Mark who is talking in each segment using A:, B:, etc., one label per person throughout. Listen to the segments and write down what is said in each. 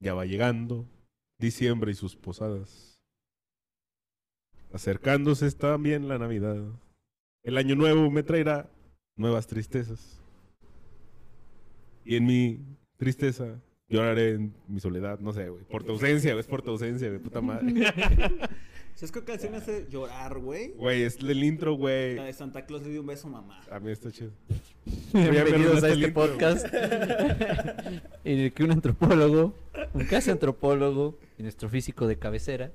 A: Ya va llegando diciembre y sus posadas. Acercándose está también la Navidad. El año nuevo me traerá nuevas tristezas. Y en mi tristeza lloraré en mi soledad, no sé, güey. Por tu ausencia, güey. Es por tu ausencia, de puta madre.
B: ¿Sabes qué canción me hace llorar, güey?
A: Güey, es el intro, güey.
B: La de Santa Claus le dio un beso a mamá.
A: A mí está chido.
C: Bienvenidos a este
A: intro.
C: podcast en el que un antropólogo, un casi antropólogo y nuestro físico de cabecera,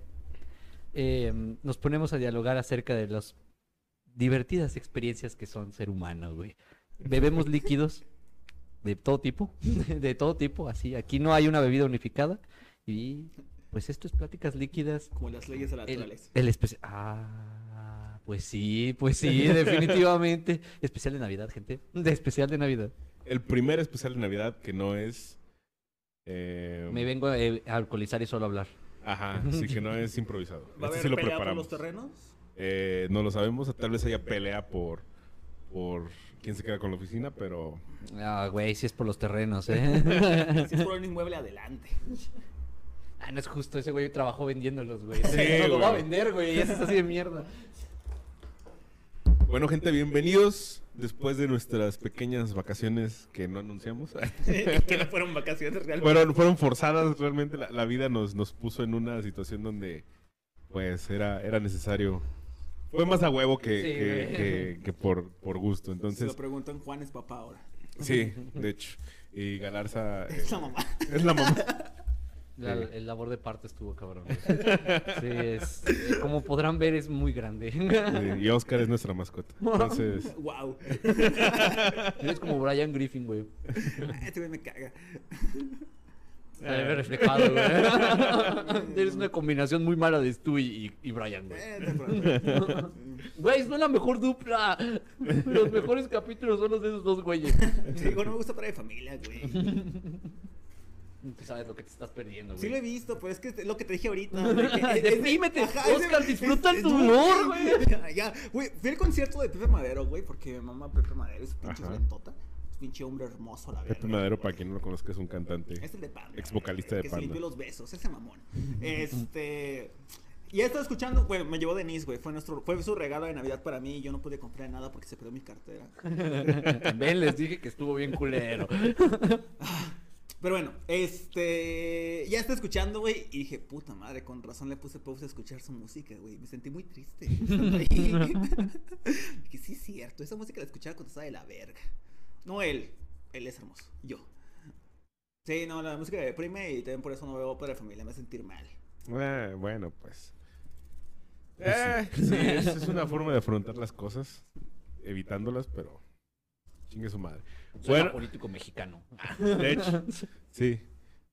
C: eh, nos ponemos a dialogar acerca de las divertidas experiencias que son ser humano, güey. Bebemos líquidos de todo tipo, de todo tipo, así. Aquí no hay una bebida unificada y pues esto es pláticas líquidas.
B: Como las leyes de la
C: El,
B: naturaleza.
C: el especial. Ah, pues sí, pues sí, definitivamente. Especial de Navidad, gente. De especial de Navidad.
A: El primer especial de Navidad que no es. eh,
C: Me vengo eh, a alcoholizar y solo hablar.
A: Ajá, sí que no es improvisado.
B: ¿Va a
A: Este
B: haber
A: sí lo
B: pelea por los terrenos?
A: Eh, no lo sabemos, tal vez haya pelea por, por quién se queda con la oficina, pero
C: Ah, güey, sí es por los terrenos, ¿eh?
B: Si es por un inmueble, adelante.
C: Ah, no es justo, ese güey trabajó vendiéndolos, güey.
A: Sí,
C: no lo va a vender, güey, y eso es así de mierda.
A: bueno gente, bienvenidos después de nuestras pequeñas vacaciones que no anunciamos.
B: que no fueron vacaciones realmente.
A: fueron, fueron forzadas realmente, la, la vida nos, nos puso en una situación donde pues era, era necesario. Fue más a huevo que,
C: Sí,
A: que,
C: güey.
A: que- que por, por gusto,
B: Si
A: entonces
B: lo preguntan, Juan es papá ahora.
A: sí, de hecho. Y Galarza eh,
B: Es la mamá.
A: es la mamá.
C: La-
A: Sí.
C: el labor de parte estuvo cabrón. güey. Sí, es. eh, como podrán ver, es muy grande.
A: Sí, y Oscar es nuestra mascota. Entonces,
B: wow.
C: es como Brian Griffin, güey.
B: Este güey me caga.
C: Se ve reflejado, güey. Eres una combinación muy mala de Stu y, y- Brian, güey.
B: Eh.
C: Güey, es la mejor dupla. Los mejores capítulos son los de esos dos güeyes.
B: Sí, digo, no me gusta de familia, güey.
C: Tú sabes lo que te estás perdiendo, güey.
B: Sí lo he visto, pero es que es lo que te dije ahorita. que es- ajá,
C: Oscar,
B: es-
C: disfruta
B: es-
C: tu humor, güey.
B: Ya, güey, fui al concierto de Pepe Madero, güey, porque mi mamá Pepe Madero es pinche. Es pinche hombre hermoso, la verdad.
A: Pepe Madero, para quien no lo conozca, es un cantante.
B: Es el de Panda.
A: Ex vocalista de
B: que
A: Panda.
B: se limpió los besos, ese mamón. Este. Y ya estaba escuchando, güey, me llevó Denise, güey. Fue, nuestro, fue su regalo de Navidad para mí y yo no pude comprar nada porque se perdió mi cartera.
C: Ven, les dije que estuvo bien culero.
B: Pero bueno, este. Ya estaba escuchando, güey, y dije, puta madre, con razón le puse pausa a escuchar su música, güey. Me sentí muy triste. que sí, es cierto, esa música la escuchaba cuando estaba de la verga. No él, él es hermoso, yo. Sí, no, la música me deprime y también por eso no veo para familia, me hace sentir mal.
A: Eh, bueno, pues. Eh, sí, es, es una forma de afrontar las cosas, evitándolas, pero chingue su madre. Bueno,
C: político mexicano.
A: de hecho, sí.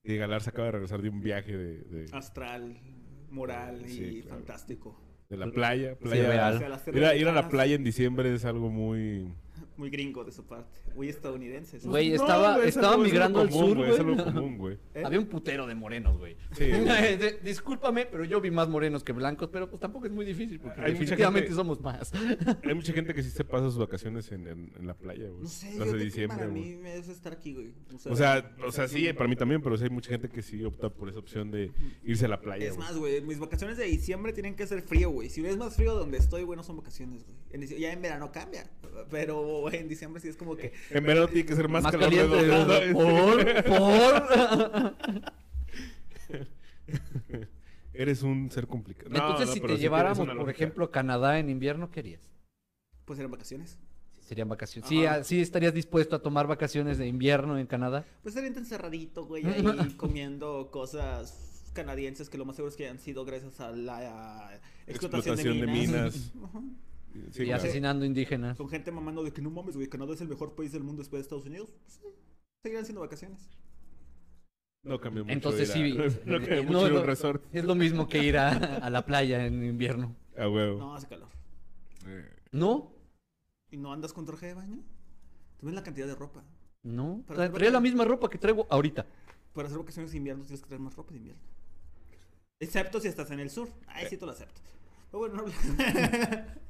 A: Y Galar se acaba de regresar de un viaje de, de,
B: Astral, moral y
A: Sí, claro.
B: fantástico.
A: de la playa. playa
C: real.
B: Sea, las
A: ir, a, ir a la playa en diciembre es algo muy...
B: Muy gringo de su parte, muy estadounidense. ¿sí?
C: Güey,
A: No,
C: estaba-
A: güey, es
C: estaba
A: es
C: migrando al sur,
A: Es
C: güey.
A: algo común, güey.
B: ¿Eh?
C: Había un putero de morenos, güey.
A: Sí,
C: Discúlpame, pero yo vi más morenos que blancos, pero pues tampoco es muy difícil porque
A: Hay
C: definitivamente
A: gente-
C: somos más.
A: Hay mucha gente que sí se pasa sus vacaciones en, en, en la playa, güey.
B: No sé, yo
A: de diciembre,
B: para
A: güey.
B: mí me hace estar aquí, güey.
A: O sea, o sea, sí, para mí también, pero sí hay mucha gente que sí opta por esa opción de irse a la playa.
B: Es
A: güey.
B: más, güey, mis vacaciones de diciembre tienen que ser frío, güey. Si es más frío donde estoy, güey, no son vacaciones, güey. Ya en verano cambia, pero en diciembre sí es como que...
A: En verano tiene que ser más,
C: Más,
A: calor de
C: caliente.
A: dos
C: ¿Por? ¿Por?
A: Eres un ser complicado.
C: Entonces,
A: no,
C: si te
A: sí
C: lleváramos, por ejemplo, a Canadá en invierno, ¿qué harías?
B: Pues eran vacaciones.
C: Sí, serían vacaciones. Sí,
B: Ajá.
C: ah, sí estarías dispuesto a tomar vacaciones de invierno en Canadá.
B: Pues estaría encerradito, güey, ahí comiendo cosas canadienses que lo más seguro es que hayan sido gracias a la eh, explotación,
A: Explotación de minas.
B: Ajá.
A: Sí,
C: y
A: claro.
C: asesinando indígenas.
B: Con gente mamando de que no mames, güey, Canadá es el mejor país del mundo después de Estados Unidos. Pues, sí, seguirán siendo vacaciones.
A: No cambió mucho.
C: Entonces
A: ir
C: sí.
A: No cambió
C: eh,
A: mucho
C: no,
A: ir a un
C: no,
A: resort.
C: Es lo mismo que ir a, a la playa en invierno.
A: A huevo.
B: No, hace calor.
A: Eh,
C: ¿No?
B: ¿Y no andas con traje de baño? ¿Tú ves la cantidad de ropa?
C: No.
B: Para
C: Tra-
B: hacer
C: Traía la misma ropa que traigo ahorita.
B: Para hacer vacaciones de invierno tienes que traer más ropa de invierno. Excepto si estás en el sur. Ahí sí te lo acepto. Pero bueno, no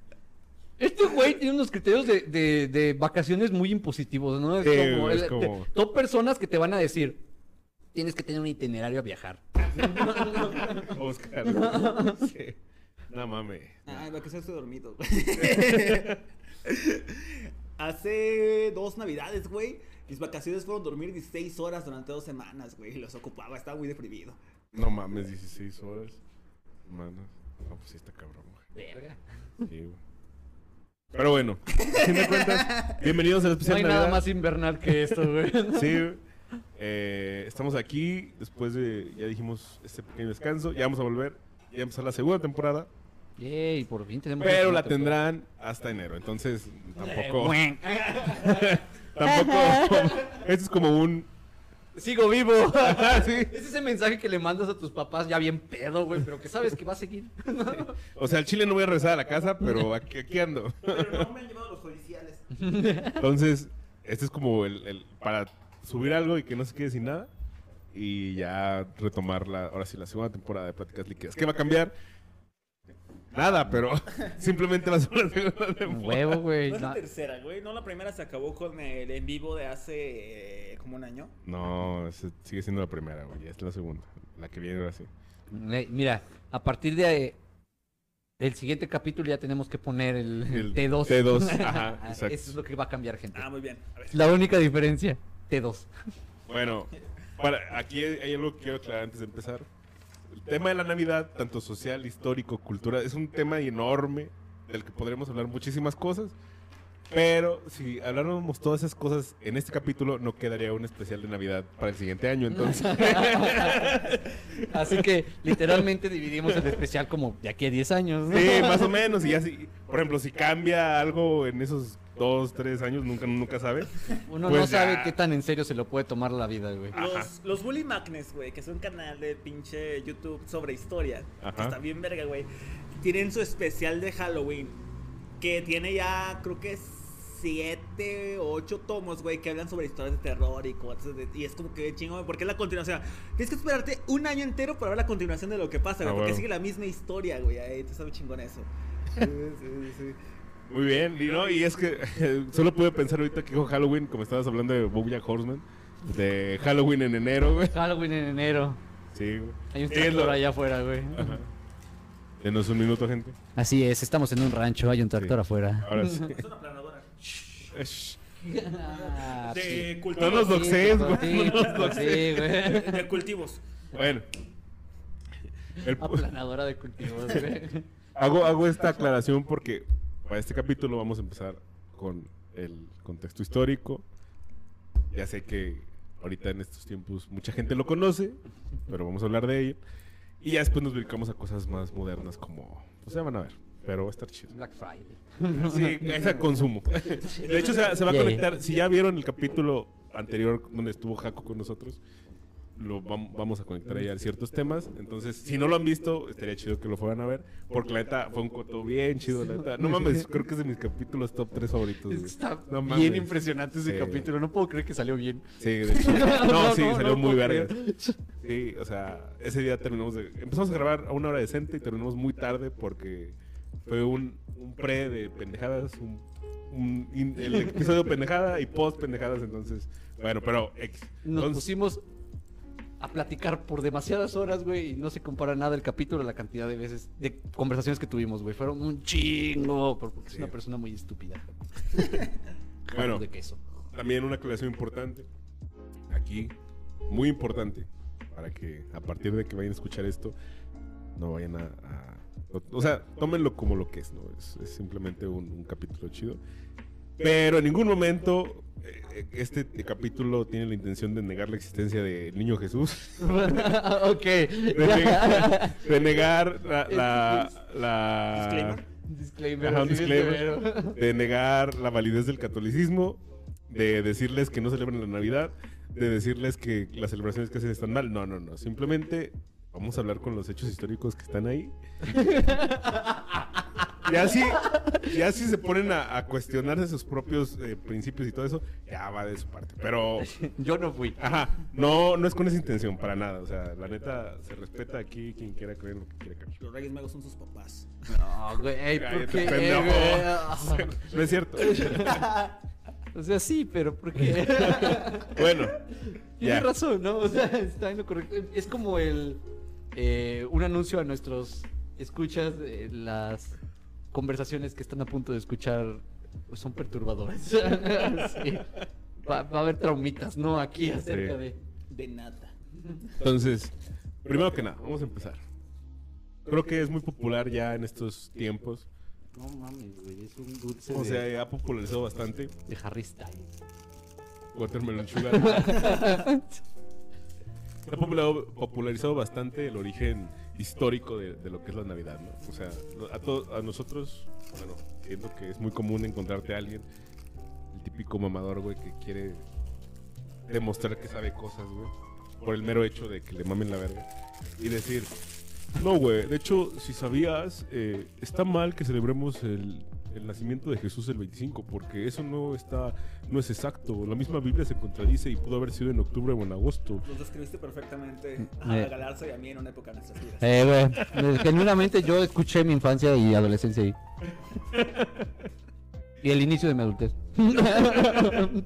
C: Este güey tiene unos criterios de, de- de vacaciones muy impositivos, ¿no? Es
A: Sí,
C: como,
A: es como-
C: de- son personas que te van a decir, tienes que tener un itinerario a viajar.
A: Oscar. Sí. No mames.
B: Ah, lo que sea estoy dormido. Hace dos navidades, güey. Mis vacaciones fueron dormir 16 horas durante dos semanas, güey. Los ocupaba, estaba muy deprimido.
A: No mames, 16 horas. Mano. No, pues sí está cabrón, güey.
C: Verga.
A: Sí, güey. Pero bueno, a fin de cuentas, bienvenidos al
C: No
A: especial
C: hay
A: Navidad.
C: nada más invernal que esto, güey.
A: Sí, güey. Eh, estamos aquí después de, ya dijimos, este pequeño descanso. Ya vamos a volver. Ya empezar la segunda temporada.
C: Yay, por fin tenemos.
A: Pero la tendrán hasta enero. Entonces, tampoco.
C: Eh,
A: tampoco. Esto es como un.
C: Sigo vivo.
A: sí.
C: Es ese mensaje que le mandas a tus papás ya bien pedo, güey, pero que sabes que va a seguir.
A: O sea, al chile no voy a regresar a la casa, pero aquí, aquí ando.
B: Pero no me han llevado los judiciales.
A: Entonces, este es como el, el- para subir algo y que no se quede sin nada. Y ya retomar la, ahora sí, la segunda temporada de Pláticas Líquidas. ¿Qué va a cambiar? Nada, pero simplemente va a ser una segunda temporada.
C: Huevo, güey.
B: No es la
C: no.
B: tercera, güey. No, la primera se acabó con el en vivo de hace eh, como un año.
A: No, ese sigue siendo la primera, güey. Ya es la segunda. La que viene ahora sí.
C: Eh, Mira, a partir de eh, el siguiente capítulo ya tenemos que poner el,
A: El
C: T2.
A: T2, ajá, exacto.
C: Eso es lo que va a cambiar, gente.
B: Ah, muy bien. A ver.
C: La única diferencia. T2.
A: Bueno, para, aquí hay algo que quiero aclarar antes de empezar. El tema de la Navidad, tanto social, histórico, cultural, es un tema enorme del que podremos hablar muchísimas cosas. Pero si habláramos todas esas cosas en este capítulo, no quedaría un especial de Navidad para el siguiente año. Entonces,
C: Así que literalmente dividimos el especial como de aquí a 10 años. ¿no?
A: sí, más o menos. Y así, por ejemplo, si cambia algo en esos dos, tres años, nunca, nunca sabe.
C: Uno
A: Pues
C: no sabe
A: ya.
C: qué tan en serio se lo puede tomar la vida, güey.
B: Los, los Bully Magnes, güey, que es un canal de pinche YouTube sobre historia. que
A: Ajá.
B: está bien verga, güey. Tienen su especial de Halloween. Que tiene ya, creo que siete o ocho tomos, güey, que hablan sobre historias de terror y cosas. de- y es como que chingón, porque es la continuación. Tienes que esperarte un año entero para ver la continuación de lo que pasa, güey.
A: Ah,
B: porque
A: huevo.
B: sigue la misma historia, güey. Ahí te sabe chingón eso. Sí, sí, sí.
A: Muy bien, y, no, y es que solo pude pensar ahorita que dijo Halloween, como estabas hablando de Bojack Horseman, de Halloween en enero, güey.
C: Halloween en enero.
A: Sí, güey.
C: Hay un
A: Sí,
C: tractor
A: lo-
C: allá afuera, güey.
A: Ajá. Denos un minuto, gente.
C: Así es, estamos en un rancho, hay un tractor
A: Sí.
C: afuera.
A: Ahora sí.
B: Es una planadora.
A: Shh.
C: Ah, sí.
B: De
A: No
B: cultivos.
A: nos doxees, güey.
C: Sí,
A: No nos
C: sí.
B: De cultivos.
A: Bueno. El-
C: Aplanadora de cultivos, güey.
A: hago, hago esta aclaración porque para este capítulo vamos a empezar con el contexto histórico. Ya sé que ahorita en estos tiempos mucha gente lo conoce, pero vamos a hablar de ello. Y ya después nos dedicamos a cosas más modernas como... Pues ya van a ver, pero va a estar chido.
C: Black Friday.
A: Sí, es a consumo. De hecho, se, se va a conectar. Si ya vieron el capítulo anterior donde estuvo Jaco con nosotros, lo vam- vamos a conectar ahí a ciertos temas. Entonces, si no lo han visto, estaría chido que lo fueran a ver. Porque la neta fue un coto bien chido. La neta. No mames, creo que es de mis capítulos top 3 favoritos. Güey.
C: está
A: No
C: bien impresionante ese
A: Sí.
C: capítulo. No puedo creer que salió bien.
A: Sí, de hecho. No, sí,
C: no,
A: salió
C: no
A: muy verga. Sí, o sea, ese día terminamos de... Empezamos a grabar a una hora decente y terminamos muy tarde porque fue un, un pre de pendejadas, un, un in- el episodio pendejada y post pendejadas, entonces, bueno, pero... X.
C: Nos
A: Entonces,
C: pusimos a platicar por demasiadas horas, güey, y no se compara nada el capítulo a la cantidad de veces, de conversaciones que tuvimos, güey. Fueron un chingo, por- porque es
A: Sí.
C: una persona muy estúpida.
A: Bueno.
C: de queso.
A: También una aclaración importante, aquí, muy importante, para que a partir de que vayan a escuchar esto, no vayan a... a- o sea, tómenlo como lo que es, ¿no? Es, es simplemente un, un capítulo chido. Pero en ningún momento este capítulo tiene la intención de negar la existencia del niño Jesús,
C: ok.
A: de, negar, de negar la... la, la-
B: Disclaimer.
C: Disclaimer.
A: Ajá, un disclaimer. de negar la validez del catolicismo, de decirles que no celebren la Navidad, de decirles que las celebraciones que hacen están mal. No, no, no. Simplemente vamos a hablar con los hechos históricos que están ahí. Ya si, ya si se ponen a, a cuestionarse sus propios eh, principios y todo eso, ya va de su parte. Pero,
C: Yo no fui.
A: ajá, no, no es con esa intención, para nada. O sea, la neta, se respeta aquí quien quiera creer lo que quiera creer.
B: Los Reyes Magos son sus papás.
C: No, güey, ¿por
A: Cállate,
C: qué,
A: pendejo.
C: güey?
A: No es cierto.
C: O sea, sí, pero ¿por qué?
A: Bueno,
C: Tienes
A: Ya.
C: razón, ¿no? O sea, está en lo correcto. Es como el eh, un anuncio a nuestros escuchas, eh, las conversaciones que están a punto de escuchar son perturbadoras. Sí. Va, va a haber traumitas, ¿no? Aquí acerca
A: Sí.
C: de...
B: De nada.
A: Entonces, primero que nada, vamos a empezar. Creo que es muy popular ya en estos tiempos.
C: No mames, güey, es un dulce
A: O
C: de,
A: sea, ha popularizado bastante.
C: de Harry Styles.
A: Watermelon Sugar. Ha popula- popularizado bastante el origen histórico de, lo que es la Navidad, ¿no? O sea, a, to- a nosotros, bueno, siento que es muy común encontrarte a alguien, el típico mamador, güey, que quiere demostrar que sabe cosas, güey, por el mero hecho de que le mamen la verga. Y decir, no, güey, de hecho, si sabías, eh, está mal que celebremos el, el nacimiento de Jesús el 25, porque eso no está, no es exacto. La misma Biblia se contradice y pudo haber sido en octubre o en agosto.
B: Los describiste perfectamente a
C: Eh.
B: Galarza y a mí en una época de nuestras vidas.
C: Eh, güey, genuinamente yo escuché mi infancia y adolescencia ahí. Y el inicio de mi adultez.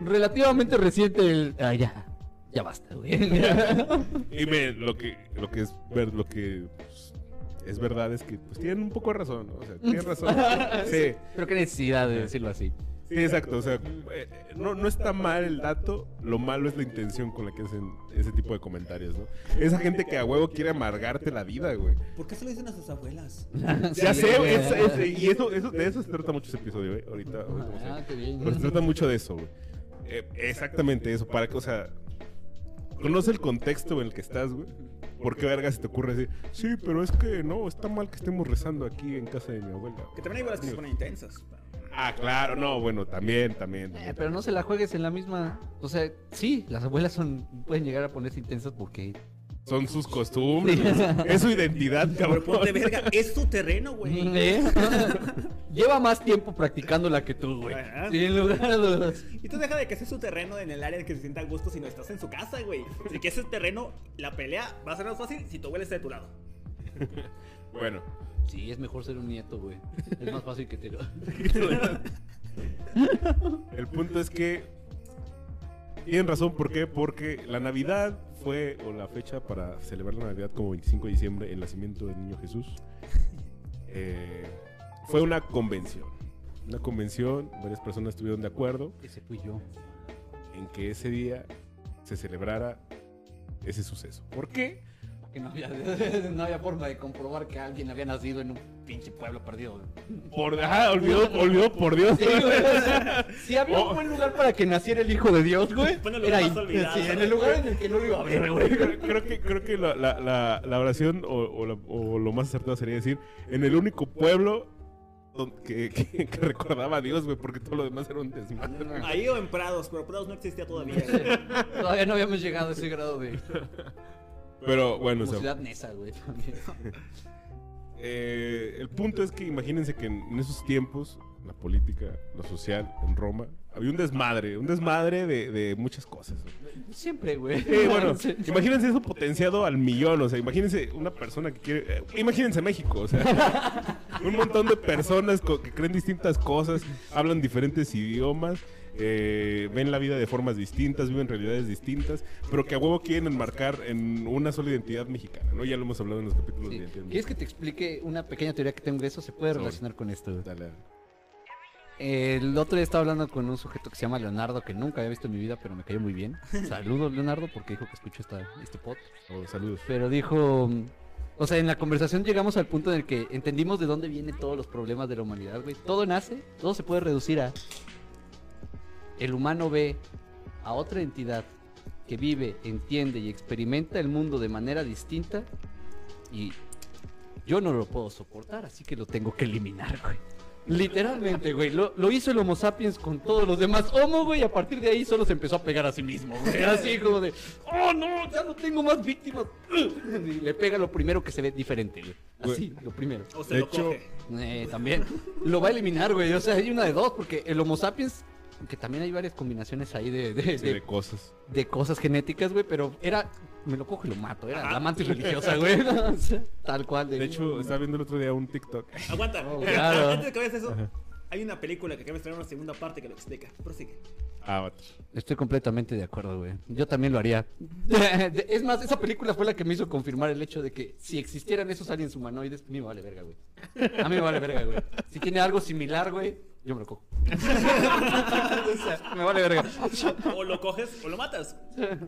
C: Relativamente reciente el... Ah, ya, ya basta, güey.
A: Y me, lo que, lo que es ver, lo que pues, es verdad es que pues tienen un poco de razón, ¿no? O sea, tienen razón. Sí,
C: Pero qué necesidad de decirlo así.
A: sí, exacto. O sea, eh, no, no está mal el dato, lo malo es la intención con la que hacen ese tipo de comentarios, ¿no? Esa gente que a huevo quiere amargarte la vida, güey.
B: ¿Por qué se lo dicen a sus abuelas?
A: Ya sé,
C: güey.
A: es- es- y eso, eso, de eso se trata mucho ese episodio, güey. Ahorita, ahorita vamos a
C: Ah, qué bien.
A: Pero se trata mucho de eso, güey. Eh, exactamente eso, para que, o sea, conoce el contexto en el que estás, güey. ¿Por qué verga se te ocurre decir, sí, pero es que no, está mal que estemos rezando aquí en casa de mi abuela?
B: Que también hay abuelas que se ponen intensas.
A: Ah, claro, no, bueno, también, también.
C: Eh, pero no se la juegues en la misma... O sea, sí, las abuelas son pueden llegar a ponerse intensas porque...
A: Son sus costumbres, es su identidad,
B: Pero
A: cabrón.
B: ponte verga, es su terreno, güey.
C: ¿Eh? Lleva más tiempo practicándola que tú, güey. Sí, en lugar de los...
B: Y tú deja de que sea su terreno en el área en que se sienta a gusto si no estás en su casa, güey. Si que ese terreno, la pelea va a ser más fácil si tu abuela está de tu lado.
A: Bueno,
C: Sí, es mejor ser un nieto, güey. Es más fácil que te lo...
A: el punto es que tienen razón, ¿por qué? Porque la Navidad fue, o la fecha para celebrar la Navidad como 25 de diciembre, el nacimiento del niño Jesús, eh, fue una convención. Una convención, varias personas estuvieron de acuerdo
C: Ese fui yo.
A: en que ese día se celebrara ese suceso. ¿Por qué?
C: Que no había, no había forma de comprobar que alguien había nacido en un pinche pueblo perdido.
A: Por, ah, olvidó, olvidó, por Dios.
C: Sí, güey, o sea, si había
A: Oh.
C: un buen lugar para que naciera el hijo de Dios, güey.
B: En el
C: Era ahí.
B: más olvidado.
C: Sí, en el lugar en el que no lo iba a ver, güey.
A: Creo, que, creo que la, la- la- la oración o, o la- o lo más acertado sería decir en el único pueblo que, que- que recordaba a Dios, güey, porque todo lo demás era un desmadre.
B: Ahí o en Prados, pero Prados no existía todavía. güey.
C: Todavía no habíamos llegado a ese grado de
A: Pero bueno, o sea,
C: ciudad Nesa, güey. también.
A: Eh, el punto es que imagínense que en, en esos tiempos, la política, lo social, en Roma, había un desmadre, un desmadre de, de muchas cosas.
C: Siempre, güey.
A: Sí, bueno, imagínense eso potenciado al millón, o sea, imagínense una persona que quiere, eh, imagínense México, o sea, un montón de personas que creen distintas cosas, hablan diferentes idiomas, eh, ven la vida de formas distintas, viven realidades distintas, pero que a huevo quieren enmarcar en una sola identidad mexicana, ¿no? Ya lo hemos hablado en los capítulos
C: Sí.
A: de identidad
C: ¿Quieres que te explique una pequeña teoría que tengo de eso? Se puede
A: Sobre.
C: relacionar con esto.
A: Dale.
C: El otro día estaba hablando con un sujeto que se llama Leonardo, que nunca había visto en mi vida, pero me cayó muy bien. Saludos, Leonardo, porque dijo que escuchó esta, este pod.
A: Oh, saludos.
C: Pero dijo. O sea, en la conversación llegamos al punto en el que entendimos de dónde vienen todos los problemas de la humanidad, güey. Todo nace, todo se puede reducir a. El humano ve a otra entidad que vive, entiende y experimenta el mundo de manera distinta y yo no lo puedo soportar, así que lo tengo que eliminar, güey. Literalmente, güey. Lo, lo hizo el Homo sapiens con todos los demás Homo, güey. Y a partir de ahí solo se empezó a pegar a sí mismo, güey. Así como de, oh no, ya no tengo más víctimas. Y le pega lo primero que se ve diferente, güey. Así, lo primero.
B: O se
A: De
B: lo
A: hecho-
B: coge.
C: Eh, también lo va a eliminar, güey. O sea, hay una de dos, porque el Homo sapiens, que también hay varias combinaciones ahí de, de,
A: Sí,
C: de-
A: de cosas.
C: de cosas genéticas, güey, pero era, me lo cojo y lo mato, era
B: Ajá.
C: la mantis religiosa, güey. O sea, Tal cual.
A: De hecho, estaba viendo el otro día un TikTok.
B: Aguanta.
C: Oh, claro.
B: Antes de que veas eso, hay una película que acaba de estrenar una segunda parte que lo explica. Prosigue.
A: Avatar.
C: Estoy completamente de acuerdo, güey. Yo también lo haría. Es más, esa película fue la que me hizo confirmar el hecho de que si existieran esos aliens humanoides, a mí me vale verga, güey. A mí me vale verga, güey. Si tiene algo similar, güey, yo me lo cojo. O sea, me vale verga.
B: O lo coges o lo matas.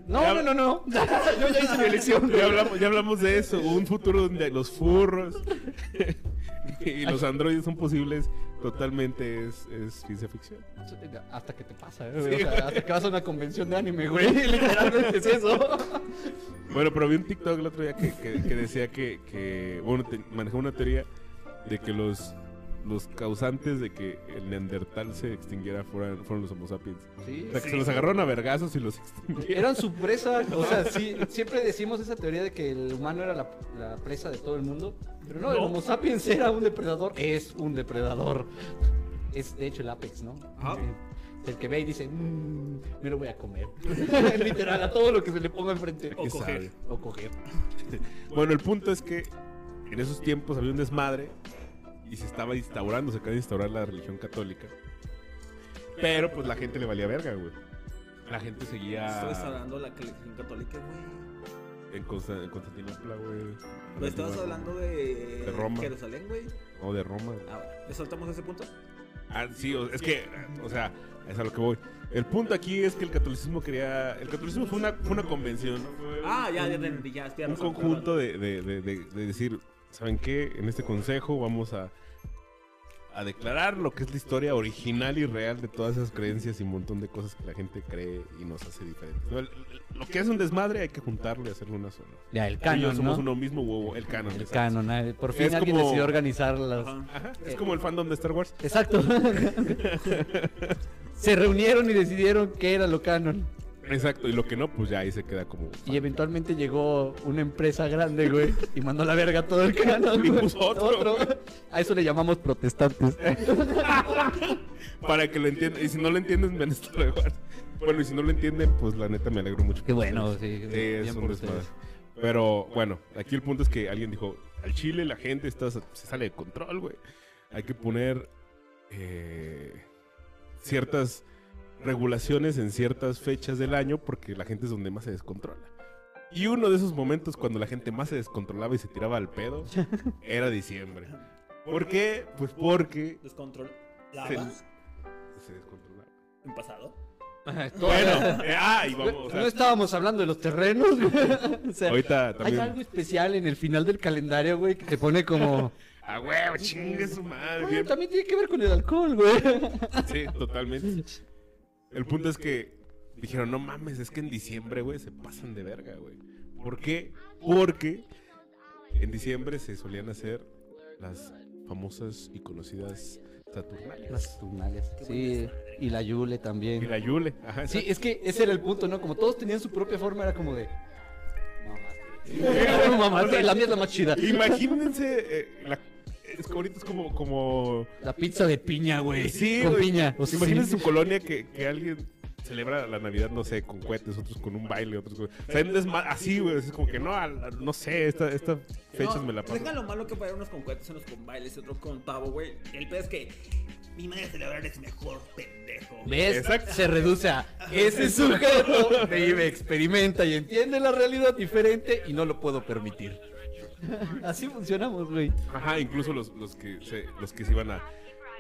C: No, no, no, no. Yo ya hice mi elección.
A: Ya hablamos, ya hablamos de eso. Un futuro donde los furros y los androides son posibles totalmente es, es ciencia ficción.
C: Hasta que te pasa, ¿eh? güey. O sea, hasta que vas a una convención de anime, güey. Literalmente es eso.
A: Bueno, pero vi un TikTok el otro día que, que- que decía que, que bueno, te- manejaba una teoría de que los, los causantes de que el Neandertal se extinguiera fueran, fueron los Homo sapiens.
C: Sí.
A: O sea, que se los agarraron a vergazos y los extinguieron.
C: Eran su presa, o sea, sí, siempre decimos esa teoría de que el humano era la, la presa de todo el mundo, pero no, el. Homo sapiens era un depredador, es un depredador. Es de hecho el Apex, ¿no? Eh, El que ve y dice, mmm, me lo voy a comer. Literal, a todo lo que se le ponga enfrente.
B: O
A: ¿Qué
B: coger.
A: sabe?
C: O coger.
A: Bueno, el punto es que en esos tiempos había un desmadre y se estaba instaurando, se acaba de instaurar la religión católica. Pero pues la gente le valía verga, güey. La gente seguía
B: Estabas hablando de la religión católica, güey.
A: en, Consta- en Constantinopla, güey.
B: No estabas hablando de,
A: De Roma.
B: Jerusalén, güey.
A: O de Roma. güey.
B: Ah, bueno. ¿Le soltamos ese punto?
A: Ah, sí, es que, o sea, es a lo que voy. El punto aquí es que el catolicismo quería. El catolicismo fue una, fue una convención, ¿no?
B: Ah, ya, ya, ya, ya, ya,
A: un conjunto de- de- de decir, ¿saben qué? En este consejo vamos a, a declarar lo que es la historia original y real de todas esas creencias y un montón de cosas que la gente cree y nos hace diferentes. ¿no? El- el- Lo que es un desmadre hay que juntarlo y hacerlo una sola.
C: Ya, el
A: Tú y yo
C: canon,
A: somos
C: ¿no?
A: uno mismo huevo, el canon.
C: El
A: exacto.
C: canon, eh, por fin
A: Es
C: alguien
A: como-
C: decidió organizar las...
B: Ajá.
A: Ajá, es como el fandom de Star Wars.
C: Exacto. Se reunieron y decidieron qué era lo canon.
A: Exacto, y lo que no, pues ya ahí se queda como.
C: Y eventualmente llegó una empresa grande, güey, y mandó a la verga todo el canon.
A: Y puso otro.
C: A eso le llamamos protestantes.
A: Para que lo entiendan. Y si no lo entienden, ven Wars. Bueno, y si no lo entienden, pues la neta me alegro mucho.
C: Qué bueno, sí.
A: Sí, es un desmadre. Pero bueno, aquí el punto es que alguien dijo: al Chile la gente está, se sale de control, güey. Hay que poner eh, ciertas regulaciones en ciertas fechas del año porque la gente es donde más se descontrola. Y uno de esos momentos cuando la gente más se descontrolaba y se tiraba al pedo era diciembre. ¿Por qué? Pues porque
B: Descontrol.
A: se, descontrolaba.
B: En pasado.
A: Bueno, eh, ah, y vamos, o sea,
C: no estábamos hablando de los terrenos. güey. o sea,
A: ahorita
C: hay
A: también.
C: algo especial en el final del calendario, güey, que te pone como.
A: Ah, huevo, chingue su madre. Bien.
C: también tiene que ver con el alcohol, güey.
A: Sí, totalmente. El punto es que dijeron, no mames, es que en diciembre, güey, se pasan de verga, güey. ¿Por qué? Porque en diciembre se solían hacer las famosas y conocidas Saturnalias.
C: Las Saturnalias. Sí, y la Yule
A: Y
C: también.
A: la Yule. Ajá,
C: Sí, es que ese era el punto, ¿no? Como todos tenían su propia forma, era como de. Mamaste. Mamaste, la mía es la más chida.
A: Imagínense, eh, la- es que ahorita es como, como
C: La pizza de piña, güey.
A: Sí,
C: Con
A: güey.
C: piña. O sea,
A: Imagínense
C: sí.
A: su colonia que, que alguien celebra la Navidad, no sé, con cohetes, otros con un baile, otros con... O sea, desma- así, güey, es como que no, no sé, esta, esta fechas
B: No,
A: me la paso.
B: Deja lo malo que para unos con cohetes, unos con bailes, otros con pavo, güey. El pedo es que mi manera de celebrar es mejor, pendejo.
C: ¿Ves?
A: Exacto.
C: Se reduce a ese sujeto vive, experimenta y entiende la realidad diferente y no lo puedo permitir. Así funcionamos, güey.
A: Ajá, incluso los, los que se, los que se iban a...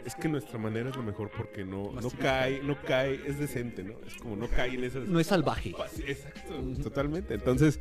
A: Es que nuestra manera es lo mejor porque no, no cae, no cae, es decente, ¿no? Es como no cae en esas...
C: No es salvaje,
A: Exacto, totalmente. Entonces,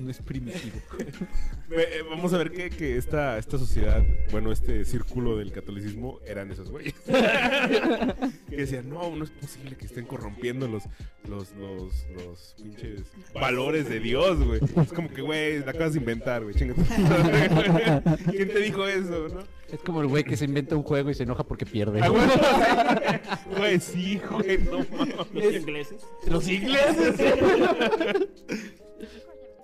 C: no es primitivo.
A: eh, vamos a ver que, que esta, esta sociedad, bueno, este círculo del catolicismo eran esos güeyes. que decían, no, no es posible que estén corrompiendo los, los, los, los pinches valores de Dios, güey. Es como que, güey, la acabas de inventar, güey. chinga tu madre. ¿Quién te dijo eso, no?
C: Es como el güey que se inventa un juego y se enoja porque pierde.
A: Ah, bueno, Güey, sí, güey, no mames.
B: Los ingleses.
C: Los ingleses.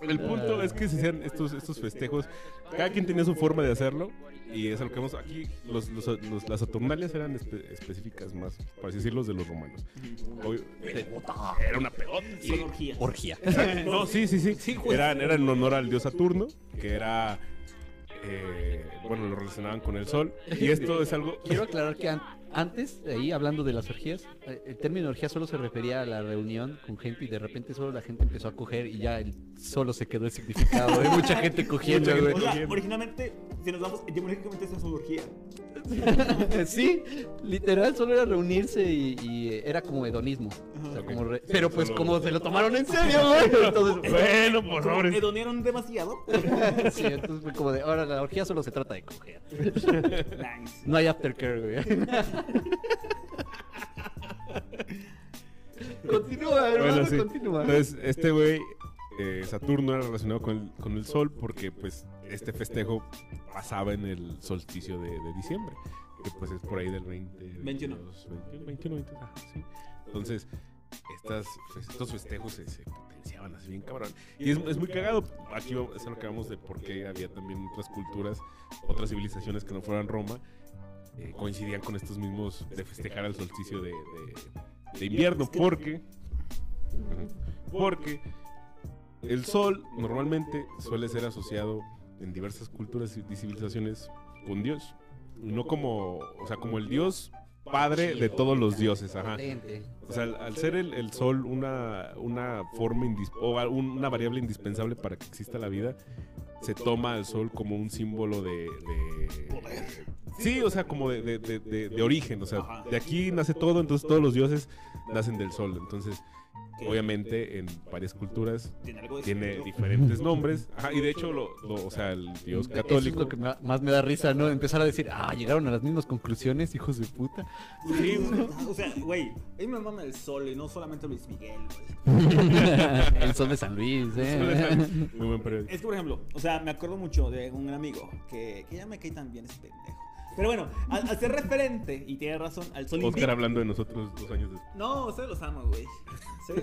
A: El punto es que se hacían estos, estos festejos. Cada quien tenía su forma de hacerlo. Y es lo que vemos aquí. Los, los- los- las Saturnalias eran espe- específicas más, por así decirlo, de los romanos. Obvio, era una pelota.
B: Son orgías.
C: Orgía.
A: No, sí, sí, sí.
B: Sí,
A: eran, eran en honor al dios Saturno, que era. eh, bueno, lo relacionaban con el sol. Y esto es algo.
C: Quiero aclarar que antes, ahí hablando de las orgías, eh, el término orgía solo se refería a la reunión con gente y de repente solo la gente empezó a coger y ya el, solo se quedó el significado. Hay mucha gente cogiendo,
A: Mucha gente
C: güey.
B: O sea,
A: Bien.
B: originalmente, si nos vamos, etimológicamente es una zoología.
C: sí, literal, solo era reunirse y, y, eh, era como hedonismo. O sea, como re- Pero pues
A: Solo-
C: como se lo tomaron en serio, güey. Entonces,
A: Bueno, por favor.
B: hedonearon demasiado.
C: sí, entonces fue como de, ahora la orgía solo se trata de coger.
B: nice.
C: No hay aftercare, güey. continúa, hermano,
A: Bueno, sí.
C: continúa.
A: Entonces, este güey, eh, Saturno, era relacionado con el, con el Sol porque, pues, este festejo pasaba en el solsticio de, de diciembre, que pues es por ahí del 20...
B: 21.
A: 22, 21, 21, 22, ajá, sí. Entonces, estas, pues, estos festejos se, se potenciaban así bien cabrón. Y es, es muy cagado. Aquí vamos- es a lo que vamos de por qué había también otras culturas, otras civilizaciones que no fueran Roma, eh, coincidían con estos mismos de festejar el solsticio de, de- de invierno, porque... Porque el sol normalmente suele ser asociado en diversas culturas y civilizaciones con Dios. No como, o sea, como el Dios padre de todos los dioses, ajá. O sea, al, al ser el, el sol una, una forma o una variable indispensable para que exista la vida, se toma al sol como un símbolo de... de- Sí, o sea, como de, de- de- de- de origen, o sea,
B: Ajá.
A: de aquí nace todo, entonces todos los dioses nacen del sol, entonces obviamente en varias culturas
B: Tiene algo de
A: tiene
B: sentido.
A: diferentes nombres, ajá, y de hecho, lo, lo- o sea, el dios
C: Eso es
A: católico...
C: lo que me- más me da risa, ¿no? Empezar a decir, ah, llegaron a las mismas conclusiones, hijos de puta.
B: Sí. O sea, güey, a mí me mama el sol y no solamente Luis Miguel, güey.
C: El sol de San Luis, ¿eh?
A: Muy buen periódico.
B: Es que, por ejemplo, o sea, me acuerdo mucho de un amigo que, que ya me cae tan bien ese pendejo. Pero bueno, al, al ser referente, y tiene razón, al sol
A: Oscar
B: invictus.
A: hablando de nosotros dos años después.
B: No, ustedes los amo, güey. Sí.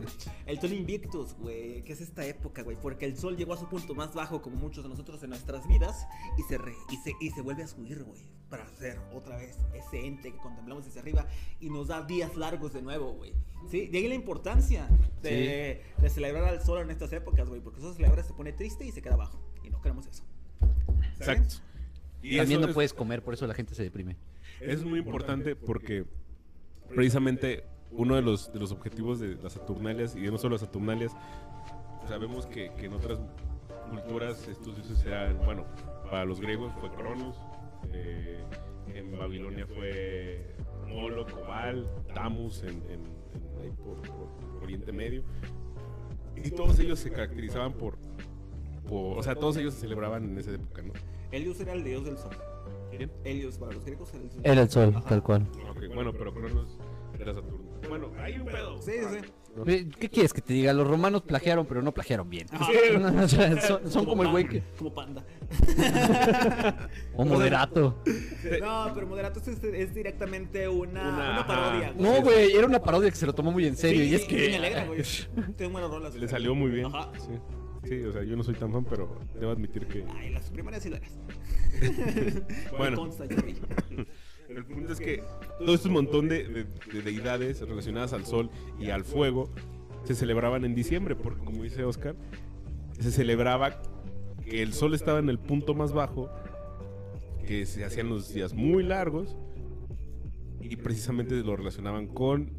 B: El sol invictus, güey, que es esta época, güey, porque el sol llegó a su punto más bajo, como muchos de nosotros en nuestras vidas, y se, re- y se, y se vuelve a subir, güey, para ser otra vez ese ente que contemplamos desde arriba y nos da días largos de nuevo, güey. Sí, de ahí la importancia de, de celebrar al sol en estas épocas, güey, porque eso celebra se pone triste y se queda abajo, y no queremos eso. ¿Saben?
A: Exacto. Y
C: También no
A: es-
C: puedes comer, por eso la gente se deprime.
A: Es muy importante porque precisamente uno de los, de los objetivos de las Saturnalias, y no solo las Saturnalias, sabemos que, que en otras culturas estos dioses eran, bueno, para los griegos fue Cronos, eh, en Babilonia fue Moloch, Baal, Tamus, en, en- en- ahí por, por Oriente Medio, y todos ellos se caracterizaban por, por, o sea, todos ellos se celebraban en esa época, ¿no?
B: Helios era el dios del sol.
A: ¿Quién?
B: Helios para los griegos era el dios
C: Era el sol,
B: Ajá.
C: tal cual.
A: Ok, bueno, pero Cronos era Saturno. Bueno, hay un pedo.
B: Sí, sí.
C: ¿Qué quieres que te diga? Los romanos plagiaron, pero no plagiaron bien.
B: Ajá.
C: O sea, son, son como el güey que...
B: Como panda.
C: O moderato.
B: No, pero Moderato es, es directamente una,
A: Una-
B: una parodia.
C: No, güey, era una parodia que se lo tomó muy en serio.
B: Sí,
C: y es que...
B: me alegra, güey. Tengo buenas rolas.
A: Le salió muy bien.
B: Ajá.
A: Sí. Sí, o sea, yo no soy tan fan, pero debo admitir que.
B: Ay, las primarias sí lo eres.
A: Bueno.
B: Consta.
A: El punto es que todo este montón de, de- de deidades relacionadas al sol y al fuego se celebraban en diciembre, porque como dice Oscar, se celebraba que el sol estaba en el punto más bajo, que se hacían los días muy largos y precisamente lo relacionaban con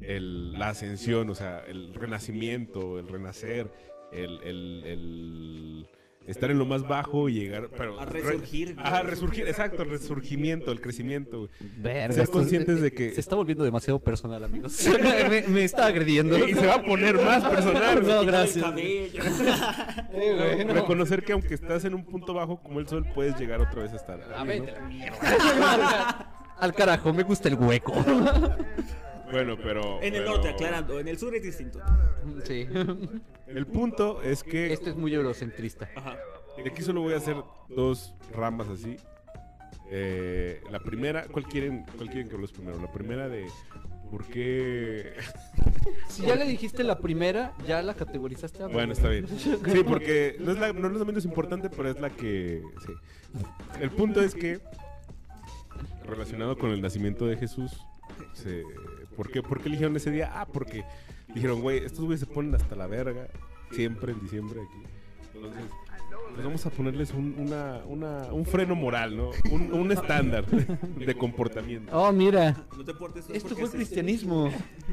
A: el- la ascensión, o sea, el renacimiento, el renacer, el, el- el estar en lo más bajo y llegar pero,
B: A resurgir.
A: Ajá, resurgir, exacto, el resurgimiento, el crecimiento.
C: Verga,
A: conscientes de que-
C: Se está volviendo demasiado personal, amigos. me, me está agrediendo.
A: Y se va a poner más personal.
C: No, gracias. Eh, no.
A: Reconocer que aunque estás en un punto bajo como el sol, puedes llegar otra vez a estar.
C: A ver,
A: ¿no?
C: de la mierda. Al carajo, me gusta el hueco.
A: Bueno, pero.
B: En el
A: pero
B: norte, aclarando. En el sur es distinto.
C: Sí.
A: El punto es que.
C: Esto es muy eurocentrista.
B: Ajá.
A: Aquí solo voy a hacer dos ramas así. Eh, la primera, ¿cuál quieren, ¿cuál quieren que hablemos primero? La primera de por qué.
C: Si ya le dijiste la primera, ya la categorizaste. a-
A: Bueno, está bien. Sí, porque no es, la, no es la menos importante, pero es la que. Sí. El punto es que, relacionado con el nacimiento de Jesús, se, ¿por, qué, ¿por qué eligieron ese día? Ah, porque dijeron, güey, estos güeyes se ponen hasta la verga, siempre en diciembre aquí. Entonces, pues vamos a ponerles un, una, una, un freno moral, ¿no? Un, un estándar de comportamiento.
C: Oh, mira.
B: No te portes
C: Esto fue
B: es este-
C: cristianismo.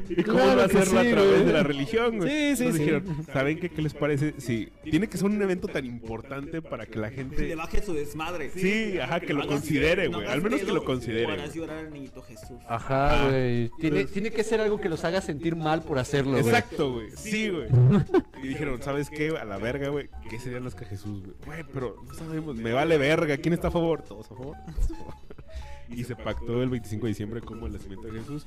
A: ¿Y cómo
C: Claro
A: va a hacerlo
C: sí,
A: a través
C: güey.
A: de la religión, güey?
C: Sí, sí,
A: Entonces
C: sí.
A: dijeron, ¿saben qué, qué les parece? Sí, tiene que ser un evento tan importante para que la
B: Le
A: gente...
B: baje su desmadre.
A: Sí, ajá, que lo considere,
B: no
A: güey. Al menos que lo considere.
B: o harás
A: güey.
B: llorar al niñito Jesús.
C: Ajá,
A: Ah,
C: güey. Tiene, tiene que ser algo que los haga sentir mal por hacerlo, güey.
A: Exacto, güey. Sí, güey. Y dijeron, ¿sabes qué? A la verga, güey. ¿Qué serían las que Jesús, güey? Güey, pero no sabemos. Me vale verga. ¿Quién está a favor? Todos a favor. Todos a favor. Y se pactó el 25 de diciembre como el nacimiento de Jesús.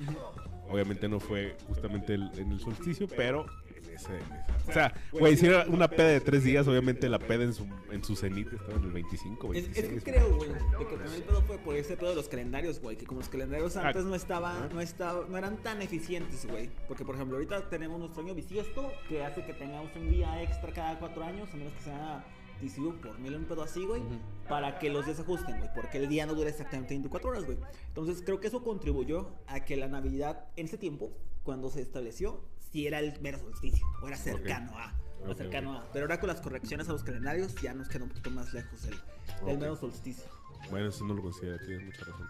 A: Obviamente no fue justamente el- en el solsticio, pero en ese. en esa- O sea, güey, si era una peda de tres días, obviamente la peda en su, en su cenit estaba en el 25,
B: Es,
A: 26.
B: es que creo, güey, de que también el pedo fue por ese pedo de los calendarios, güey, que como los calendarios
A: Ah,
B: antes no estaban, no estaban, no eran tan eficientes, güey. Porque, por ejemplo, ahorita tenemos nuestro año bisiesto, que hace que tengamos un día extra cada cuatro años, a menos que sea TCU por mil un pedo así, güey, para que los desajusten, güey, porque el día no dura exactamente 24 horas, güey. Entonces, creo que eso contribuyó a que la Navidad, en ese tiempo, cuando se estableció, sí era el mero solsticio, o era cercano a. o cercano a. Pero ahora con las correcciones a los calendarios ya nos queda un poquito más lejos del
A: Ok.
B: mero solsticio.
A: Bueno, eso no lo considero, tienes mucha razón.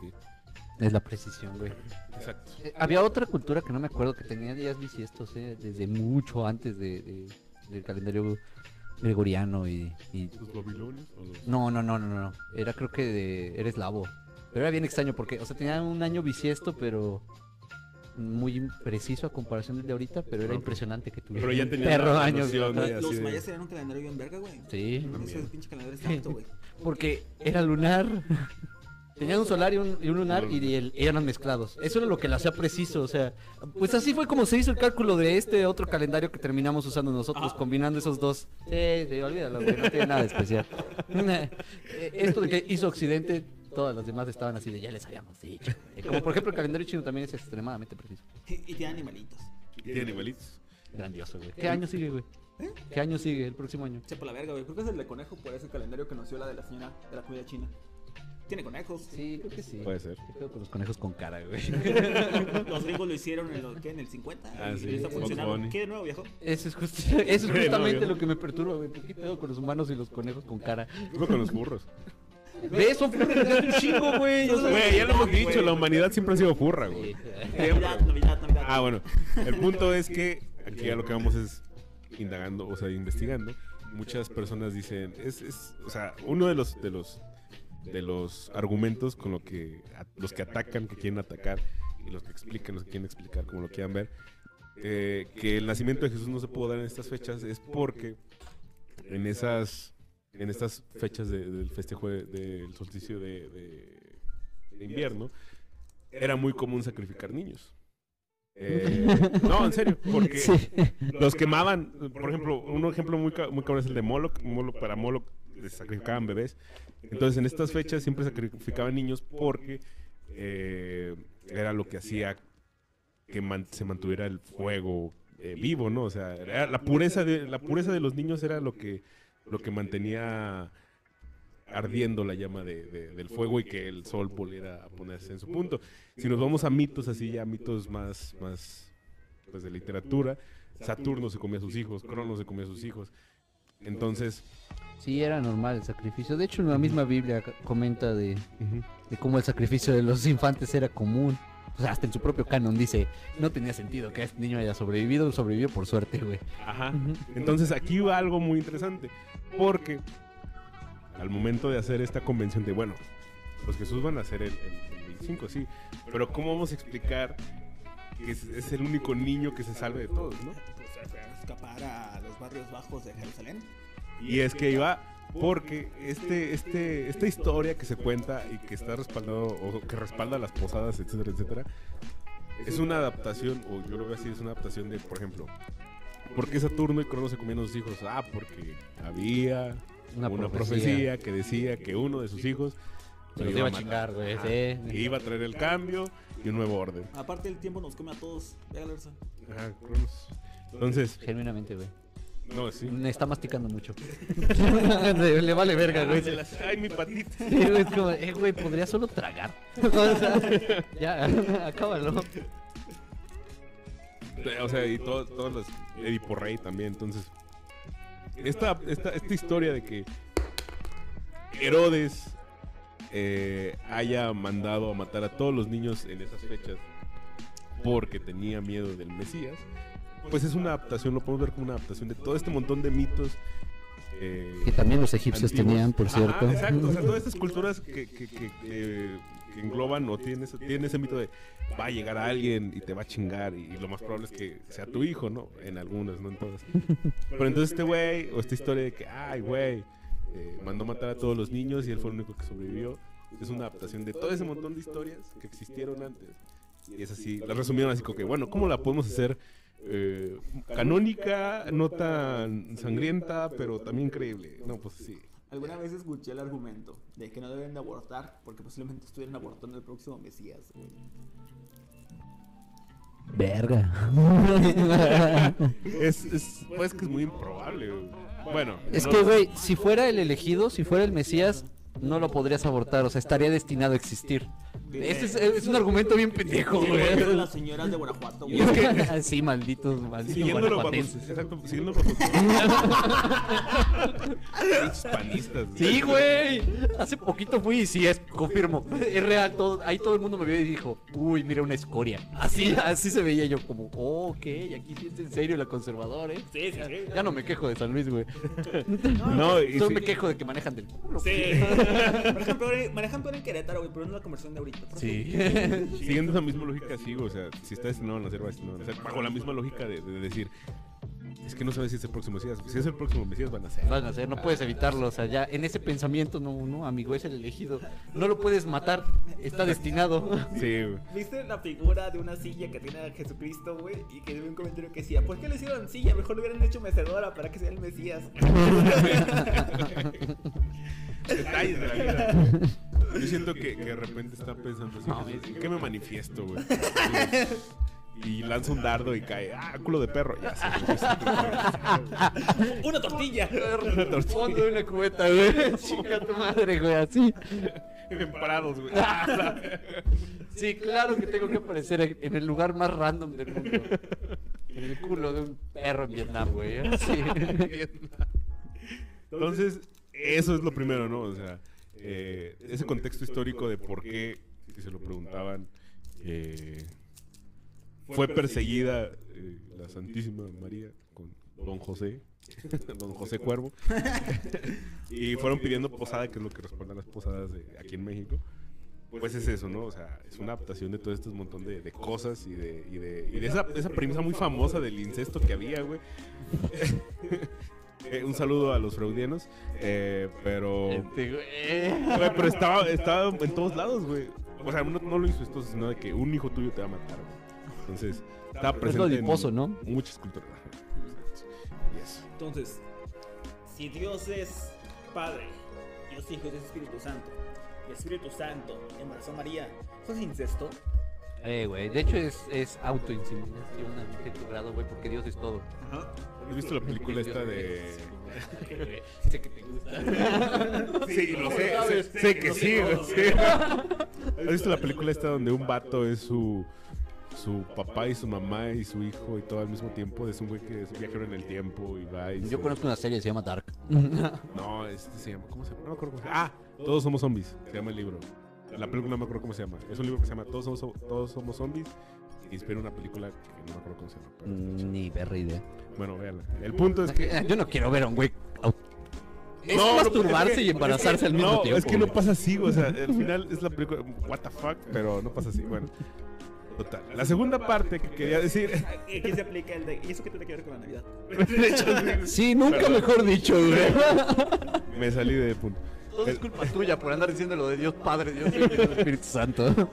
A: Sí,
C: Es la precisión, güey.
A: exacto.
C: Eh, había otra cultura que no me acuerdo que tenía días bisiestos, eh, desde mucho antes de, de- del calendario gregoriano y, y-
A: ¿Los babilonios o los.?
C: No, no, no, no, no. Era creo que de... Era eslavo. Pero era bien extraño porque, o sea, tenía un año bisiesto, pero muy preciso a comparación del de ahorita, pero era impresionante que tuviera
A: Pero ya tenía
C: perro
A: la
C: años.
B: Los
A: de-
B: mayas eran un calendario bien verga, güey.
C: Sí,
B: Ese pinche calendario está güey.
C: porque era lunar. Tenía un solar y un, y un lunar y el- eran mezclados. Eso era lo que lo hacía preciso, o sea, pues así fue como se hizo el cálculo de este otro calendario que terminamos usando nosotros,
B: Ah.
C: combinando esos dos. Sí, sí, olvídalo, güey, no tiene nada de especial. Eh, Esto de que hizo Occidente, todas las demás estaban así de ya les habíamos dicho. Eh, Como por ejemplo el calendario chino también es extremadamente preciso.
B: Y, y tiene animalitos.
A: ¿Y tiene animalitos?
C: Grandioso, güey. ¿Qué año sigue, güey?
B: ¿Eh?
C: ¿Qué año sigue el próximo año?
B: Che, por la verga, güey. Creo que es el de conejo por ese calendario que nos dio la de la señora de la comida china. Tiene conejos.
C: Sí, creo que sí.
A: Puede ser.
C: ¿Qué pedo con los conejos con cara, güey?
B: Los gringos lo hicieron en, lo, ¿qué? en el 50.
A: Ah,
B: y
A: sí,
B: está funcionando. ¿Qué de nuevo, viejo?
C: Eso es, eso justamente lo que me perturba, güey. ¿Por qué pedo con los humanos y los conejos con cara?
A: Iba con los burros.
C: ¿Ves? Son furros desde un chingo, güey.
A: Güey, ya lo hemos dicho, la humanidad siempre ha sido furra, güey.
B: Navidad, Navidad, Navidad.
A: Ah, bueno. El punto es que aquí ya lo que vamos es indagando, o sea, investigando. Muchas personas dicen, es, es o sea, uno de los, de los, de los argumentos con lo que a- los que atacan, que quieren atacar, y los que explican, los que quieren explicar, como lo quieran ver, eh, que el nacimiento de Jesús no se pudo dar en estas fechas es porque en esas, en estas fechas de- del festejo de- del solsticio de, de- de invierno era muy común sacrificar niños. Eh, no, en serio, porque
C: Sí.
A: los quemaban. Por ejemplo, un ejemplo muy, muy cabrón es el de Moloch. Moloch para Moloch sacrificaban bebés. Entonces, en estas fechas siempre sacrificaban niños porque eh, era lo que hacía que se mantuviera el fuego eh, vivo, ¿no? O sea, la pureza de la pureza de los niños era lo que lo que mantenía ardiendo la llama de- de- del fuego y que el sol volviera ponerse en su punto. Si nos vamos a mitos así ya mitos más más pues de literatura, Saturno se comía a sus hijos, Cronos se comía a sus hijos. Entonces,
C: Sí, era normal el sacrificio. De hecho, la misma Biblia comenta de, de cómo el sacrificio de los infantes era común. O sea, hasta en su propio canon dice, no tenía sentido que este niño haya sobrevivido, sobrevivió por suerte, güey.
A: Ajá. Entonces aquí va algo muy interesante. Porque al momento de hacer esta convención de, bueno, pues Jesús van a ser el, el- el 25, sí. Pero ¿cómo vamos a explicar que es, es el único niño que se salve de todos, no?
B: Escapar a los barrios bajos de Jerusalén.
A: Y es que iba porque este, este, esta historia que se cuenta y que está respaldado, o que respalda las posadas, etcétera, etcétera, es una adaptación, o yo lo veo así, es una adaptación de, por ejemplo, ¿por qué Saturno y Cronos se comían a sus hijos? Ah, porque había
C: Una,
A: una,
C: profecía.
A: profecía. que decía que uno de sus hijos
C: Se
A: lo
C: los iba a chingar, güey.
A: Que iba a traer el cambio y un nuevo orden.
B: Aparte, el tiempo nos come a todos. Ya,
A: Cronos. Entonces,
C: Genuinamente, güey.
A: no, sí.
C: Me está masticando mucho. le, le vale verga, güey.
A: Ay, mi patita.
C: Sí, güey, es como, eh, güey, podría solo tragar. O sea, ya, acábalo.
A: O sea, y todo- todos los. Eddie Porrey también, entonces. esta, esta, esta historia de que Herodes eh, haya mandado a matar a todos los niños en esas fechas porque tenía miedo del Mesías, pues es una adaptación, lo podemos ver como una adaptación de todo este montón de mitos. eh,
C: Que también los egipcios
A: antiguos.
C: tenían, por
A: Ajá,
C: cierto.
A: exacto, o sea, todas estas culturas que, que, que, que- engloban o tienen ese, tienen ese mito de va a llegar alguien y te va a chingar y, lo más probable es que sea tu hijo, ¿no? En algunas, no en todas. Pero entonces este güey, o esta historia de que, ay, güey, eh, mandó matar a todos los niños y él fue el único que sobrevivió, es una adaptación de todo ese montón de historias que existieron antes. Y es así, la resumieron así como que, bueno, ¿cómo la podemos hacer eh, canónica, no tan sangrienta, pero también creíble? No, pues sí.
B: Alguna vez escuché el argumento de que no deben de abortar porque posiblemente estuvieran abortando el próximo Mesías.
C: Verga.
A: Es, es, pues que es muy improbable. güey. Bueno,
C: Es
A: no-
C: que, güey, si fuera el elegido, si fuera el Mesías, no lo podrías abortar, o sea, estaría destinado a existir. Este es, es un argumento bien pendejo, güey.
B: las señoras de Guanajuato, güey.
C: es que, sí, malditos, malditos
A: Siguiéndolo
C: guanajuatenses.
A: exacto, siguiéndolo bajo Pinches panistas.
C: Sí, güey. Hace poquito fui y sí, es, confirmo. Es real, todo, ahí todo el mundo me vio y dijo, uy, mira una escoria. Así, así se veía yo como, oh, ok, aquí sí es en serio la conservadora, ¿eh?
B: Sí, sí, sí.
C: Ya no me quejo de San Luis, güey.
A: No, y
C: Solo
A: sí-
C: me quejo de que manejan del culo.
B: Sí. Por ejemplo, manejan peor en Querétaro, güey, pero no la conversión de
C: Sí.
A: Siguiendo esa misma lógica, sí, o sea, si está destinado a nacer, va destinado a nacer. Bajo la misma lógica de, de decir, es que no sabes si es el próximo Mesías. Si es el próximo Mesías, van a ser.
C: Van a ser, no puedes evitarlo, o sea, ya en ese pensamiento, no, no, amigo, es el elegido. No lo puedes matar, está destinado.
A: Sí, güey.
B: ¿Viste la figura de una silla que tiene a Jesucristo, güey? Y que dio un comentario que decía, ¿por qué le hicieron silla? Mejor le hubieran hecho mecedora para que sea el Mesías.
A: Detalles de la vida. Yo siento que, que de repente está pensando así,
C: No,
A: ¿en
C: es-
A: qué me manifiesto, güey? Y lanza un dardo y cae, ah, culo de perro. Ya.
B: ¡Una tortilla!
A: Una tortilla.
C: Fondo de una cubeta, güey. Chica tu madre, güey, así.
A: En parados, güey.
C: Sí, claro que tengo que aparecer en el lugar más random del mundo. En el culo de un perro en Vietnam, güey. Sí.
A: Entonces, eso es lo primero, ¿no? O sea, eh, ese contexto histórico de por qué, si se lo preguntaban, eh, fue perseguida eh, la Santísima María con Don José, Don José Cuervo, y fueron pidiendo posada, que es lo que responden las posadas de aquí en México. Pues es eso, ¿no? O sea, es una adaptación de todo este montón de, cosas y de, y de, y de esa premisa muy famosa del incesto que había, güey. Eh, un saludo a los freudianos, eh, pero...
C: Este, güey.
A: Güey, pero estaba, estaba en todos lados, güey. O sea, no, no lo hizo esto, sino de que un hijo tuyo te va a matar, güey. Entonces, estaba
C: Es
A: presente
C: lo adiposo,
A: en
C: ¿no?
A: muchas culturas. Y eso.
B: Entonces, si Dios es Padre, Dios Hijo y Dios Espíritu Santo, y Espíritu Santo embarazó a María, ¿eso es incesto?
C: Eh, güey. De hecho, es, es autoinseminación a cierto grado, güey, porque Dios es todo.
B: Ajá.
A: ¿Has visto la película esta de...?
C: sé que te gusta.
A: Sí, lo sé, sé, sé que sí. ¿Has visto la película esta donde un vato es su su papá y su mamá y su hijo y todo al mismo tiempo? Es un güey que es viajero en el tiempo y va y
C: Yo
A: se-
C: conozco una serie que se llama Dark.
A: No, este se llama. ¿Cómo se llama? No me acuerdo cómo se llama. Ah, Todos somos zombies. Se llama el libro. La película no me acuerdo cómo se llama. Es un libro que se llama Todos somos, todos somos zombies. Y inspira una película que no me acuerdo cómo se llama. pero.
C: Ni verga idea.
A: Bueno, véanla. El punto es que.
C: Yo no quiero ver a un güey. Es
A: No,
C: masturbarse
A: es que-
C: y embarazarse
A: es que-
C: al mismo
A: no,
C: tiempo.
A: es que no pasa así, o sea, al final es la película. What the fuck, pero no pasa así. Bueno, total. La segunda parte que quería decir.
B: Aquí se aplica el de. ¿Y eso qué tiene que ver con la Navidad?
C: Sí, nunca
A: Perdón.
C: mejor dicho, güey.
A: me salí de punto.
C: Todo es culpa tuya por andar diciendo lo de Dios Padre, Dios Hijo y Dios Espíritu Santo.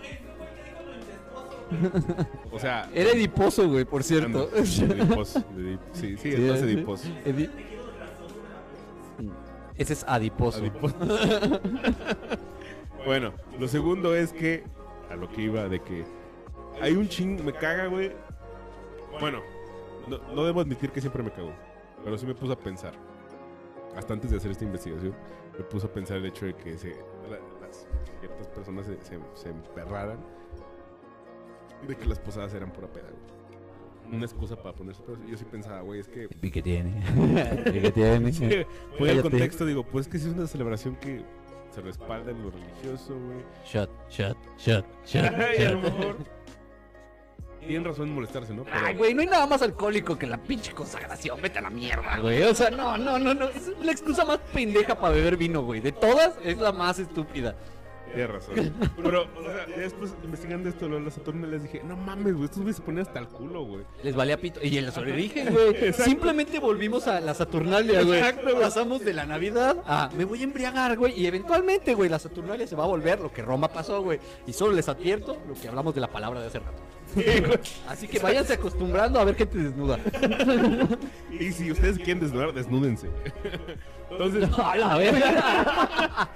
A: O sea.
C: Era ediposo, güey, por cierto.
A: Ediposo, Edip- Sí, sí, es más ediposo.
C: Edi- Ese es adiposo.
A: Adiposo. bueno, lo segundo es que, a lo que iba, de que hay un ching, me caga, güey. Bueno, no, no debo admitir que siempre me cago, pero sí me puse a pensar, hasta antes de hacer esta investigación, me puse a pensar el hecho de que se, la- las, ciertas personas se, se, se emperraran de que las posadas eran pura peda, güey. una excusa para ponerse pedos. Yo sí pensaba, güey, es que
C: El pique tiene. El pique tiene.
A: Al
C: Cállate.
A: contexto, digo, pues que sí es una celebración que se respalda en lo religioso, güey.
C: Shot, shot, shot, shot.
A: Y a lo
C: shot.
A: mejor tienen razón en molestarse, ¿no? Pero,
C: Ay, güey, no hay nada más alcohólico que la pinche consagración. Vete a la mierda, güey. O sea, no, no, no, no. Es la excusa más pendeja para beber vino, güey. De todas, es la más estúpida.
A: Tienes razón. Pero, o sea, ya después investigando esto, lo de las Saturnas, les dije, no mames, güey, estos güeyes se ponían hasta el culo, güey.
C: Les valía pito. Y en los origen, güey. Simplemente volvimos a la Saturnalia, güey.
A: Exacto, güey.
C: Pasamos de la Navidad a me voy a embriagar, güey. Y eventualmente, güey, la Saturnalia se va a volver lo que Roma pasó, güey. Y solo les advierto lo que hablamos de la palabra de hace rato. Así que váyanse acostumbrando a ver gente desnuda.
A: Y si ustedes quieren desnudar, desnúdense. Entonces,
C: A la verga.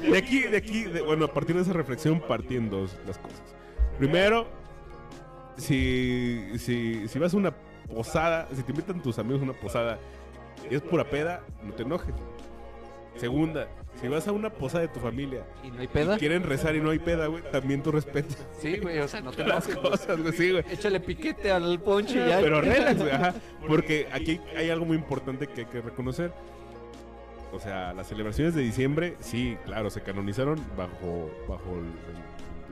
A: de aquí, de aquí, de- bueno, a partir de esa reflexión parten dos las cosas. Primero, si, si, si vas a una posada, si te invitan tus amigos a una posada y es pura peda, no te enojes. Segunda, si vas a una posada de tu familia
C: ¿Y no hay
A: y
C: peda?
A: quieren rezar y no hay peda, güey, también tú respetas
C: Sí, güey, o sea, no te
A: las cosas, güey, sí, güey.
C: Échale piquete al ponche y ya.
A: Pero relax, güey, ajá. Porque aquí hay algo muy importante que hay que reconocer. O sea, las celebraciones de diciembre, sí, claro, se canonizaron bajo, bajo el, el-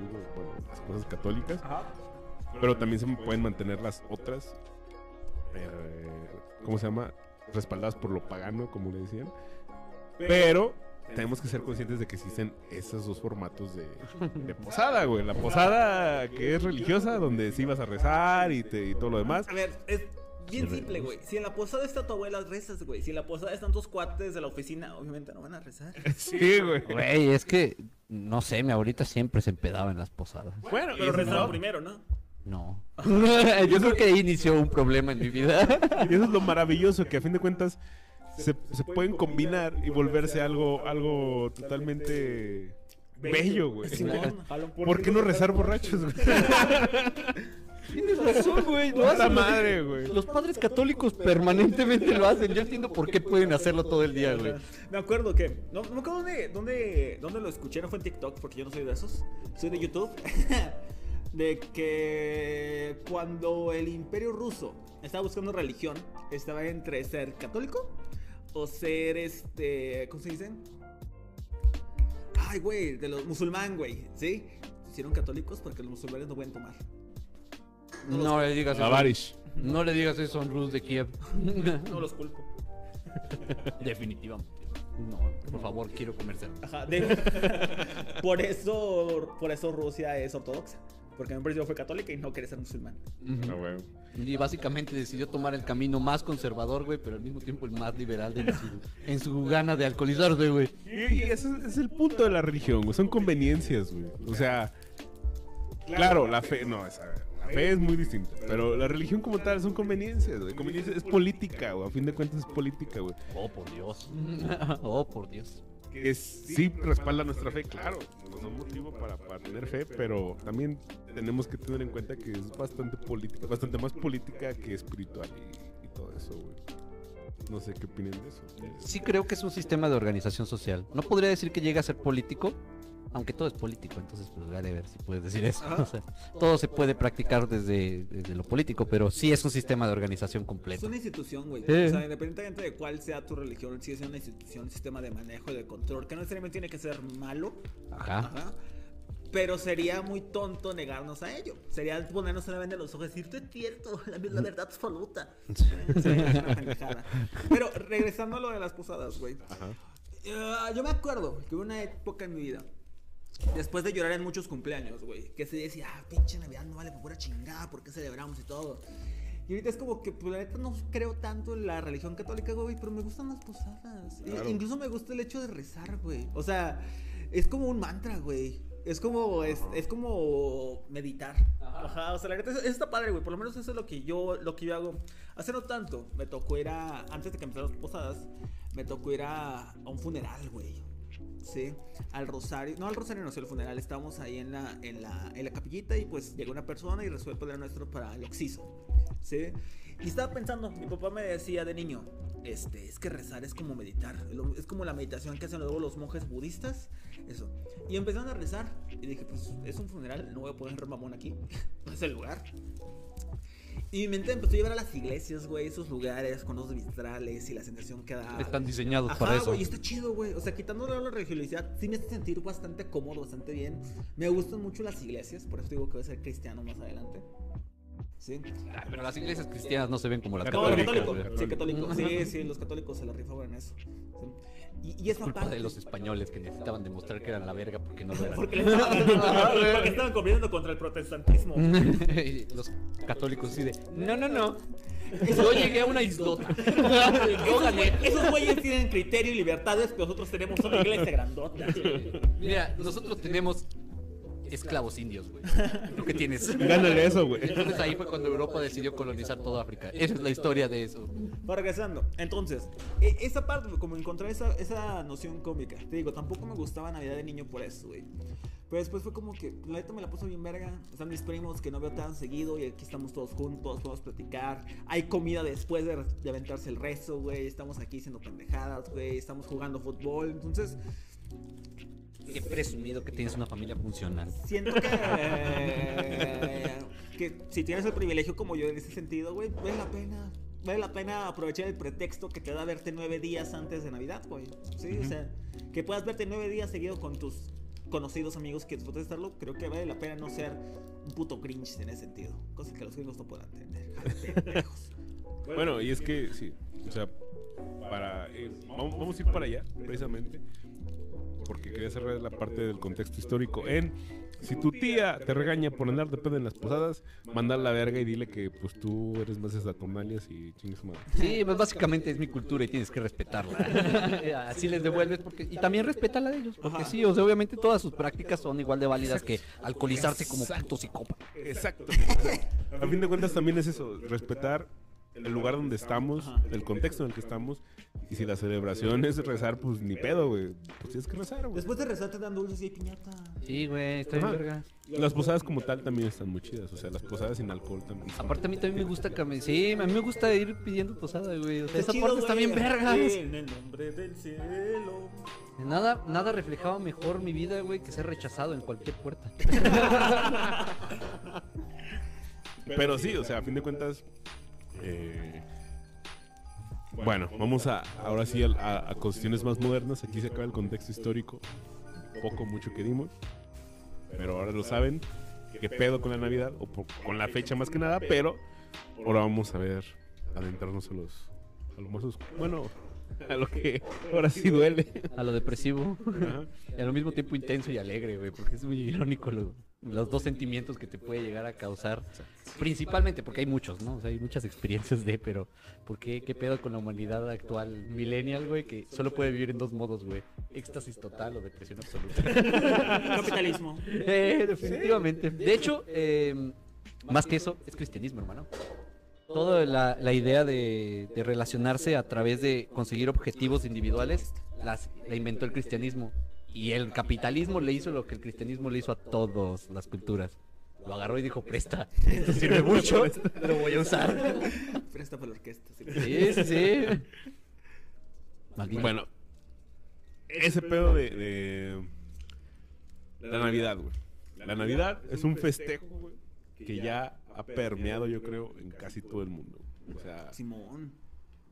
A: el- bueno, las cosas católicas. Pero también se pueden mantener las otras, eh, ¿cómo se llama? Respaldadas por lo pagano, como le decían. Pero tenemos que ser conscientes de que existen esos dos formatos de, de posada, güey. La posada que es religiosa, donde sí vas a rezar y, te, y todo lo demás.
B: A ver, es bien simple, güey. Si en la posada está tu abuela, rezas, güey. Si en la posada están tus cuates de la oficina, obviamente no van a rezar.
A: Sí, güey.
C: Güey, es que, no sé, mi abuelita siempre se empedaba en las posadas.
A: Bueno,
B: Pero rezaron
A: no.
B: primero, ¿no?
C: No. Yo creo que ahí inició un problema en mi vida.
A: Y eso es lo maravilloso, que a fin de cuentas se, se pueden combinar y volverse algo, algo totalmente bello, güey. ¿Por qué no rezar borrachos, güey?
C: Tienes razón, güey. Lo hacen.
A: madre, güey.
C: Los padres católicos permanentemente lo hacen. Yo entiendo por qué pueden hacerlo todo el día, güey.
B: Me acuerdo que. No, no me acuerdo dónde, dónde, dónde lo escuché, no fue en TikTok, porque yo no soy de esos. Soy de YouTube. de que cuando el imperio ruso estaba buscando religión, estaba entre ser católico o ser este. ¿Cómo se dice? Ay, güey, de los musulmán, güey, ¿sí? Se hicieron católicos porque los musulmanes no pueden tomar.
C: No le digas eso.
A: Avarish.
C: No le digas eso a un Rus de Kiev.
B: No los culpo.
C: Definitivamente. No, por favor, quiero comérselo.
B: Ajá, de- por eso por eso Rusia es ortodoxa. Porque en principio fue católica y no quiere ser musulmán.
A: Ah, güey.
C: Y básicamente decidió tomar el camino más conservador, güey, pero al mismo tiempo el más liberal de en su, en su gana de alcoholizarse, güey.
A: Y, y ese es, es el punto de la religión, güey. Son conveniencias, güey. O sea, claro, la fe, no, esa, la fe es muy distinta. Pero la religión como tal son conveniencias, güey. Conveniencias es política, güey. A fin de cuentas es política, güey.
C: Oh, por Dios. oh, por Dios.
A: Que es- sí respalda nuestra fe, claro. No es un motivo para, para tener fe, pero también tenemos que tener en cuenta que es bastante política, bastante más política que espiritual y, y todo eso, güey. No sé qué opinan de eso.
C: Sí creo que es un sistema de organización social. No podría decir que llega a ser político, aunque todo es político, entonces pues vale ver si puedes decir eso. O sea, todo se puede practicar desde, desde lo político, pero sí es un sistema de organización
B: Es
C: completo.
B: una institución, güey.
C: Sí.
B: O sea, independientemente de cuál sea tu religión, sí es una institución, un sistema de manejo y de control, que no necesariamente tiene que ser malo.
C: Ajá.
B: Ajá. Pero sería muy tonto negarnos a ello. Sería ponernos solamente los ojos y decir, "Tú es cierto, la, la verdad absoluta. Sí, es una pendejada. Pero regresando a lo de las posadas, güey.
A: Ajá.
B: Ah, yo me acuerdo que hubo una época en mi vida, después de llorar en muchos cumpleaños, güey, que se decía, ah, pinche Navidad no vale por pura chingada, ¿por qué celebramos y todo? Y ahorita es como que, pues, la neta, no creo tanto en la religión católica, güey, pero me gustan las posadas.
A: Claro.
B: incluso me gusta el hecho de rezar, güey. O sea, es como un mantra, güey. Es como, es, es como meditar. Ajá. o sea, la neta, eso, eso está padre, güey. Por lo menos eso es lo que yo, lo que yo hago. Hace no tanto, me tocó ir a, antes de que empezaran las posadas, me tocó ir a, a un funeral, güey. Sí, al rosario, no al rosario, no al funeral. Estábamos ahí en la, en la, en la capillita y pues llegó una persona y rezó el Padre Nuestro para el oxiso. Sí, y estaba pensando, mi papá me decía de niño, este, es que rezar es como meditar, es como la meditación que hacen luego los monjes budistas, eso. Y empezaron a rezar y dije, pues es un funeral, no voy a poner mamón aquí, no es el lugar. Y mi mente empezó a llevar a las iglesias, güey, esos lugares con los vitrales y la sensación que da.
C: Están diseñados
B: Ajá,
C: para eso.
B: güey, está chido, güey. O sea, quitando la religiosidad, sí me hace sentir bastante cómodo, bastante bien. Me gustan mucho las iglesias, por eso digo que voy a ser cristiano más adelante. Sí.
C: Ah, Pero las iglesias cristianas no se ven como las
B: No,
A: Católicas,
B: católicos.
A: güey.
B: Sí, católicos. Sí, sí, los católicos se la rifaban en eso. Sí. Y, y esa
C: culpa
B: parte.
C: de los españoles que necesitaban demostrar que eran la verga porque no lo eran.
B: Porque, porque estaban compitiendo contra el protestantismo.
C: Los católicos así de, no, no, no. Yo llegué a una islota. Yo gané.
B: Esos güeyes tienen criterio y libertades, pero nosotros tenemos una iglesia grandota.
C: Mira, nosotros tenemos esclavos indios, güey. ¿Tú qué tienes?
A: Gánale eso, güey.
C: Entonces ahí fue cuando Europa decidió colonizar toda África. Esa es la historia de eso.
B: Va regresando. Entonces, e- esa parte, como encontré esa, esa noción cómica. Te digo, tampoco me gustaba Navidad de niño por eso, güey. Pero después fue como que, la neta me la puso bien verga. Están mis primos que no veo tan seguido y aquí estamos todos juntos, podemos platicar. Hay comida después de, de aventarse el resto, güey. Estamos aquí haciendo pendejadas, güey. Estamos jugando fútbol. Entonces,
C: Qué presumido que tienes una familia funcional.
B: siento que, eh, que si tienes el privilegio como yo en ese sentido, güey, vale la pena. Vale la pena aprovechar el pretexto que te da verte nueve días antes de Navidad, güey. Sí, o sea, que puedas verte nueve días seguido con tus conocidos amigos que disfrutes de estarlo, creo que vale la pena no ser un puto grinch en ese sentido. Cosas que los gringos no puedan entender. Pendejos.
A: Bueno, y es que sí, o sea, para eh, vamos, vamos a ir para allá, precisamente, porque quería cerrar la parte del contexto histórico en si tu tía te regaña por andar de pedo en las posadas, manda la verga y dile que pues tú eres más de Saturnalias y chingue su madre.
C: Sí, pues básicamente es mi cultura y tienes que respetarla. Así les devuelves porque y también respeta la de ellos, porque sí, o sea, obviamente todas sus prácticas son igual de válidas que alcoholizarse como puto psicópata.
A: Exacto. A fin de cuentas también es eso, respetar el lugar donde estamos,
B: Ajá.
A: el contexto en el que estamos. Y si la celebración es rezar, pues ni pedo, güey. Pues tienes que rezar, güey.
B: Después de rezar te dan dulces y hay piñata.
C: Sí, güey, está bien verga.
A: Las posadas como tal también están muy chidas. O sea, las posadas sin alcohol también.
C: Aparte a mí también me gusta que me... Sí, a mí me gusta ir pidiendo posada, güey. O sea, esa
B: chido,
C: parte está bien vergas.
B: En el nombre del cielo.
C: Nada, nada reflejaba mejor mi vida, güey, que ser rechazado en cualquier puerta.
A: Pero sí, o sea, a fin de cuentas. Eh, bueno, vamos a ahora sí a, a- a cuestiones más modernas. Aquí se acaba el contexto histórico. Poco, mucho que dimos. Pero ahora lo saben. ¿Qué pedo con la Navidad? O por- con la fecha más que nada. Pero ahora vamos a ver, adentrarnos a los. A lo más. Bueno, a lo que ahora sí duele.
C: A lo depresivo.
A: Ajá.
C: Y al mismo tiempo intenso y alegre, güey, porque es muy irónico lo- los dos sentimientos que te puede llegar a causar. Principalmente porque hay muchos, ¿no? O sea, hay muchas experiencias de, pero ¿por qué? ¿Qué pedo con la humanidad actual millennial, güey? Que solo puede vivir en dos modos, güey. Éxtasis total o depresión absoluta.
B: Capitalismo.
C: Eh, definitivamente. De hecho, eh, más que eso, es cristianismo, hermano. Toda la, la idea de, de relacionarse a través de conseguir objetivos individuales las, la inventó el cristianismo. Y el capitalismo le hizo lo que el cristianismo le hizo a todas las culturas. Lo agarró y dijo, presta, esto sirve mucho, lo voy a usar.
B: Presta para la orquesta. sí.
C: Sí.
A: Bueno, ese pedo de, de la Navidad, güey. La Navidad es un festejo, güey, que ya ha permeado, yo creo, en casi todo el mundo. O sea,
B: Simón.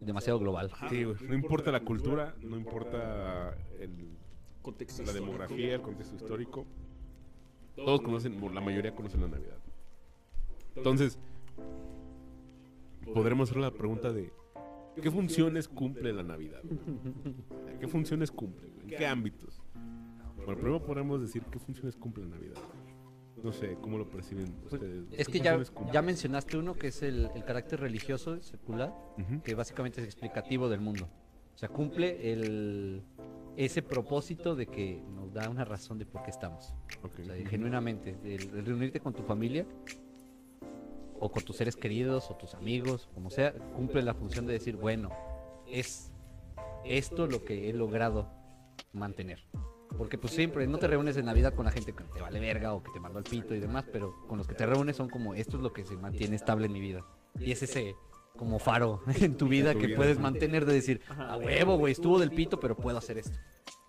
C: Demasiado global.
A: sí, güey, no importa la cultura, no importa el-
B: Contexto
A: la
B: histórico.
A: demografía, el contexto histórico. Todos conocen, la mayoría conocen la Navidad. Entonces, podremos hacer la pregunta de ¿qué funciones cumple la Navidad? ¿Qué funciones cumple? güey? ¿En qué ámbitos? Bueno, primero podremos decir qué funciones cumple la Navidad. No sé, ¿cómo lo perciben ustedes?
C: Es
A: ¿Qué
C: que ya, mencionaste uno que es el, el carácter religioso, secular, que básicamente es explicativo del mundo. O sea, cumple el, ese propósito de que nos da una razón de por qué estamos.
A: Ok.
C: O sea, genuinamente, el, el reunirte con tu familia o con tus seres queridos o tus amigos, como sea, cumple la función de decir, bueno, es esto lo que he logrado mantener. Porque pues siempre no te reúnes en Navidad con la gente que te vale verga o que te mandó al pito y demás, pero con los que te reúnes son como, esto es lo que se mantiene estable en mi vida. Y es ese como faro en tu vida
A: tu
C: que
A: vida,
C: puedes mantener de decir, a huevo, güey, estuvo del pito, pero puedo hacer esto.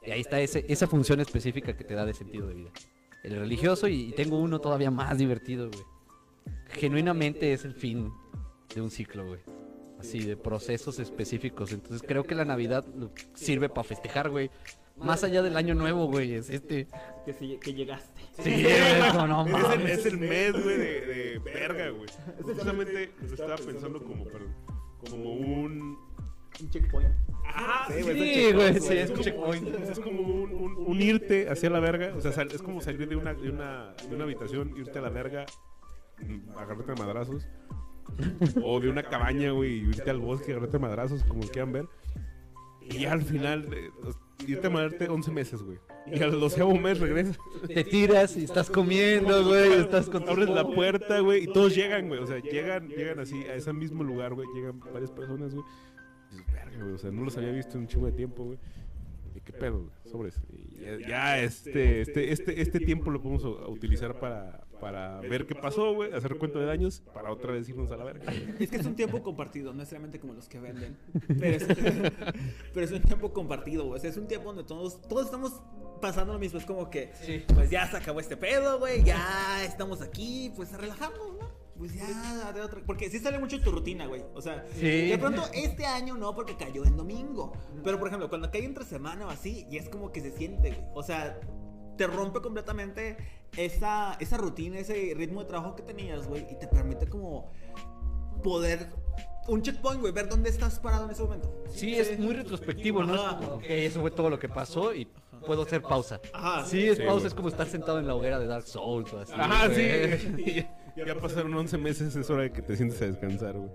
C: Y ahí está ese, esa función específica que te da de sentido de vida. El religioso y, y tengo uno todavía más divertido, güey. Genuinamente es el fin de un ciclo, güey. Así, de procesos específicos. Entonces creo que la Navidad sirve para festejar, güey. Más allá del año nuevo, güey. Es este.
B: Que, sí- que llegaste.
C: Sí, güey, no,
A: Es el, es el mes, güey, de, de verga, güey. Justamente lo estaba pensando como, perdón, como un...
B: Un checkpoint.
A: Ajá,
B: Sí, güey,
C: Sí, güey, sí,
A: es
C: un
A: como,
C: checkpoint.
A: es como un, un- un irte hacia la verga. O sea, sal- es como salir de una, de, una, de una habitación, irte a la verga, agarrarte a madrazos. O de una cabaña, güey, y irte al bosque, agarrarte a madrazos, como quieran ver. Y ya al final, eh, irte a madrarte 11 meses, güey. Y al doceavo mes regresas.
C: Te tiras y estás comiendo, güey. Estás con
A: Abres la puerta, güey, y todos llegan, güey. O sea, llegan, llegan así a ese mismo lugar, güey. Llegan varias personas, güey. Verga, güey. O sea, no los había visto en un chingo de tiempo, güey. ¿Y qué pedo, güey? Sobres. Y ya, ya, este, este, este, este tiempo lo podemos utilizar para, para ver qué pasó, güey. Hacer cuento de daños, para otra vez irnos a la verga.
B: Es que es un tiempo compartido, no necesariamente como los que venden. Pero es, pero es un tiempo compartido, güey. O sea, es un tiempo donde todos, todos estamos pasando lo mismo. Es como que,
C: Sí.
B: pues ya se acabó este pedo, güey. Ya estamos aquí, pues a relajarnos, ¿no? Pues ya, de otra. Porque sí sale mucho tu rutina, güey. O sea,
C: Sí.
B: de pronto este año no, porque cayó en domingo. Pero por ejemplo, cuando cae entre semana o así, y es como que se siente, güey. O sea, te rompe completamente esa, esa rutina, ese ritmo de trabajo que tenías, güey. Y te permite como poder. Un checkpoint, güey, ver dónde estás parado en ese momento.
C: Sí, es muy retrospectivo, ¿no? Es ok, eso fue todo lo que pasó y puedo hacer pausa.
B: Ajá.
C: Sí, es
A: Sí,
C: pausa,
A: güey.
C: es como estar sentado en la hoguera de Dark Souls o así.
A: Ajá, sí. Ya, ya pasaron 11 meses, es hora de que te sientes a descansar, güey.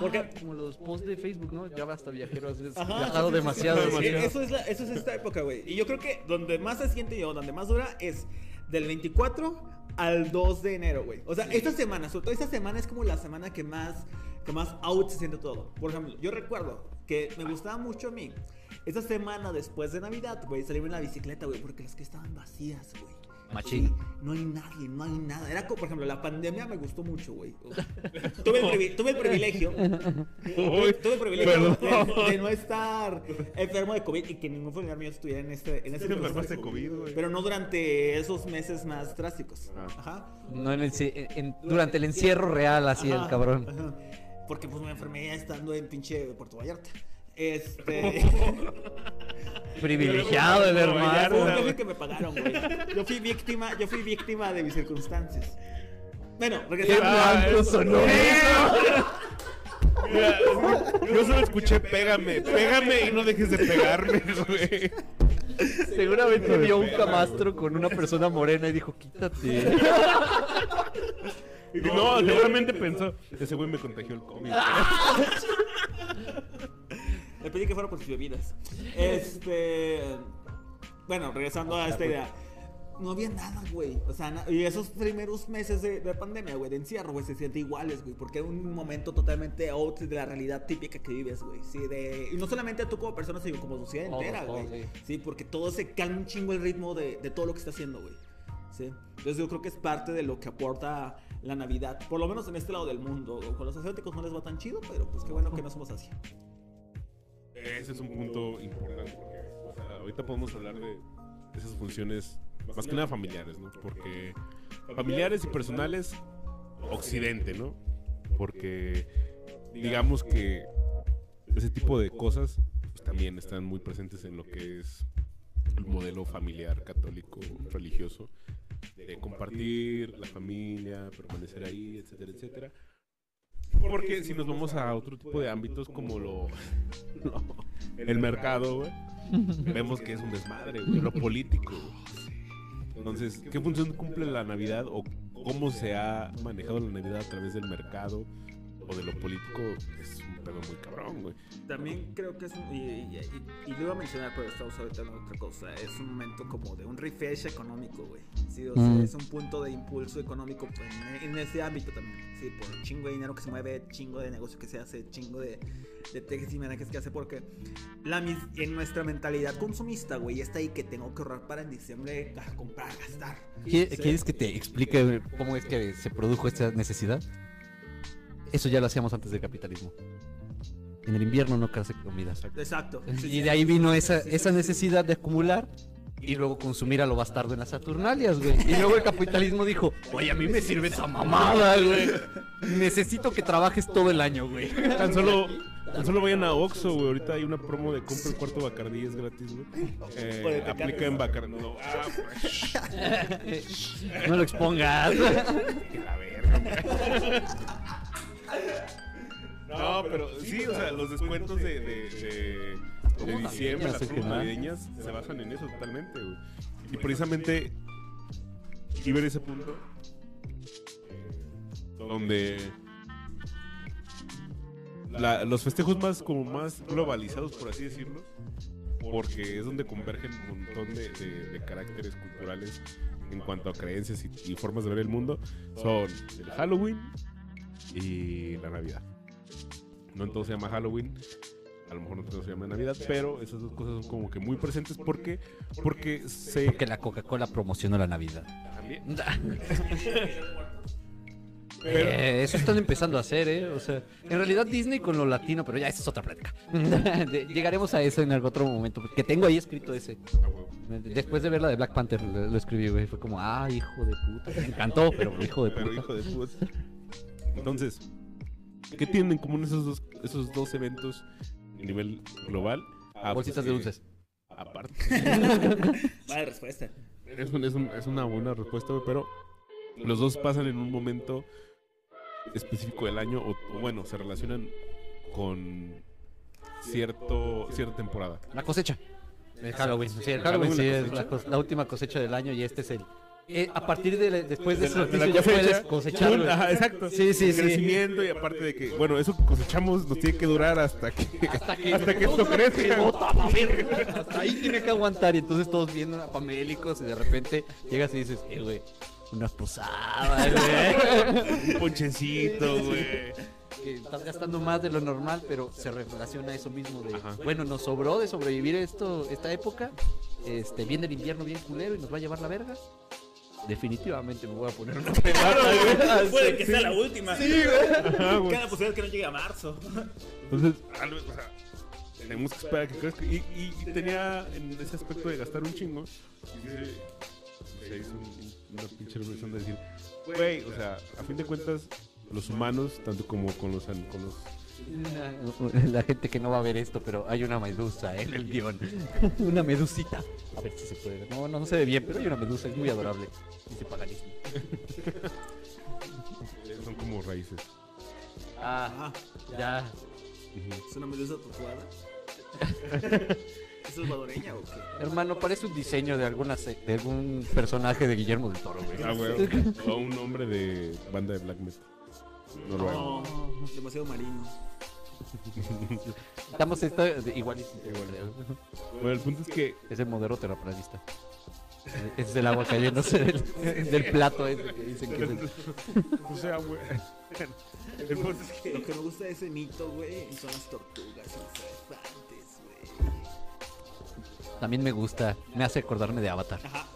C: Porque como los posts de Facebook, ¿no? Ya basta viajero, has
B: Ajá,
C: viajado
B: sí, sí,
C: demasiado.
B: sí, sí,
C: demasiado.
B: Eso es, la- eso es esta época, güey. Y yo creo que donde más se siente yo, donde más dura, es del 24 al 2 de enero, güey. O sea, esta semana, sobre todo esta semana es como la semana que más, que más out se siente todo. Por ejemplo, yo recuerdo que me gustaba mucho a mí. Esta semana después de Navidad, güey, salirme en la bicicleta, güey, porque las que estaban vacías, güey.
C: Machín.
B: Sí, no hay nadie, no hay nada. Era como, por ejemplo, la pandemia me gustó mucho, güey. Tuve, el privi- tuve el privilegio
A: Uy,
B: Tuve el privilegio de, de no estar enfermo de COVID y que ningún familiar mío estuviera en este en ese
A: de COVID, güey.
B: Pero no durante esos meses más drásticos.
A: Ah.
B: Ajá.
C: No en el, en- durante el encierro real, así el
B: Ajá,
C: cabrón.
B: ajá. Porque pues me enfermé estando en pinche Puerto Vallarta. Este.
C: Privilegiado el hermano.
B: viaje
A: güey.
B: que me pagaron, güey. Yo fui víctima, yo fui víctima de mis circunstancias. Bueno,
C: Qué
B: regresando.
A: Mira, yo solo escuché pégame, pégame y no dejes de pegarme, güey.
C: Seguramente vio un camastro con una persona morena y dijo, quítate.
A: Y no, seguramente pensó, ese güey me contagió el COVID.
B: Le pedí que fuera por sus bebidas. Este. Bueno, regresando a esta idea. No había nada, güey. O sea, y esos primeros meses de, de pandemia, güey, de encierro, güey, se sienten iguales, güey. Porque era un momento totalmente out de la realidad típica que vives, güey. Sí, de. Y no solamente tú como persona, sino como sociedad entera, güey.
C: sí.
B: Sí, porque todo se calma un chingo el ritmo de, de todo lo que está haciendo, güey. Sí. Entonces yo creo que es parte de lo que aporta la Navidad. Por lo menos en este lado del mundo. Con los asiáticos no les va tan chido, pero pues qué bueno que no somos así.
A: Ese es un punto importante porque ahorita podemos hablar de esas funciones más que nada familiares, ¿no? Porque familiares y personales, occidente, ¿no? Porque digamos que ese tipo de cosas pues, también están muy presentes en lo que es el modelo familiar católico religioso de compartir la familia, permanecer ahí, etcétera, etcétera. Porque si nos vamos a otro tipo de ámbitos como lo, lo- el mercado, güey, vemos que es un desmadre, güey, lo político. Entonces, ¿qué función cumple la Navidad o cómo se ha manejado la Navidad a través del mercado o de lo político? Es un pedo muy cabrón, güey.
B: También creo que es un, y, y- y- y lo iba a mencionar, pero estamos ahorita en otra cosa. Es un momento como de un refresh económico, güey. Sí, o sea,
C: Mm.
B: es un punto de impulso económico pues, en, en ese ámbito también. Sí, por el chingo de dinero que se mueve, chingo de negocio que se hace, chingo de, de tejes y menajes que hace, porque la, mis- en nuestra mentalidad consumista, güey, está ahí que tengo que ahorrar para en diciembre comprar, gastar.
C: ¿Qui-
B: Sí.
C: ¿Quieres que te explique cómo es que se produjo esta necesidad? Eso ya lo hacíamos antes del capitalismo. En el invierno no crece comida.
B: Exacto.
C: Y de ahí vino esa, esa necesidad de acumular y luego consumir a lo bastardo en las Saturnalias, güey. Y luego el capitalismo dijo, oye, a mí me sirve esa mamada, güey. Necesito que trabajes todo el año, güey.
A: Tan solo, tan solo vayan a Oxxo, güey. Ahorita hay una promo de compra el cuarto Bacardí, es gratis, güey. Eh, aplica en Bacardí. No, ah, pues,
C: No lo expongas.
A: que la verga, güey. No, pero sí, o sea, los descuentos de, de, de, de diciembre, las
C: navideñas
A: navideñas, se basan en eso totalmente, güey. Y precisamente, y ver ese punto, donde la- los festejos más como más globalizados, por así decirlo, porque es donde convergen un montón de, de- de caracteres culturales en cuanto a creencias y, y formas de ver el mundo, son el Halloween y la Navidad. No en todo se llama Halloween, a lo mejor no todo se llama Navidad, pero esas dos cosas son como que muy presentes porque, porque se...
C: Porque la Coca-Cola promocionó la Navidad.
A: También.
C: Pero... eso están empezando a hacer, ¿eh? O sea, en realidad Disney con lo latino, pero ya esa es otra plática. Llegaremos a eso en algún otro momento, que tengo ahí escrito ese. Después de ver la de Black Panther lo, escribí, güey. Fue como, ah, hijo de puta. Me encantó, pero hijo de
A: Pero
C: puta.
A: hijo de puta. Entonces, ¿qué tienen en común esos dos, esos dos eventos a nivel global? Ah,
C: Bolsitas de
A: pues,
C: dulces.
A: eh, Aparte.
B: Vale, respuesta.
A: Es, un- es un- es una buena respuesta, pero los dos pasan en un momento específico del año, o, o bueno, se relacionan con cierto cierta temporada.
C: La cosecha. El Halloween. Sí, el Halloween,
A: Halloween,
C: sí,
A: la
C: es la última cosecha del año y este es el. Eh, a partir de la- después de,
A: De la- de la
C: ya puedes cosechar.
A: ajá, exacto.
C: Sí, sí,
A: El
C: sí.
A: crecimiento y aparte de que, bueno, eso que cosechamos nos tiene que durar hasta que
C: Hasta que,
A: hasta que esto crezca.
C: Hasta ahí tiene que aguantar. Y entonces todos viendo a pamélicos y de repente llegas y dices, eh, güey, una posada, güey.
A: Un ponchecito, güey.
C: que estás gastando más de lo normal, pero se relaciona a eso mismo de,
A: Ajá.
C: bueno, nos sobró de sobrevivir esto, esta época, este, viene el invierno bien culero y nos va a llevar la verga. Definitivamente me voy a poner una güey.
B: Puede que sea la última.
A: Ajá, güey.
B: La posibilidad que no llegue a marzo.
A: Entonces, algo, o sea, tenemos que esperar a que crezca. Y, y- y tenía en ese aspecto de gastar un chingo. Se hizo un- una pinche revolución de decir, güey, o sea, a fin de cuentas, los humanos, tanto como con los, an- con los
C: La gente que no va a ver esto, pero hay una medusa en el guion. una medusita. A ver si se puede ver. No, no, no se ve bien, pero hay una medusa, es muy adorable. Dice paganismo.
A: son como raíces.
C: Ah,
B: Ah,
C: ya.
B: Es una medusa tatuada. ¿Es salvadoreña o qué?
C: Hermano, parece un diseño de alguna de algún personaje de Guillermo del Toro, güey.
A: Ah, güey. O un nombre de banda de black metal. Noruego.
B: No, demasiado marino.
C: Estamos esta igual.
A: Bueno, el punto es que
C: Es el modelo terraplanista. Ese es el agua cayéndose del, del plato ese que dicen que es el-
A: O sea, güey. El punto es que.
B: Lo que me gusta de ese mito, güey, son las tortugas y los elefantes, güey.
C: También me gusta, me hace acordarme de Avatar.
B: Ajá.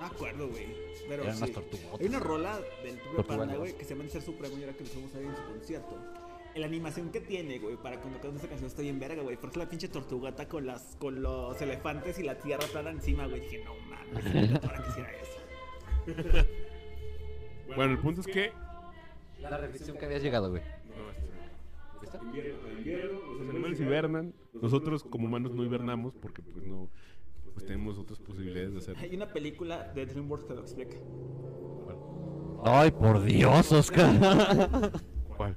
B: No me acuerdo, güey. Pero
C: Eran
B: sí.
C: unas tortugotas.
B: Hay una rola del propio Panda,
C: ¿no?
B: güey, que se llama Ser Supremo y ahora que lo fuimos a ver en su concierto. La animación que tiene, güey, para cuando canta esa canción está bien verga, güey. Porque la pinche tortugata con las con los elefantes y la tierra plana encima, güey. Dije, no mames, para que hiciera eso.
A: Bueno, el punto es que.
C: La reflexión que habías llegado, güey.
A: Los animales hibernan. Nosotros, como humanos, no hibernamos porque, pues, no. Pues tenemos otras posibilidades de hacerlo.
B: Hay una película de DreamWorks que lo explica.
C: Ay, por Dios, Oscar.
A: ¿Cuál?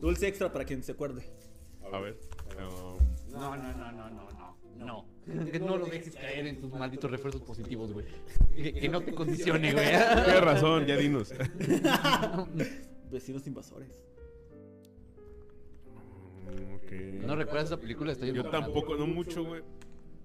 B: Dulce extra para quien se acuerde.
A: A ver. um,
C: No, no, no, no, no, no. No. Que no lo dejes caer en tus malditos refuerzos positivos, güey. Que, que no te condicione, güey.
A: Tienes razón, ya dinos.
B: Vecinos invasores.
A: Mm.
C: ¿No recuerdas esa película? Estoy
A: Yo tampoco, no mucho, güey.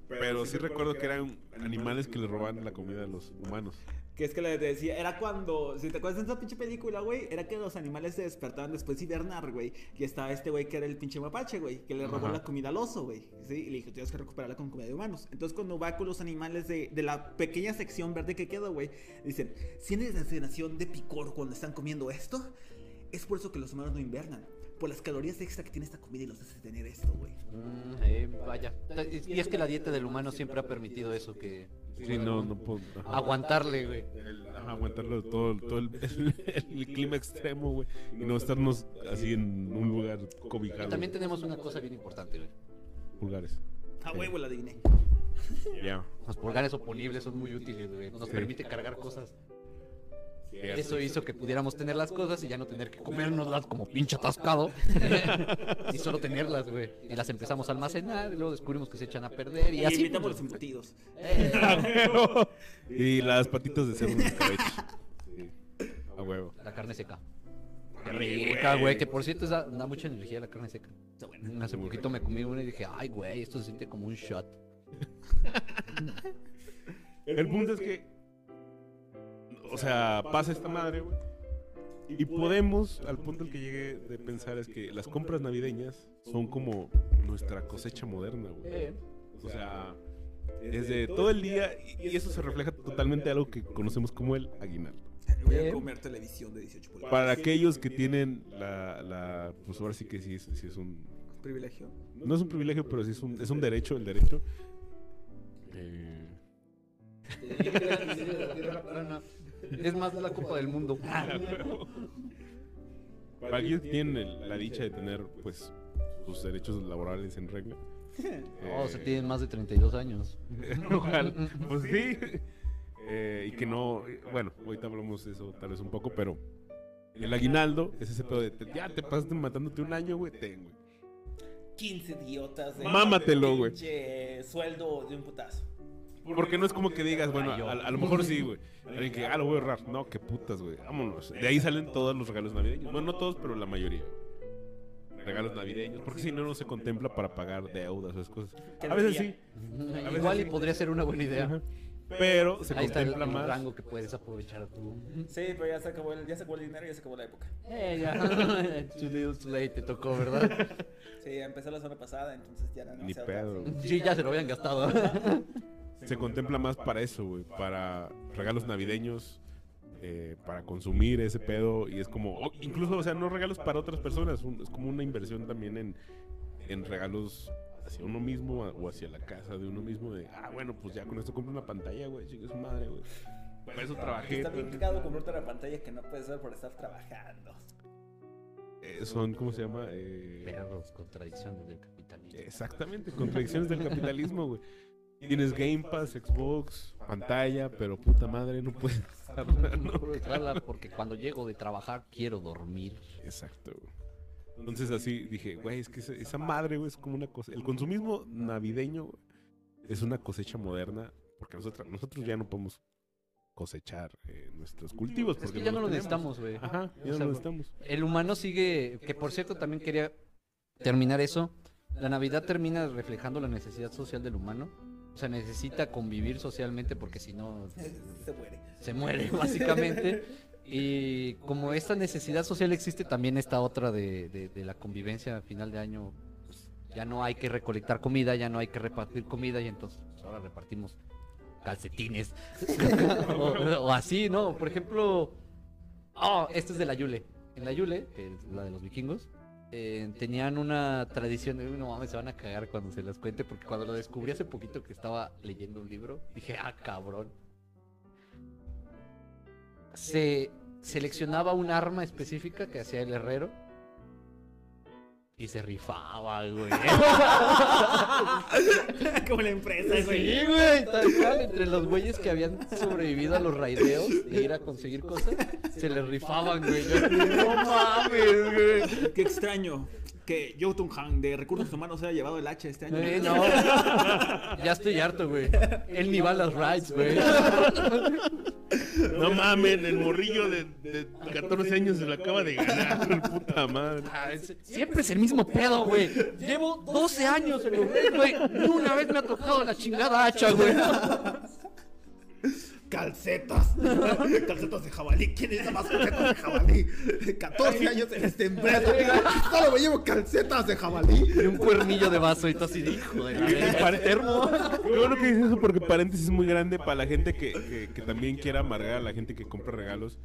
A: Pero sí recuerdo que eran animales que le robaban la comida a los humanos.
B: Que es que le decía, era cuando, si te acuerdas de esa pinche película, güey, era que los animales se despertaban después de hibernar, güey. Y estaba este güey que era el pinche mapache, güey, que le robó
A: Ajá.
B: la comida al oso, güey. ¿sí? Y le dijo, tienes que recuperarla con comida de humanos. Entonces, cuando va con los animales de, de la pequeña sección verde que queda, güey, dicen, sientes la sensación de picor cuando están comiendo esto. Es por eso que los humanos no invernan. Por las calorías extra que tiene esta comida y los hace tener esto, güey.
C: Mm, eh, vaya. Y es que la dieta del humano siempre ha permitido eso, que
A: Sí, no, no puedo. ajá.
C: aguantarle, güey.
A: Aguantarlo todo, todo el, el- el clima extremo, güey. Y no estarnos así en un lugar
C: Y
A: cobijado.
C: también tenemos una cosa bien importante, güey.
A: Pulgares.
B: A huevo la adiviné.
A: Ya.
C: Los pulgares oponibles son muy útiles, güey. Nos
A: Sí.
C: permite cargar cosas. Eso hizo que pudiéramos tener las cosas y ya no tener que comérnoslas como pinche atascado. y solo tenerlas, güey. Y las empezamos a almacenar y luego descubrimos que se echan a perder. Y,
B: Y
C: así.
B: invitamos los embutidos.
C: eh.
A: Y las patitas de cerdo de. Sí. A huevo.
C: la carne seca. Qué rica, güey. Que por cierto da, da mucha energía la carne seca. Hace poquito me comí una y dije, ay, güey, esto se siente como un shot.
A: El punto es que. O sea, pasa esta madre, güey. Y podemos, al punto al que llegué de pensar, es que las compras navideñas son como nuestra cosecha moderna, güey.
C: Eh,
A: O sea, es de todo el día y eso se refleja totalmente a algo que conocemos como el aguinaldo.
B: Voy a
C: Bien.
B: comer televisión de 18 pulgadas.
A: Para aquellos que tienen la, la pues ahora sí que sí, es- sí es un,
B: Privilegio.
A: no es un privilegio, pero sí es un, es un derecho, el derecho. Eh,
C: Es más de la Copa del Mundo.
A: que tienen el- la dicha de tener, pues, sus derechos laborales en regla.
C: Oh, se
A: eh,
C: tienen más de 32 años.
A: Ojalá, pues sí. Eh, y que no, eh, bueno, ahorita hablamos de eso tal vez un poco, pero el aguinaldo es ese pedo de, te- ya te pasaste matándote un año, güey, ten, güey.
D: 15 idiotas. de-
A: Mámatelo, güey.
D: sueldo de un putazo.
A: Porque no es como que digas, bueno, a, a lo mejor sí, güey. Alguien que, ah, lo voy a ahorrar. No, qué putas, güey. Vámonos. De ahí salen todos los regalos navideños. Bueno, no todos, pero la mayoría. Regalos navideños. Porque si no, no se contempla para pagar deudas o esas cosas. A veces sí. veces
C: Igual y
A: sí.
C: podría ser una buena idea.
A: Pero se
C: Ahí está el,
A: contempla
C: el
A: más.
C: rango que puedes aprovechar tú.
D: Sí, pero ya se acabó el, ya se acabó el dinero y ya se acabó la época.
C: Eh, ya. Too little too late te tocó, ¿verdad?
D: Sí, empezó la semana pasada, entonces ya era
A: Ni pedo.
D: tarde.
C: Sí, ya se lo habían gastado.
A: Se contempla más para eso, güey. Para regalos navideños. eh, para consumir ese pedo. Y es como. incluso, o sea, no regalos para otras personas. un- es como una inversión también en, en regalos hacia uno mismo a- o hacia la casa de uno mismo. De, ah, bueno, pues ya con esto compro una pantalla, güey. Chingue su madre, güey. Para eso trabajé.
D: Está bien cagado comprarte una pantalla que no puedes ver por estar trabajando.
A: eh, son, ¿cómo se llama? Eh,
C: Perros, contradicciones del capitalismo.
A: Exactamente, contradicciones del capitalismo, güey. Tienes Game Pass, Xbox, pantalla, pero puta madre, no puedes usarla,
C: No porque cuando llego de trabajar quiero dormir.
A: Exacto. Entonces así dije, güey, es que esa, esa madre, güey, es como una cosa. El consumismo navideño güey, es una cosecha moderna, porque nosotros, nosotros ya no podemos cosechar eh, nuestros cultivos.
C: Es
A: porque
C: que ya no lo necesitamos, güey.
A: Ajá, ya
C: O
A: no lo necesitamos.
C: El humano sigue, que por cierto también quería terminar eso. La Navidad termina reflejando la necesidad social del humano. O sea, necesita convivir socialmente porque si no
D: Se muere.
C: se muere, básicamente. Y como esta necesidad social existe, también esta otra de, de- de la convivencia a final de año. pues, ya no hay que recolectar comida, ya no hay que repartir comida y entonces pues, ahora repartimos calcetines. o, o así, ¿no? Por ejemplo, oh, esto es de la Yule. En la Yule, que es la de los vikingos, eh, tenían una tradición, de, no mames, se van a cagar cuando se las cuente, porque cuando lo descubrí hace poquito que estaba leyendo un libro, dije, ah, cabrón. Se seleccionaba un arma específica que hacía el herrero y se rifaba, güey.
D: Como la empresa, güey.
C: Sí, güey, tal cual, entre los güeyes que habían sobrevivido a los raideos de ir a conseguir cosas, se les rifaban, güey. Yo, no mames, güey.
B: Qué extraño que Jotun Han de Recursos Humanos haya llevado el hacha este año.
C: Eh, no, ya estoy harto, güey. Él ni va a las rides, güey.
A: No mames, el morrillo de, de 14 años se lo acaba de ganar, puta madre.
C: Ah, es- Siempre es el mismo pedo, güey. Llevo 12 años en el güey. Ni una vez me ha tocado la chingada hacha, güey.
B: Calcetas. calcetas de jabalí. ¿Quién necesita más calcetas de jabalí? 14 años en esta empresa. Solo me llevo calcetas de jabalí.
C: Y un cuernillo de vaso y todo así de hijo de la verga, termo.
A: Qué bueno que dices eso porque paréntesis es muy grande para la gente que, que- que también quiera amargar a la gente que compra regalos.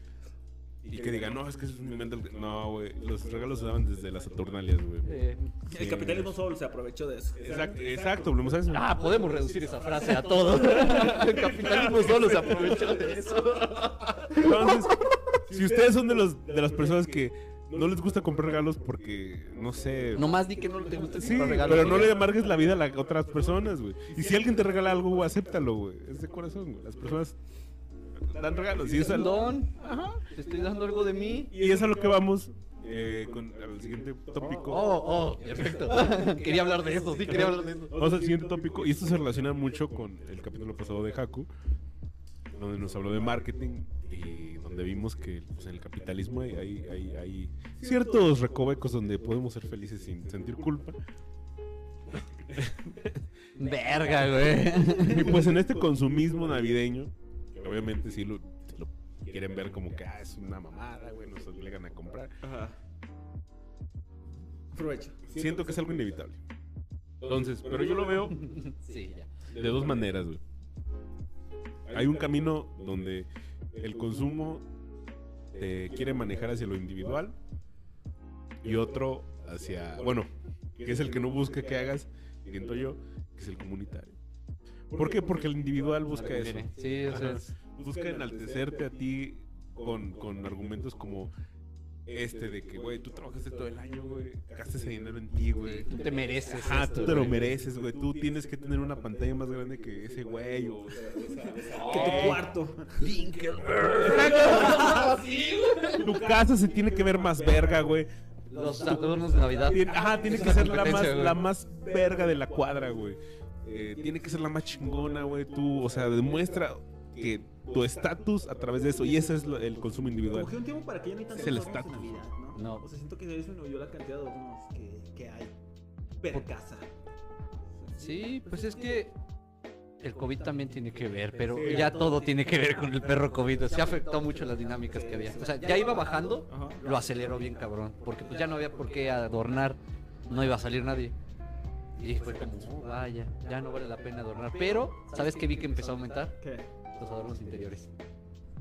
A: Y que digan, no, es que eso es un invento. No, güey. Los regalos se daban desde las Saturnalias, güey.
C: Eh,
B: El capitalismo solo se aprovechó de eso.
A: Exacto, exacto, eso.
C: ah, podemos reducir esa frase a todo. El capitalismo solo se aprovechó de eso.
A: Entonces, si ustedes son de, los, de las personas que no les gusta comprar regalos porque, no sé.
C: Nomás di que no te gusta
A: Sí,
C: comprar regalos.
A: pero no le amargues la vida a las otras personas, güey. Y si alguien te regala algo, güey, acéptalo, güey. Es de corazón, güey. Las personas dan regalos. Y es,
C: Es
A: al-
C: don. Te estoy dando algo de mí.
A: y es a lo que vamos eh, con el siguiente tópico.
C: Oh, oh, perfecto. quería hablar de eso, sí, quería hablar de eso.
A: Vamos al siguiente tópico. Y esto se relaciona mucho con el capítulo pasado de Haku, donde nos habló de marketing y donde vimos que pues, en el capitalismo hay, hay, hay- hay ciertos recovecos donde podemos ser felices sin sentir culpa.
C: Verga, güey.
A: Y pues en este consumismo navideño, obviamente sí lo, sí lo quieren ver como que ah, es una mamada, güey, nos obligan a comprar.
B: Ajá.
A: Siento que es algo inevitable. Entonces, pero yo lo veo
C: Sí, ya.
A: de dos maneras, güey. Hay un camino donde el consumo te quiere manejar hacia lo individual y otro hacia, bueno, que es el que no busca que hagas, siento yo, que es el comunitario. ¿Por qué? Porque el individual busca eso.
C: Sí, o sea,
A: Ajá. Busca enaltecerte a ti con, con argumentos como este de que, güey, tú trabajaste todo el año, güey, gastas ese dinero en ti, güey.
C: tú te mereces.
A: Ajá,
C: esto,
A: tú te lo mereces, güey. Tú tienes que tener una pantalla más grande que ese güey. O, o sea,
B: Que tu cuarto.
A: tu casa se tiene que ver más verga, güey.
C: Los adornos de Navidad.
A: Ajá, tiene
C: Es
A: que ser la más, la más verga de la cuadra, güey. Eh, tiene que ser la más chingona, güey. Tú, o sea, demuestra que tu estatus a través de eso. Y ese es lo- el consumo individual.
B: Como que un tiempo para que ya no hay tantos
A: Es el estatus.
B: ¿no?
C: No.
B: O sea, siento que se disminuyó la cantidad de adornos que, que hay per casa.
C: Sí, pues es que el COVID también tiene que ver, pero
A: Sí.
C: ya todo tiene que ver con el perro COVID. Se afectó mucho las dinámicas que había. O sea, ya iba bajando, lo aceleró bien cabrón, porque pues ya no había por qué adornar, no iba a salir nadie. Y fue como, "Oh, vaya, ya no vale la pena adornar. Pero, ¿sabes qué vi que empezó a aumentar?
B: ¿Qué?
C: Los adornos interiores.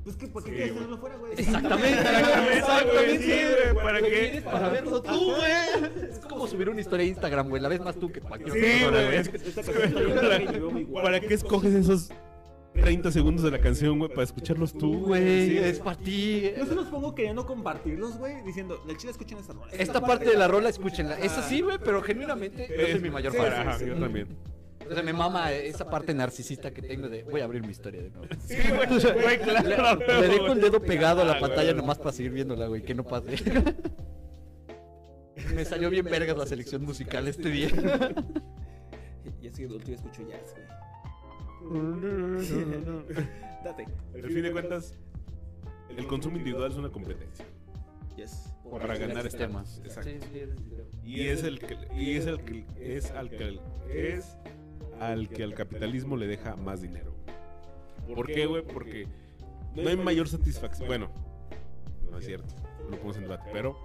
B: Pues que, ¿por qué
A: Sí,
B: quieres tenerlo fuera, güey?
C: Exactamente,
A: güey, sí, güey, ¿para qué?
C: para verlo tú, güey. Es como subir una historia a Instagram, güey. La ves más tú que cualquier
A: Sí,
C: persona,
A: güey. ¿Para qué escoges esos 30 segundos de la canción, güey? Para escucharlos tú,
C: Güey,
A: Sí,
C: es para ti.
B: Yo se los pongo queriendo compartirlos, güey, diciendo, el chile escuchen esta rola.
C: Esta parte de la rola, escúchenla. Esa sí, güey, pero genuinamente yo soy mi mayor
A: Sí,
C: fan.
A: ajá, yo también.
C: O sea, me mama esa parte narcisista que tengo de voy a abrir mi historia de nuevo.
A: Sí, güey, güey, claro.
C: Le, le dejo el dedo pegado a la pantalla nomás para seguir viéndola, güey, que no pase. Me salió bien vergas la selección musical este día.
B: Y así de adulto yo escucho jazz, güey. Date.
A: Al fin de cuentas, el consumo individual es una competencia.
B: Yes.
A: Para ganar
C: este
A: estatus. Exacto. Y es el que y es el que es al que es al que al capitalismo le deja más dinero. ¿Por qué, güey? Porque no hay mayor satisfacción. Bueno, no es cierto. Lo ponemos en debate, pero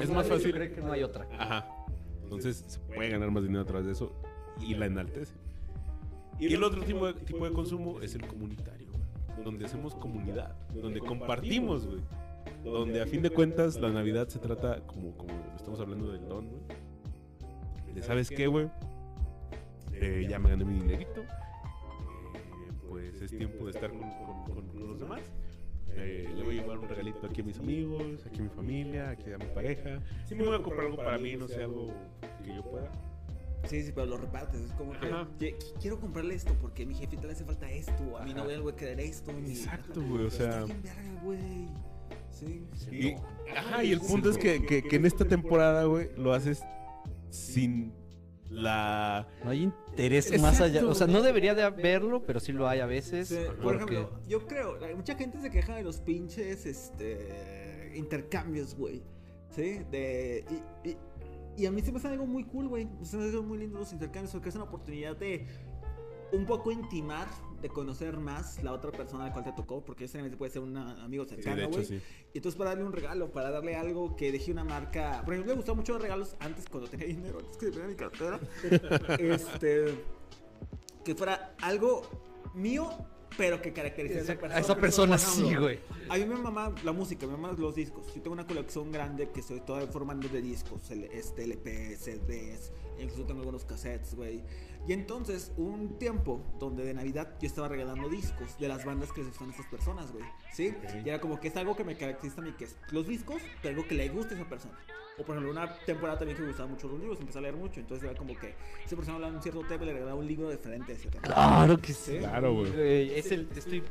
A: Es más fácil.
C: Creo que no hay otra.
A: ajá. Entonces se puede ganar más dinero a través de eso y la enaltece. Y el otro tipo de, tipo de consumo es el comunitario, güey, donde hacemos comunidad, donde compartimos, güey. Donde a fin de cuentas la Navidad se trata, como, como estamos hablando del don, güey. De, ¿sabes qué, güey? Eh, ya me gané mi dinerito. eh, pues es tiempo de estar con, con- con- los demás. Eh, le voy a llevar un regalito aquí a mis amigos, aquí a mi familia, aquí a mi pareja. Si me voy a comprar algo para mí, no sé, algo que yo pueda.
B: Sí, sí, pero lo repartes. Es como que
A: Ajá.
B: "Qui- quiero comprarle esto porque a mi jefe le hace falta esto. A novia le voy a querer esto.
A: Exacto, güey, o sea-
B: Está bien verga, güey. Sí.
A: Y, ajá, y el punto es que, que- que en esta temporada, güey, lo haces sin la...
C: No hay interés
A: Exacto.
C: más allá. O sea, no debería de haberlo, pero sí lo hay a veces.
B: Sí, por ejemplo, yo creo, mucha gente se queja de los pinches este, intercambios, güey. ¿Sí? De, y, y- y a mí se me hace algo muy cool, güey. Se me hace muy lindo los intercambios porque es una oportunidad de un poco intimar, de conocer más la otra persona a la cual te tocó, porque ese realmente puede ser un amigo cercano, güey.
A: sí.
B: Y entonces para darle un regalo, para darle algo que dejé una marca. Por ejemplo, me gustaban mucho los regalos antes cuando tenía dinero, antes que tenía mi cartera. este. Que fuera algo mío pero que caracteriza a esa persona.
C: A esa persona sí, güey.
B: A mí me mama la música, me mama los discos. Yo tengo una colección grande que estoy toda formando de discos, este, LP, CDs, incluso tengo algunos cassettes, güey. Y entonces, hubo un tiempo donde de Navidad yo estaba regalando discos de las bandas que les gustan a estas personas, güey. ¿Sí? Y era como que es algo que me caracteriza a mí, que es los discos, pero algo que le gusta a esa persona. O por ejemplo, una temporada también que me gustaban mucho los libros, empecé a leer mucho. Entonces era como que esa persona hablaba de un cierto tema y le regalaba un libro diferente de ese tema.
C: Claro que sí.
A: Claro, güey.
C: Güey, Es el, te estoy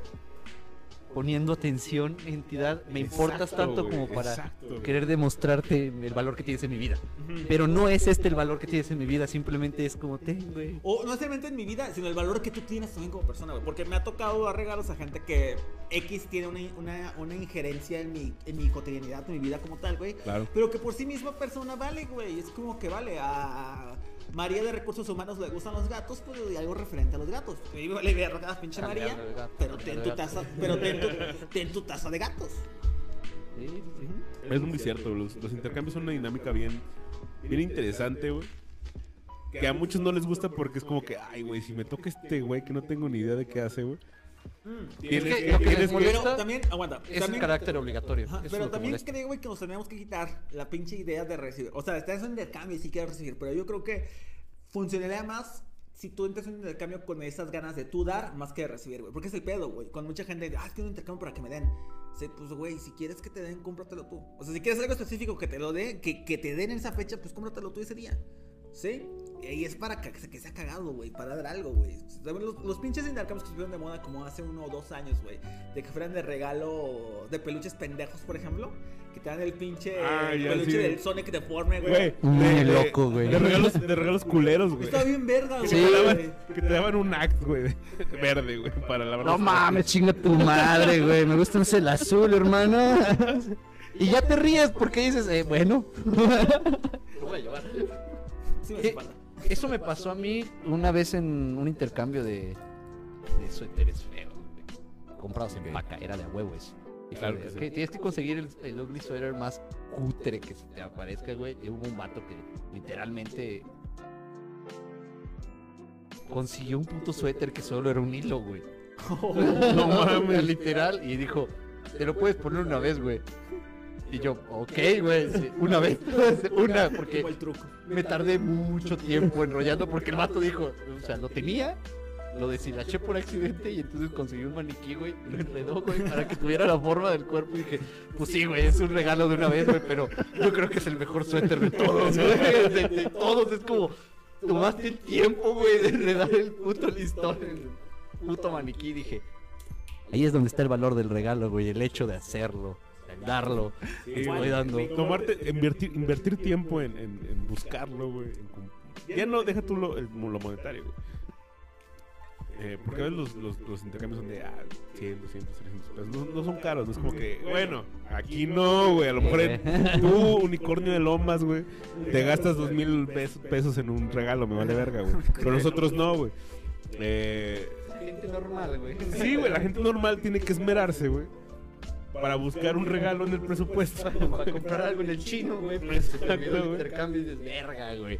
C: poniendo atención, entidad. Me importas tanto
A: güey,
C: como para
A: exacto,
C: querer demostrarte el valor que tienes en mi vida. Pero no es este el valor que tienes en mi vida, simplemente es como ten, güey.
B: O no necesariamente en mi vida, sino el valor que tú tienes también como persona, güey. Porque me ha tocado dar regalos a gente que X tiene una, una, una injerencia en mi, en mi cotidianidad, en mi vida como tal, güey.
A: Claro.
B: Pero que por sí misma persona vale, güey. Es como que vale. A María de Recursos Humanos le gustan los gatos, pues le algo referente a los gatos. A mí me vale verga, pinche
C: Dale,
B: María.
C: gato,
B: Pero ten tu taza, pero ten tu, ten tu taza de gatos.
C: Sí, sí, sí.
A: Es muy cierto, güey. los, los intercambios son una dinámica bien, bien interesante, güey. Que a muchos no les gusta porque es como que, ay, güey, si me toca este güey que no tengo ni idea de qué hace, güey.
B: Pero también, aguanta.
C: es el
B: también,
C: carácter obligatorio.
B: Ajá, pero también
C: molesta.
B: creo, güey, que nos tenemos que quitar la pinche idea de recibir. O sea, estás en intercambio y sí quieres recibir, pero yo creo que funcionaría más si tú entras en un intercambio con esas ganas de tú dar más que de recibir, güey. Porque es el pedo, güey. Con mucha gente, ah, es que un intercambio para que me den. Sí, pues, güey, si quieres que te den, cómpratelo tú. O sea, si quieres algo específico que te lo dé, que, que te den en esa fecha, pues cómpratelo tú ese día. ¿Sí? Y es para que, que sea cagado, güey, para dar algo, güey. Los, los pinches intercambios que estuvieron de moda como hace uno o dos años, güey. De que fueran de regalo de peluches pendejos, por ejemplo. Que te dan el pinche
A: Ah,
B: peluche
A: sí.
B: del Sonic deforme, güey.
A: Güey,
C: loco, güey.
A: De regalos, de regalos culeros, güey.
B: Está bien verga, güey.
A: que te daban un act, güey, de- verde, güey, para la
C: No mames, chinga tu madre, güey. Me gusta más el azul, hermano. Y ya te ríes porque dices, eh, bueno. Lo voy a llevar.
B: Sí me
C: Eh. Eso me pasó a mí una vez en un intercambio de, de suéteres feos, comprados en paca, era de a huevo eso. Y
A: Claro que sí.
C: "Ok, tienes que conseguir el, el ugly sweater más cutre que se te aparezca, güey. Y hubo un vato que literalmente consiguió un puto suéter que solo era un hilo, güey.
A: No mames.
C: Literal, y dijo, te lo puedes poner una vez, güey. Y yo, ok, güey, sí, una vez, una, porque me tardé mucho tiempo enrollando porque el vato dijo, o sea, lo tenía, lo deshilaché por accidente y entonces conseguí un maniquí, güey, y lo enredó, güey, para que tuviera la forma del cuerpo y dije, pues sí, güey, es un regalo de una vez, güey, pero yo creo que es el mejor suéter de todos, güey, de, de todos, es como, tomaste el tiempo, güey, de enredar el puto listón, el puto maniquí, dije, ahí es donde está el valor del regalo, güey, el hecho de hacerlo, darlo,
A: Sí,
C: estoy
A: güey.
C: dando.
A: Tomarte, invertir, invertir tiempo en, en- en buscarlo, güey. Ya no, deja tú lo, el- lo monetario, güey. Eh, porque a veces los, los, los intercambios son de ah, 100, 200, 300 pesos. No, no son caros, no es como que, bueno, aquí no, güey. A lo mejor en- tú, unicornio de lomas, güey, te gastas dos mil pesos, pesos en un regalo, me vale verga, güey. Pero nosotros no, güey. Eh,
C: Gente normal, güey.
A: sí, güey, la gente normal tiene que esmerarse, güey, para buscar un regalo en el presupuesto.
C: para comprar algo en el chino, güey. Pero se te olvidó
A: Exacto,
C: el
A: güey.
C: intercambio y dices, verga, güey.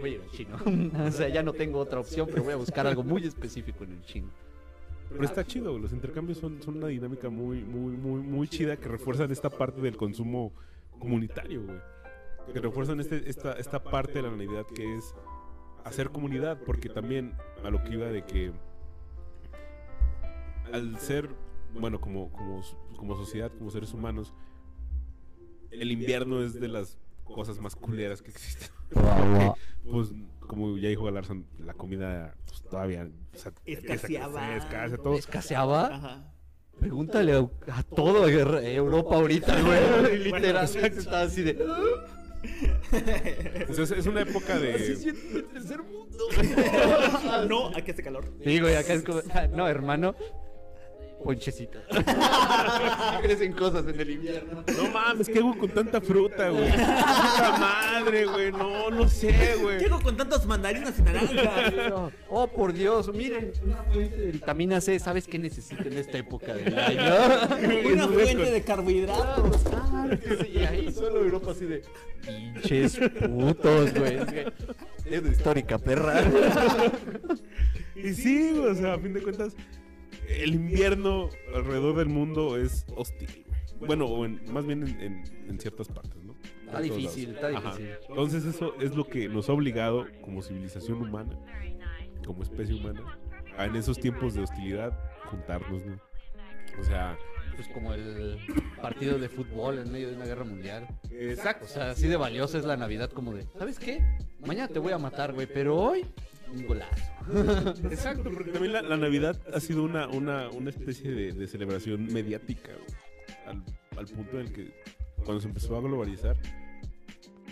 C: Voy a ir al chino. o sea, ya no tengo otra opción, pero voy a buscar algo muy específico en el chino.
A: Pero está chido, güey. Los intercambios son, son una dinámica muy, muy, muy, muy chida que refuerzan esta parte del consumo comunitario, güey. Que refuerzan este, esta, esta parte de la Navidad que es hacer comunidad, porque también a lo que iba de que al ser, bueno, como, como, como sociedad, como seres humanos, el invierno es de las cosas más culeras que existen. Porque, pues, como ya dijo Galarza, la comida pues, todavía o sea,
B: Escaseaba.
A: escasea todo.
C: ¿Escaseaba?
B: Ajá.
C: Pregúntale a, a todo Europa ahorita, güey. Literal, estaba así de.
A: Entonces es una época
C: Así
A: de...
C: siento el tercer mundo.
B: no, aquí hace calor.
C: Sí, güey, acá es como. No, hermano. Ponchecito. Crecen cosas en el invierno.
A: No mames, ¿qué hago con tanta fruta, güey? Puta madre, güey. No, no sé, güey.
B: Llego con tantas mandarinas y naranjas.
C: Oh, por Dios, miren, una fuente de vitamina C, ¿sabes qué necesito en esta época del año?
B: Una fuente de carbohidratos.
C: Sí, y ahí solo Europa así de pinches putos, güey. Es que- Es de histórica, perra.
A: Y sí, güey, o sea, a fin de cuentas, el invierno alrededor del mundo es hostil. güey. Bueno, o en- más bien en, en- en ciertas partes, ¿no?
C: Está difícil,
A: lados.
C: está
A: Ajá.
C: difícil.
A: Entonces eso es lo que nos ha obligado como civilización humana, como especie humana, a en esos tiempos de hostilidad juntarnos, ¿no? O sea,
C: Pues como el partido de fútbol en medio de una guerra mundial.
A: exacto.
C: O sea, así de valiosa es la Navidad como de, ¿sabes qué? Mañana te voy a matar, güey, pero hoy un golazo.
A: Exacto, porque también la, la Navidad ha sido una, una, una especie de, de celebración mediática, al, al punto en el que cuando se empezó a globalizar,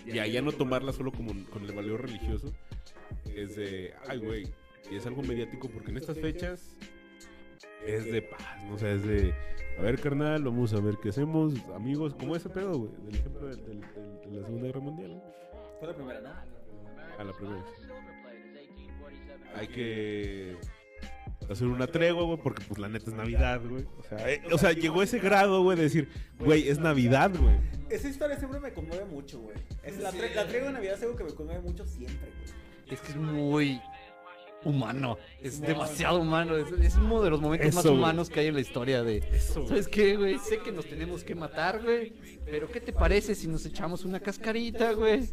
A: y a ya no tomarla solo como con el valor religioso, es de, ay, güey, y es algo mediático porque en estas fechas es de paz, ¿no? O sea, es de, a ver, carnal, vamos a ver qué hacemos, amigos, como ese pedo, güey, del ejemplo de la Segunda Guerra Mundial.
B: Fue la primera, ¿no?
A: A la primera. Hay que hacer una tregua, güey, porque pues la neta es Navidad, güey. O sea, eh, o sea, llegó ese grado, güey, de decir, güey, es Navidad, güey.
B: Esa historia siempre me conmueve mucho, güey. Es la, tre- la tregua de Navidad es algo que me conmueve mucho siempre, güey.
C: Es que es muy humano. Es demasiado humano. Es, es uno de los momentos más
A: Eso, güey.
C: humanos que hay en la historia de... ¿Sabes qué, güey? Sé que nos tenemos que matar, güey. Pero ¿qué te parece si nos echamos una cascarita, güey?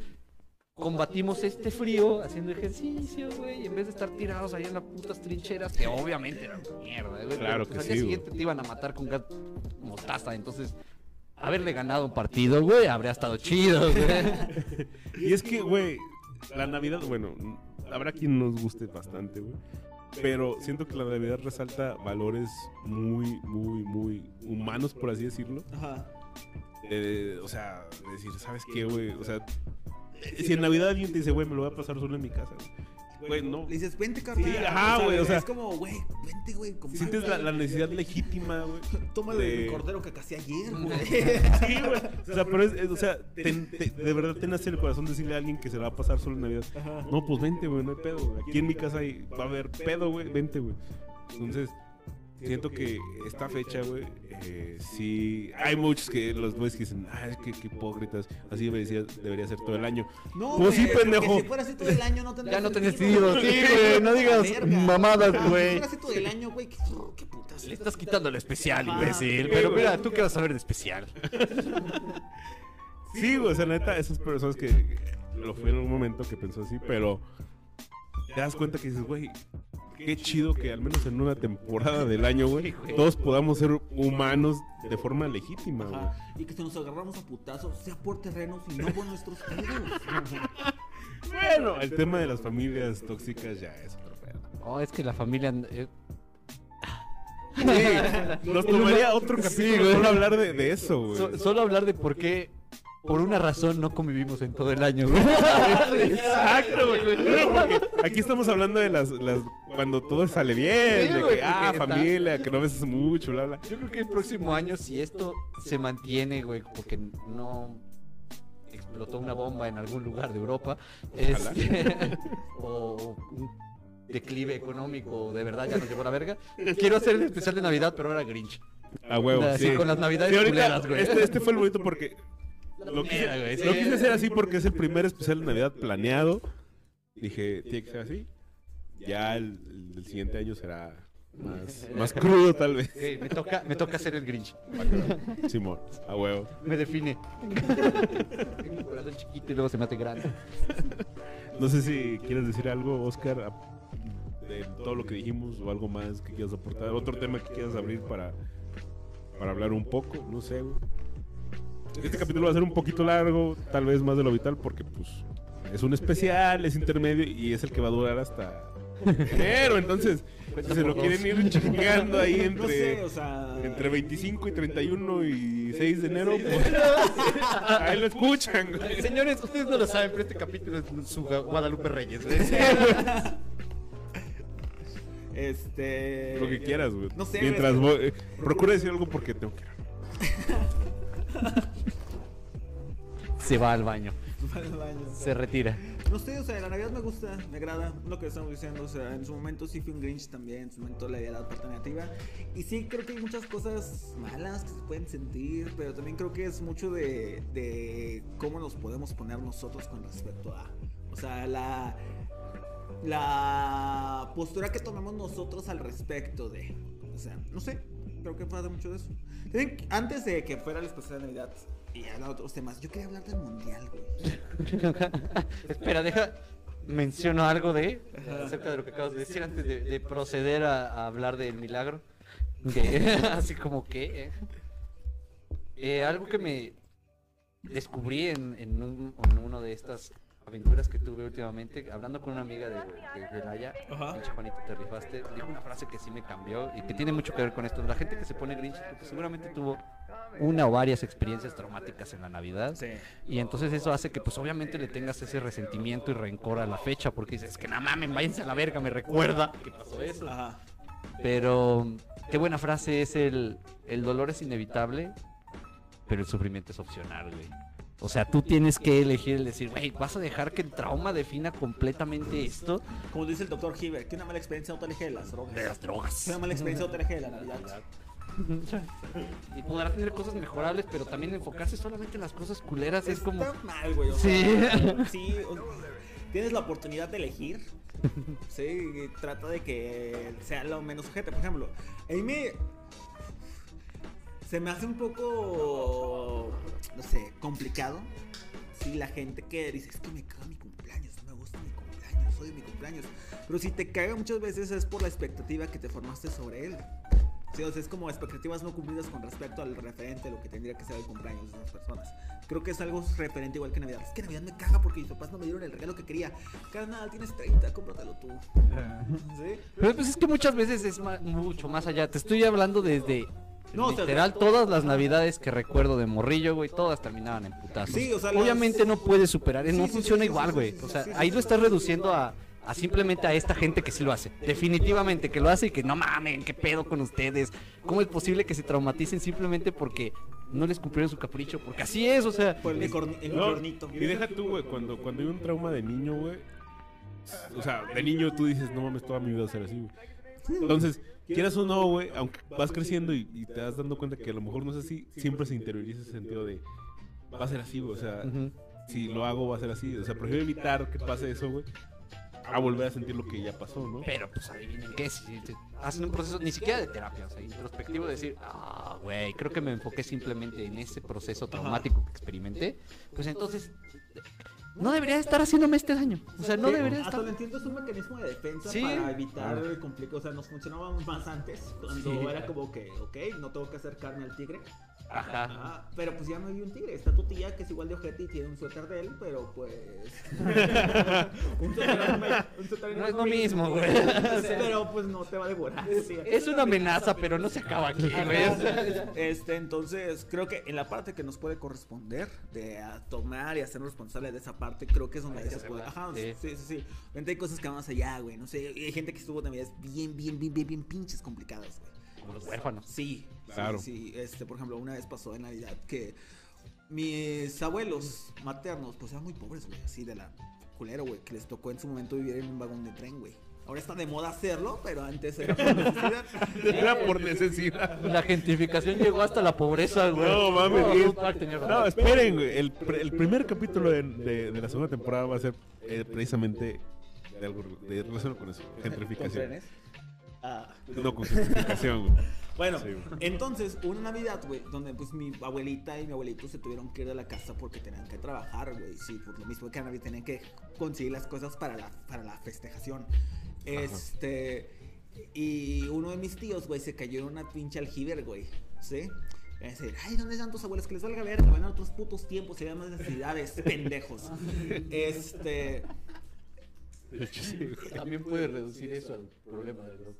C: Combatimos este frío haciendo ejercicio, güey. Y en vez de estar tirados ahí en las putas trincheras, que obviamente eran mierda, güey.
A: Claro
C: pues,
A: que
C: al día siguiente te iban a matar con gas mostaza. Entonces, haberle ganado un partido, güey, habría estado chido, güey.
A: Y es que, güey, la Navidad, bueno, habrá quien nos guste bastante, güey. Pero siento que la Navidad resalta valores muy, muy, muy humanos, por así decirlo.
B: Ajá.
A: Eh, o sea, decir, ¿sabes qué, güey? O sea, si en Navidad alguien te dice, güey, me lo voy a pasar solo en mi casa, güey. Güey, no.
B: Le dices, vente, carnal.
A: Sí, ajá, güey, o sea-
B: Es como, güey, vente, güey.
A: Sientes la, la necesidad legítima, güey.
B: Toma
A: de-
B: de... cordero que casi ayer, güey.
A: Sí, güey. O sea, pero es, es- o sea, te- te- de verdad te nace el corazón decirle a alguien que se la va a pasar solo en Navidad.
B: Ajá.
A: No, pues vente, güey, no hay pedo. güey. Aquí en mi casa hay- va a haber pedo, güey, vente, güey. Entonces, siento que esta fecha, güey, eh, sí. Hay muchos que los güeyes que dicen, ay, qué, qué hipócritas. Así debería, debería ser todo el año.
B: No,
A: Pues sí, pendejo.
B: Si fuera así todo el año, no tendría
C: Ya no tenía
B: sentido.
C: Sí, güey, no digas mamadas, güey.
B: Si fuera así todo el año, güey, qué, qué putas.
C: Le estás quitando lo especial, imbécil. Pero mira, ¿tú qué vas a ver de especial?
A: Sí, güey, o sea, neta, esas personas que lo fue en algún momento que pensó así, pero te das cuenta que dices, güey, qué chido que al menos en una temporada del año, güey, todos podamos ser humanos de forma legítima, güey.
B: Y que si nos agarramos a putazos, sea por terrenos y no por nuestros pedos.
A: Bueno, el tema de las familias tóxicas ya es otro pedo.
C: Oh, es que la familia. eh,
A: Nos tomaría otro
C: Sí,
A: capítulo solo hablar de, de eso, güey.
C: so- solo hablar de por qué, por una razón, no convivimos en todo el año, güey.
A: Exacto, güey. Aquí estamos hablando de las, las cuando todo sale bien,
C: Sí,
A: de que, ah,
C: está-
A: familia, que no ves mucho, bla, bla.
C: Yo creo que el próximo año, si esto se mantiene, güey, porque no explotó una bomba en algún lugar de Europa, este, o un declive económico, de verdad ya nos llevó a la verga, quiero hacer el especial de Navidad, pero ahora Grinch.
A: A huevo,
C: Así,
A: sí.
C: con las navidades
A: Sí, ahorita,
C: culeras, güey.
A: este, este fue el bonito porque lo quise, lo quise hacer así porque es el primer especial de Navidad planeado. Dije, tiene que ser así. Ya el, siguiente año será más, más crudo, tal vez.
C: Sí, me toca, me toca hacer el Grinch.
A: Simón, a huevo.
C: Me define. Tengo un corazón chiquito y luego se me hace grande.
A: No sé si quieres decir algo, Oscar, de todo lo que dijimos o algo más que quieras aportar. Otro tema que quieras abrir para, para hablar un poco, no sé, güey. Este capítulo va a ser un poquito largo, tal vez más de lo vital, porque pues es un especial, es intermedio y es el que va a durar hasta enero. Entonces, si se lo quieren ir chingando ahí entre,
B: No sé, o sea.
A: entre 25 y 31 y 6 de enero, pues ahí lo escuchan, güey.
C: Señores, ustedes no lo saben, pero este capítulo es su Gua- Guadalupe Reyes. güey.
B: Este.
A: Lo que quieras, güey.
B: No sé,
A: Mientras voy, eh, procura decir algo porque tengo que ir.
C: Se va al baño,
B: Para el baño.
C: se retira.
B: No sé, o sea, la Navidad me gusta, me agrada lo que estamos diciendo. O sea, en su momento sí fui un Grinch también, en su momento dado parte negativa. Y sí, creo que hay muchas cosas malas que se pueden sentir, pero también creo que es mucho de, de cómo nos podemos poner nosotros con respecto a. O sea, la. La postura que tomemos nosotros al respecto de. O sea, no sé. Creo que pasa mucho de eso. Antes de que fuera el especial de Navidad y hablar de otros temas, yo quería hablar del mundial, güey.
C: Espera, deja. Menciono algo de acerca de lo que acabas de decir antes de, de proceder a, a hablar del milagro. Que, así como que. eh, eh, algo que me descubrí en, en, un- en uno de estas aventuras que tuve últimamente, hablando con una amiga de, de, de Laia,
B: Ajá.
C: pinche Juanito, te rifaste, dijo una frase que sí me cambió y que tiene mucho que ver con esto. La gente que se pone grinch, porque seguramente tuvo una o varias experiencias traumáticas en la Navidad.
B: Sí.
C: Y entonces eso hace que pues obviamente le tengas ese resentimiento y rencor a la fecha porque dices que no mames, váyanse a la verga, me recuerda que pasó eso.
B: Ajá.
C: Pero qué buena frase es el el dolor es inevitable, pero el sufrimiento es opcional, güey. O sea, tú tienes que elegir el decir, güey, vas a dejar que el trauma defina completamente esto
B: Como dice el doctor Hiver, que una mala experiencia no te aleje de las drogas.
C: de las drogas.
B: Que una mala experiencia no te aleje de la Navidad.
C: y podrá tener cosas mejorables, pero también enfocarse solamente en las cosas culeras es como
B: Está mal, güey. o
C: Sí.
B: sea, sí. o- tienes la oportunidad de elegir. Sí, trata de que sea lo menos ojete. Por ejemplo, a mí me. Se me hace un poco. No sé, complicado. Sí, la gente que dice, es que me caga mi cumpleaños, no me gusta mi cumpleaños, soy mi cumpleaños. Pero si te caga muchas veces es por la expectativa que te formaste sobre él. Sí, o sea, es como expectativas no cumplidas con respecto al referente lo que tendría que ser el cumpleaños de las personas. Creo que es algo referente igual que Navidad. Es que Navidad me caga porque mis papás no me dieron el regalo que quería. Carnal, tienes 30, cómpratelo tú. ¿Sí?
C: Pero pues es que muchas veces es mucho más allá. Te estoy hablando desde
B: No, o sea,
C: literal todas las navidades que recuerdo de morrillo, güey, todas terminaban en putazos.
B: Sí, o sea, las-
C: Obviamente no puedes superar,
B: Sí,
C: no
B: sí,
C: funciona igual, güey. O sea, ahí lo estás reduciendo a, a simplemente a esta gente que sí lo hace. Definitivamente que lo hace y que no mamen, qué pedo con ustedes. ¿Cómo es posible que se traumaticen simplemente porque no les cumplieron su capricho? Porque así es, o sea,
B: Por el,
C: es-
B: el
A: No, y deja tú, güey, cuando, cuando hay un trauma de niño, güey. O sea, de niño tú dices, no mames, toda mi vida va a ser así, güey. Entonces, quieras o no, güey, aunque vas creciendo y, y te das dando cuenta que a lo mejor no es así, siempre se interioriza ese sentido de, va a ser así, güey. O sea, si lo hago va a ser así. O sea, prefiero evitar que pase eso, güey, a volver a sentir lo que ya pasó, ¿no?
C: Pero pues adivinen qué, si te- hacen un proceso ni siquiera de terapia, o sea, introspectivo de decir, ah, güey, creo que me enfoqué simplemente en ese proceso traumático que experimenté, pues entonces no debería estar haciéndome este daño. O sea, no
B: Sí,
C: debería
B: Hasta
C: estar.
B: lo entiendo, es un mecanismo de defensa
C: Sí.
B: para evitar el conflicto. O sea, nos funcionaba más antes, cuando
C: Sí.
B: era como que, ok, no tengo que acercarme al tigre.
C: Ajá.
B: Ajá, pero pues ya no hay un tigre. Está tu tía que es igual de ojete y tiene un suéter de él, pero pues. un suéter no
C: No es lo mismo, güey.
B: Pero pues no te va a devorar. sí.
C: Es una amenaza, pero no se acaba aquí, güey.
B: Este, entonces, creo que en la parte que nos puede corresponder de a tomar y hacernos responsable de esa parte, creo que es donde se puede. Ajá,
C: sí.
B: sí, sí, hay cosas que van más allá, güey. No sé, hay gente que estuvo en navidades bien, bien, bien, bien, bien pinches complicadas, güey.
C: Como los huérfanos.
B: Sí,
A: Claro.
B: Sí, sí. Este, por ejemplo, una vez pasó en Navidad que mis abuelos maternos, pues eran muy pobres, güey. Así de la culero, güey. Que les tocó en su momento vivir en un vagón de tren, güey. Ahora está de moda hacerlo, pero antes era por necesidad.
A: Era por necesidad.
C: La gentrificación llegó hasta la pobreza, güey.
A: No, mames.
C: No.
A: No, esperen, güey. El, el primer capítulo de, de- de la segunda temporada va a ser eh, precisamente de algo de relacionado con eso.
B: ¿Con
A: Gentrificación.
B: trenes? Ah.
A: No, con gentrificación, güey.
B: Bueno,
A: Sí,
B: entonces, una Navidad, güey, donde pues mi abuelita y mi abuelito se tuvieron que ir de la casa porque tenían que trabajar, güey. Sí, por lo mismo que a Navidad tenían que conseguir las cosas para la, para la festejación. Este. Y uno de mis tíos, güey, se cayó en una pinche aljiber, güey. ¿Sí? Y decir, ay, ¿dónde están tus abuelos? Que les valga ver, que van a otros putos tiempos y vean más necesidades, pendejos. Este.
C: También puede reducir eso al problema de los.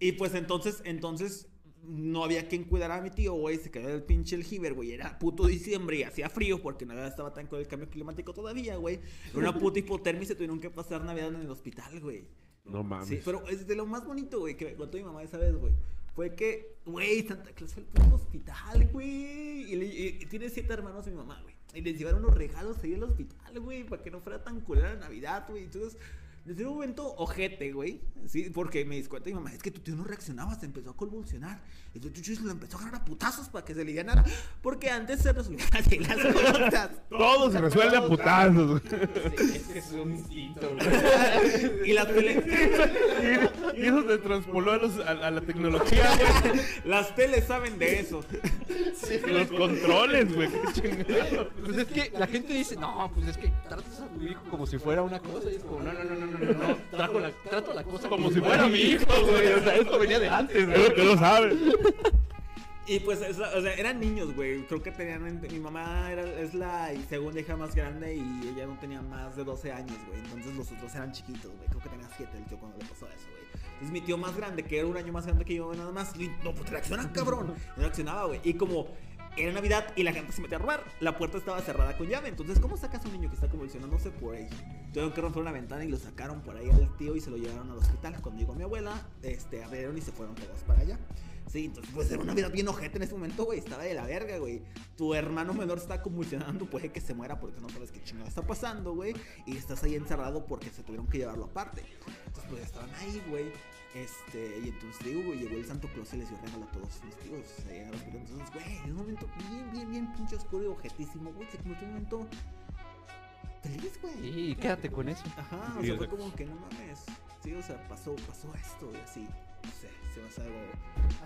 B: Y pues entonces, entonces no había quien cuidara a mi tío, güey. Se cayó el pinche el güey. Era puto diciembre y hacía frío porque Navidad estaba tan con el cambio climático todavía, güey. Era una puta hipotermia y se tuvieron que pasar Navidad en el hospital, güey.
A: No mames.
B: Sí, pero es de lo más bonito, güey, que me contó mi mamá esa vez, güey. Fue que, güey, Santa Claus fue al puto hospital, güey. Y, y- y tiene siete hermanos mi mamá, güey. Y les llevaron unos regalos ahí al hospital, güey, para que no fuera tan culera la Navidad, güey. Entonces, Desde un momento ojete, güey. Sí, porque me di cuenta mi mamá, es que tu tío no reaccionaba, se empezó a convulsionar. Y tu tío lo empezó a agarrar a putazos para que se alivianara. Porque antes se resolvían así las cosas.
A: Todo se resuelve a putazos. güey.
C: Es que es un instinto, güey.
B: y las teles,
A: Y y eso te transpoló a, los- a- a la tecnología, güey.
B: las teles saben de eso.
A: Los controles, güey. Qué chingado.
C: Pues es que la gente dice, no, pues es que tratas a tu hijo como si fuera una cosa. Y es como, no, no, no, no, no, no, no. Trato la, trato la cosa
A: Como si fuera mi hijo, güey.
C: O sea, esto venía de antes,
A: Es
C: güey.
A: lo que sabes.
B: Y pues, esa- o sea, eran niños, güey. Creo que tenían. Mi mamá era, es la segunda hija más grande y ella no tenía más de 12 años, güey. Entonces los otros eran chiquitos, güey. Creo que tenía 7 el tío cuando le pasó eso, güey. Entonces mi tío más grande, que era un año más grande que yo, nada más. y, no, pues reaccionan, cabrón. No reaccionaba, güey. Y como era Navidad y la gente se metía a robar, la puerta estaba cerrada con llave. Entonces, ¿cómo sacas a un niño que está convulsionándose por ahí? Tuvieron que romper una ventana y lo sacaron por ahí al tío y se lo llevaron al hospital. Cuando llegó mi abuela, este, abrieron y se fueron todos para allá. Sí, entonces pues era una vida bien ojete en ese momento, güey. Estaba de la verga, güey. Tu hermano menor está convulsionando, puede que se muera porque no sabes qué chingada está pasando, güey. Y estás ahí encerrado porque se tuvieron que llevarlo aparte. Entonces pues estaban ahí, güey. Este, y entonces digo, güey, llegó el Santo Claus y les dio regalo a todos mis tíos. en el hospital. Entonces, güey, en un momento bien, bien, bien pinche oscuro y ojetísimo, güey. Se convirtió en un momento feliz, güey.
C: Y quédate con eso.
B: Ajá, o sea,
A: o
B: fue
A: sea,
B: como que no mames. Sí, o sea, pasó, pasó esto y así. No sé, se.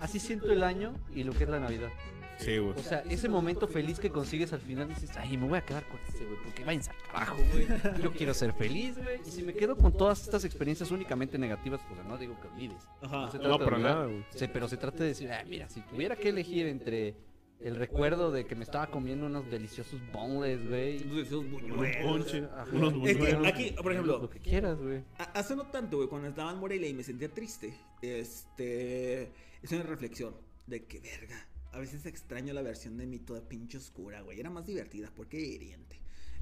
C: Así siento el año y lo que es la Navidad.
A: Sí, güey.
C: O sea, ese momento feliz que consigues al final dices, ay, me voy a quedar con ese, güey, porque váyanse al carajo, güey. Yo quiero ser feliz, güey. Y si me quedo con todas estas experiencias únicamente negativas, pues no digo que olvides.
B: Ajá.
C: se
A: No,
C: trata de
A: para
C: olvidar.
A: nada, güey.
C: Sí, pero se trata de decir, ah, mira, si tuviera que elegir entre el recuerdo de que me estaba comiendo unos deliciosos boneless, güey.
A: Un ponche,
C: Ajá.
A: unos
B: Es que
A: buñuelos.
B: aquí, por ejemplo,
C: Lo que quieras, güey.
B: hace no tanto, güey, cuando estaba en Morelia y me sentía triste, este, es una reflexión de que, verga, a veces extraño la versión de mí toda pinche oscura, güey. Era más divertida, porque hiriente.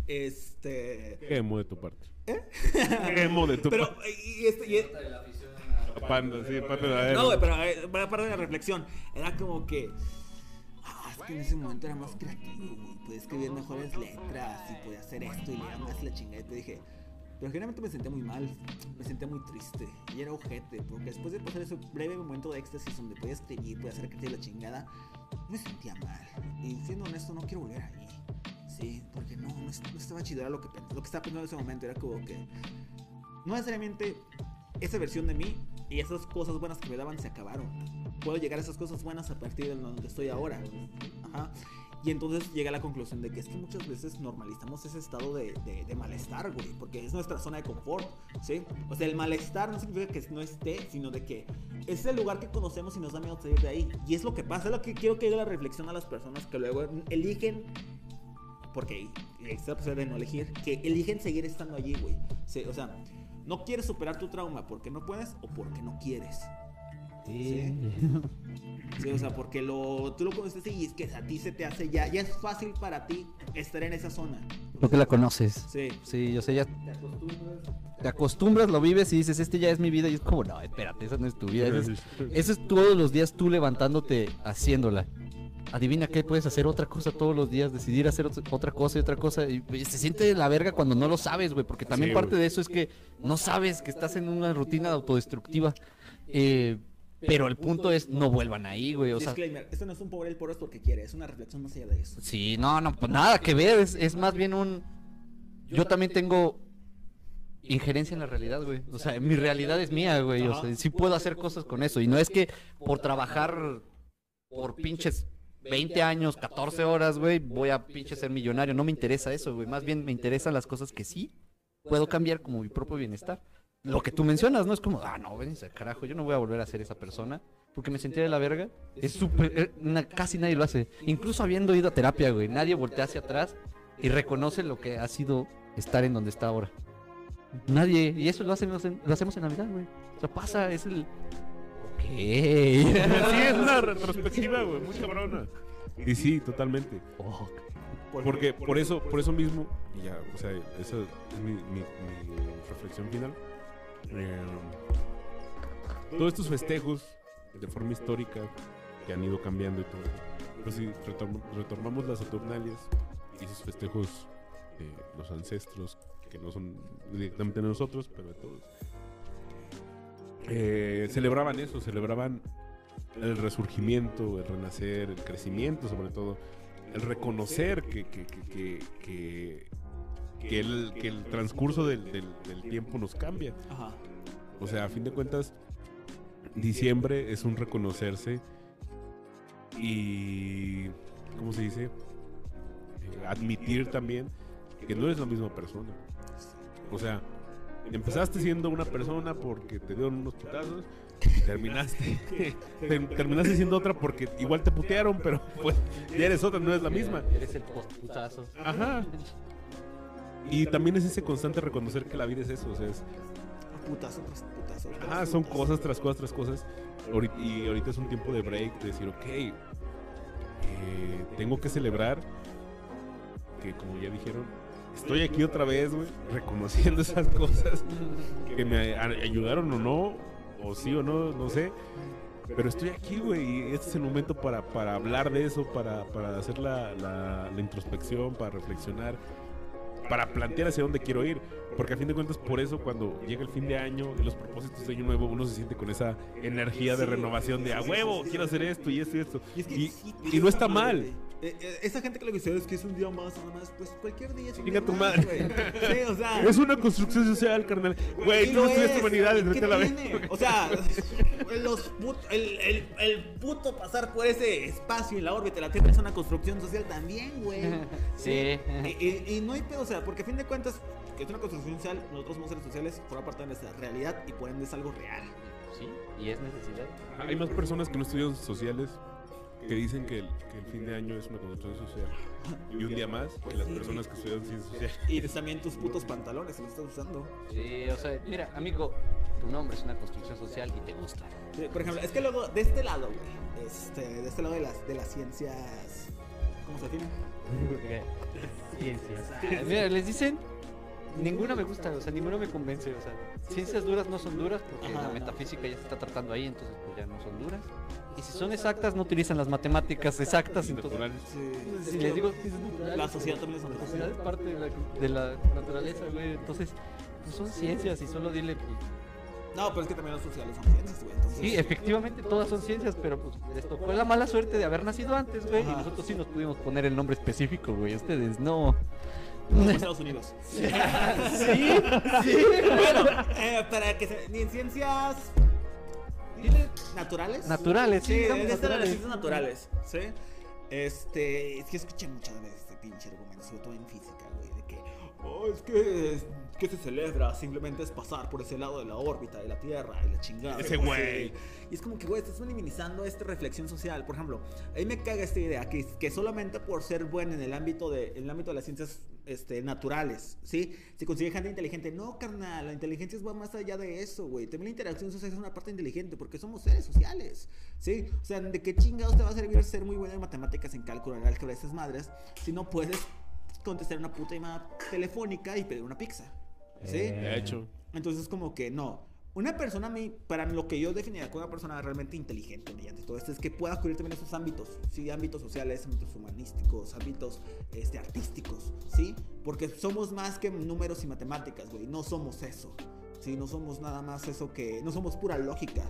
B: Este,
A: Qué emo de tu parte. Qué emo de tu
B: pero,
A: parte.
B: y este, y-
A: Panda, sí, panda de
B: No, güey, pero eh, para parte de la reflexión, era como que. Que en ese momento era más creativo, güey. Podía escribir mejores letras y podía hacer esto y leer más la chingada. Y te dije. Pero generalmente me sentía muy mal, me sentía muy triste y era ojete, porque después de pasar ese breve momento de éxtasis donde podía escribir, podía hacer creativa la chingada, me sentía mal. Y siendo honesto, no quiero volver ahí. Sí, porque no, no, no estaba chido, era lo que, lo que estaba pensando en ese momento, era como que no necesariamente esa versión de mí y esas cosas buenas que me daban se acabaron. Puedo llegar a esas cosas buenas a partir de donde estoy ahora. Ajá. Y entonces llega a la conclusión de que es que muchas veces normalizamos ese estado de, de- malestar, güey, porque es nuestra zona de confort, ¿sí? O sea, el malestar no significa que no esté, sino de que es el lugar que conocemos y nos da miedo salir de ahí. Y es lo que pasa, es lo que quiero que llegue la reflexión a las personas que luego eligen porque existe la posibilidad de no elegir, que eligen seguir estando allí, güey. Sí, o sea, no quieres superar tu trauma porque no puedes o porque no quieres. Sí. Sí, o sea, porque lo, tú lo conoces y es que a ti se te hace ya, ya es fácil para ti estar en esa zona.
C: Porque la conoces.
B: Sí.
C: Sí, yo sé, ya te acostumbras, lo vives y dices, este ya es mi vida. Y es como, no, espérate, esa no es tu vida. Eso es, eso es todos los días tú levantándote haciéndola. Adivina qué puedes hacer otra cosa todos los días, decidir hacer ot- otra cosa y otra cosa. Y se siente la verga cuando no lo sabes, güey. Porque también
A: Sí,
C: parte de eso es que no sabes que estás en una rutina autodestructiva. Eh, pero el punto es, no vuelvan ahí, güey. O sea,
B: Disclaimer, esto no es un pobre el poro es porque quiere, es una reflexión más allá de eso.
C: Sí, no, no, pues nada que ver, es, es más bien un... Yo también tengo injerencia en la realidad, güey. O sea, mi realidad es mía, güey. O sea, sí puedo hacer cosas con eso. Y no es que por trabajar por pinches 20 años, 14 horas, güey, voy a pinches ser millonario. No me interesa eso, güey. Más bien me interesan las cosas que sí puedo cambiar como mi propio bienestar. Lo que tú mencionas, ¿no? Es como, ah, no, ven carajo, yo no voy a volver a ser esa persona porque me sentía de la verga. Es súper, eh, casi nadie lo hace. Incluso habiendo ido a terapia, güey, nadie voltea hacia atrás y reconoce lo que ha sido estar en donde está ahora. Nadie, y eso lo hacemos en, lo hacemos en Navidad, güey. O sea, pasa, es el...
A: Sí, es una retrospectiva, güey, muy cabrona. Y sí, totalmente.
C: Oh,
A: Porque por eso, por eso mismo, y ya, o sea, esa es mi, mi- mi reflexión final. Eh, todos estos festejos de forma histórica que han ido cambiando y todo. Pero si retom- retomamos las Saturnalias y esos festejos de los ancestros que no son directamente de nosotros, pero de todos, eh, celebraban eso, celebraban el resurgimiento, el renacer, el crecimiento sobre todo, el reconocer que, que, que, que, que- el, que el transcurso del, del- del tiempo nos cambia.
B: Ajá.
A: O sea, a fin de cuentas, diciembre es un reconocerse y, ¿cómo se dice? Admitir también que no eres la misma persona. O sea, empezaste siendo una persona porque te dieron unos putazos, terminaste, ter- terminaste siendo otra porque igual te putearon, pero pues ya eres otra, no es la misma.
C: Eres el postputazo.
A: Ajá. Y también es ese constante reconocer que la vida es eso, o sea, es,
B: Putazo tras putazo. tras
A: Ah, son
B: putazo.
A: cosas tras cosas tras cosas. Y ahorita es un tiempo de break, de decir, ok, eh, tengo que celebrar que, como ya dijeron, estoy aquí otra vez, güey, reconociendo esas cosas que me ayudaron o no, o sí o no, no sé. Pero estoy aquí, güey, y este es el momento para, para hablar de eso, para, para hacer la, la- la introspección, para reflexionar, para plantear hacia dónde quiero ir. Porque a fin de cuentas, por eso cuando llega el fin de año y los propósitos de año nuevo, uno se siente con esa energía de renovación de a huevo, quiero hacer esto y esto y esto.
B: Y,
A: Y, no está mal.
B: Eh, eh, esa gente que lo que dice es que es un día más, nada más, pues cualquier día es un
A: Chinga
B: día
A: tu
B: más,
A: madre.
B: güey. Sí, o sea.
A: Es una construcción social, carnal. Güey, tú no estudiaste
B: es,
A: humanidades,
B: ¿y
A: vete a la vez.
B: O sea, los put- el, el, el puto pasar por ese espacio en la órbita de la Tierra es una construcción social también, güey.
C: Sí.
B: Y, y- y no hay pedo, o sea, porque a fin de cuentas, que es una construcción social, nosotros somos seres sociales, forma parte de nuestra realidad y por ende es algo real.
C: Sí, y es necesidad.
A: Hay más personas que no estudian sociales que dicen que el, que el fin de año es una construcción social. Y un día más, que las personas que estudian ciencias sociales.
B: Y también tus putos pantalones, si los estás usando.
C: Sí, o sea, mira, amigo, tu nombre es una construcción social y te gusta.
B: Sí, Por ejemplo, es que luego, de este lado, güey, este, de este lado de las, de las ciencias, ¿cómo se define?
C: Ciencias. Mira, les dicen, ninguna me gusta, o sea, ninguna me convence, o sea, ciencias duras no son duras porque
B: Ajá.
C: la metafísica ya se está tratando ahí, entonces pues ya no son duras. Y si son exactas, no utilizan las matemáticas exactas, entonces...
A: Naturales.
B: Sí.
C: Si les digo
B: La sociedad también es
C: La sociedad es parte de la, de la naturaleza, güey. Entonces, pues son ciencias y solo dile, pues,
B: No, pero es que también los sociales son ciencias, güey. Entonces,
C: Sí, efectivamente todas son ciencias, pero pues les tocó la mala suerte de haber nacido antes, güey. Y nosotros sí nos pudimos poner el nombre específico, güey. Ustedes no.
B: como Estados Unidos.
C: Sí, sí.
B: bueno, eh, para que se, ni en ciencias
C: Dile
B: naturales.
C: Naturales, sí,
B: Sí,
C: digamos
B: de las
C: naturales.
B: ciencias naturales, ¿sí? Este, es que escuché muchas veces este pinche argumento, sobre todo en física, güey, de que, oh, es que, es que se celebra, simplemente es pasar por ese lado de la órbita de la Tierra y la chingada.
A: Ese
B: no
A: güey.
B: Y es como que, güey, estás minimizando esta reflexión social. Por ejemplo, a mí me caga esta idea que, que solamente por ser bueno en el ámbito de, en el ámbito de las ciencias este, naturales, ¿sí? Se consigue gente inteligente. No, carnal, la inteligencia va más allá de eso, güey. También la interacción social es una parte inteligente porque somos seres sociales, ¿sí? O sea, ¿de qué chingados te va a servir ser muy bueno en matemáticas, en cálculo, en álgebra, esas madres, si no puedes contestar una puta llamada telefónica y pedir una pizza, ¿sí?
A: De hecho.
B: Entonces, como que no. Una persona, a mí, para lo que yo definiría como una persona realmente inteligente, brillante, todo esto, es que pueda cubrir también esos ámbitos, ¿sí? Ámbitos sociales, ámbitos humanísticos, ámbitos este, artísticos, ¿sí? Porque somos más que números y matemáticas, güey. No somos eso, ¿sí? No somos nada más eso que. No somos pura lógica,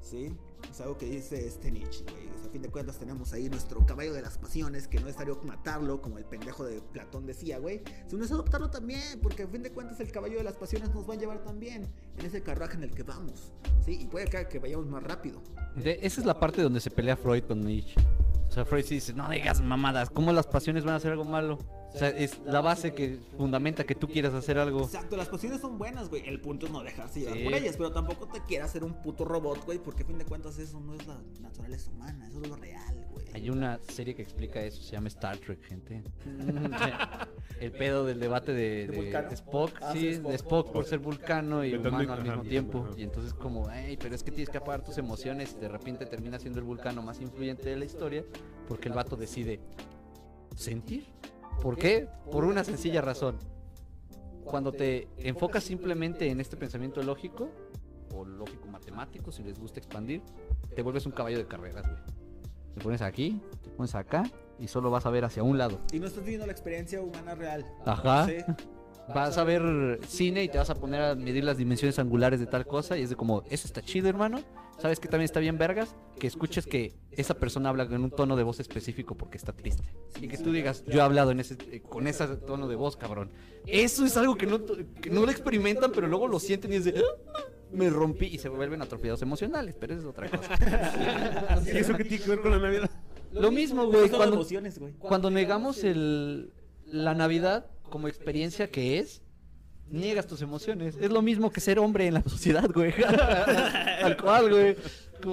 B: ¿sí? Es algo que dice este Nietzsche, güey. A fin de cuentas tenemos ahí nuestro caballo de las pasiones, que no es necesario matarlo, como el pendejo de Platón decía, güey. Sino es adoptarlo también, porque a fin de cuentas el caballo de las pasiones nos va a llevar también en ese carruaje en el que vamos, ¿sí? Y puede que, vayamos más rápido.
C: Esa es la parte donde se pelea Freud con Nietzsche. O sea, Freud sí dice, no digas mamadas, ¿cómo las pasiones van a hacer algo malo? O sea, es la base que fundamenta que tú quieras hacer algo.
B: Exacto, las pasiones son buenas, güey. El punto es no dejarse llevar
C: Sí.
B: por ellas, pero tampoco te quieras hacer un puto robot, güey, porque a fin de cuentas eso no es la naturaleza humana, eso es lo real, güey.
C: Hay una serie que explica eso, se llama Star Trek, gente. El pedo del debate de,
D: ¿De
C: de
D: Vulcano?
C: Spock,
D: Ah,
C: sí,
D: sí,
C: de
D: Spock.
C: Spock por ser vulcano y humano al mismo tiempo.
A: ajá.
C: Y entonces como, hey, pero es que tienes que apagar tus emociones y de repente termina siendo el vulcano más influyente de la historia porque el vato decide sentir. ¿Por qué? Por una sencilla razón. Cuando te enfocas simplemente en este pensamiento lógico, o lógico matemático, si les gusta expandir, te vuelves un caballo de carreras, güey. Te pones aquí, te pones acá y solo vas a ver hacia un lado.
B: Y no estás viviendo la experiencia humana real.
C: Ajá. Vas a ver cine y te vas a poner a medir las dimensiones angulares de tal cosa y es de como, eso está chido, hermano. ¿Sabes que también está bien vergas? Que escuches que esa persona habla en un tono de voz específico porque está triste. Y que tú digas, yo he hablado en ese, eh, con ese tono de voz, cabrón. Eso es algo que no, que no lo experimentan, pero luego lo sienten y es de, "Ah, me rompí y se vuelven atrofiados emocionales, pero eso es otra cosa.
A: ¿Y eso qué tiene que ver con la Navidad?
C: Lo mismo, güey, cuando,
B: emociones, güey.
C: cuando negamos el, la Navidad como experiencia que es, niegas tus emociones. Es lo mismo que ser hombre en la sociedad, güey. Tal cual, güey.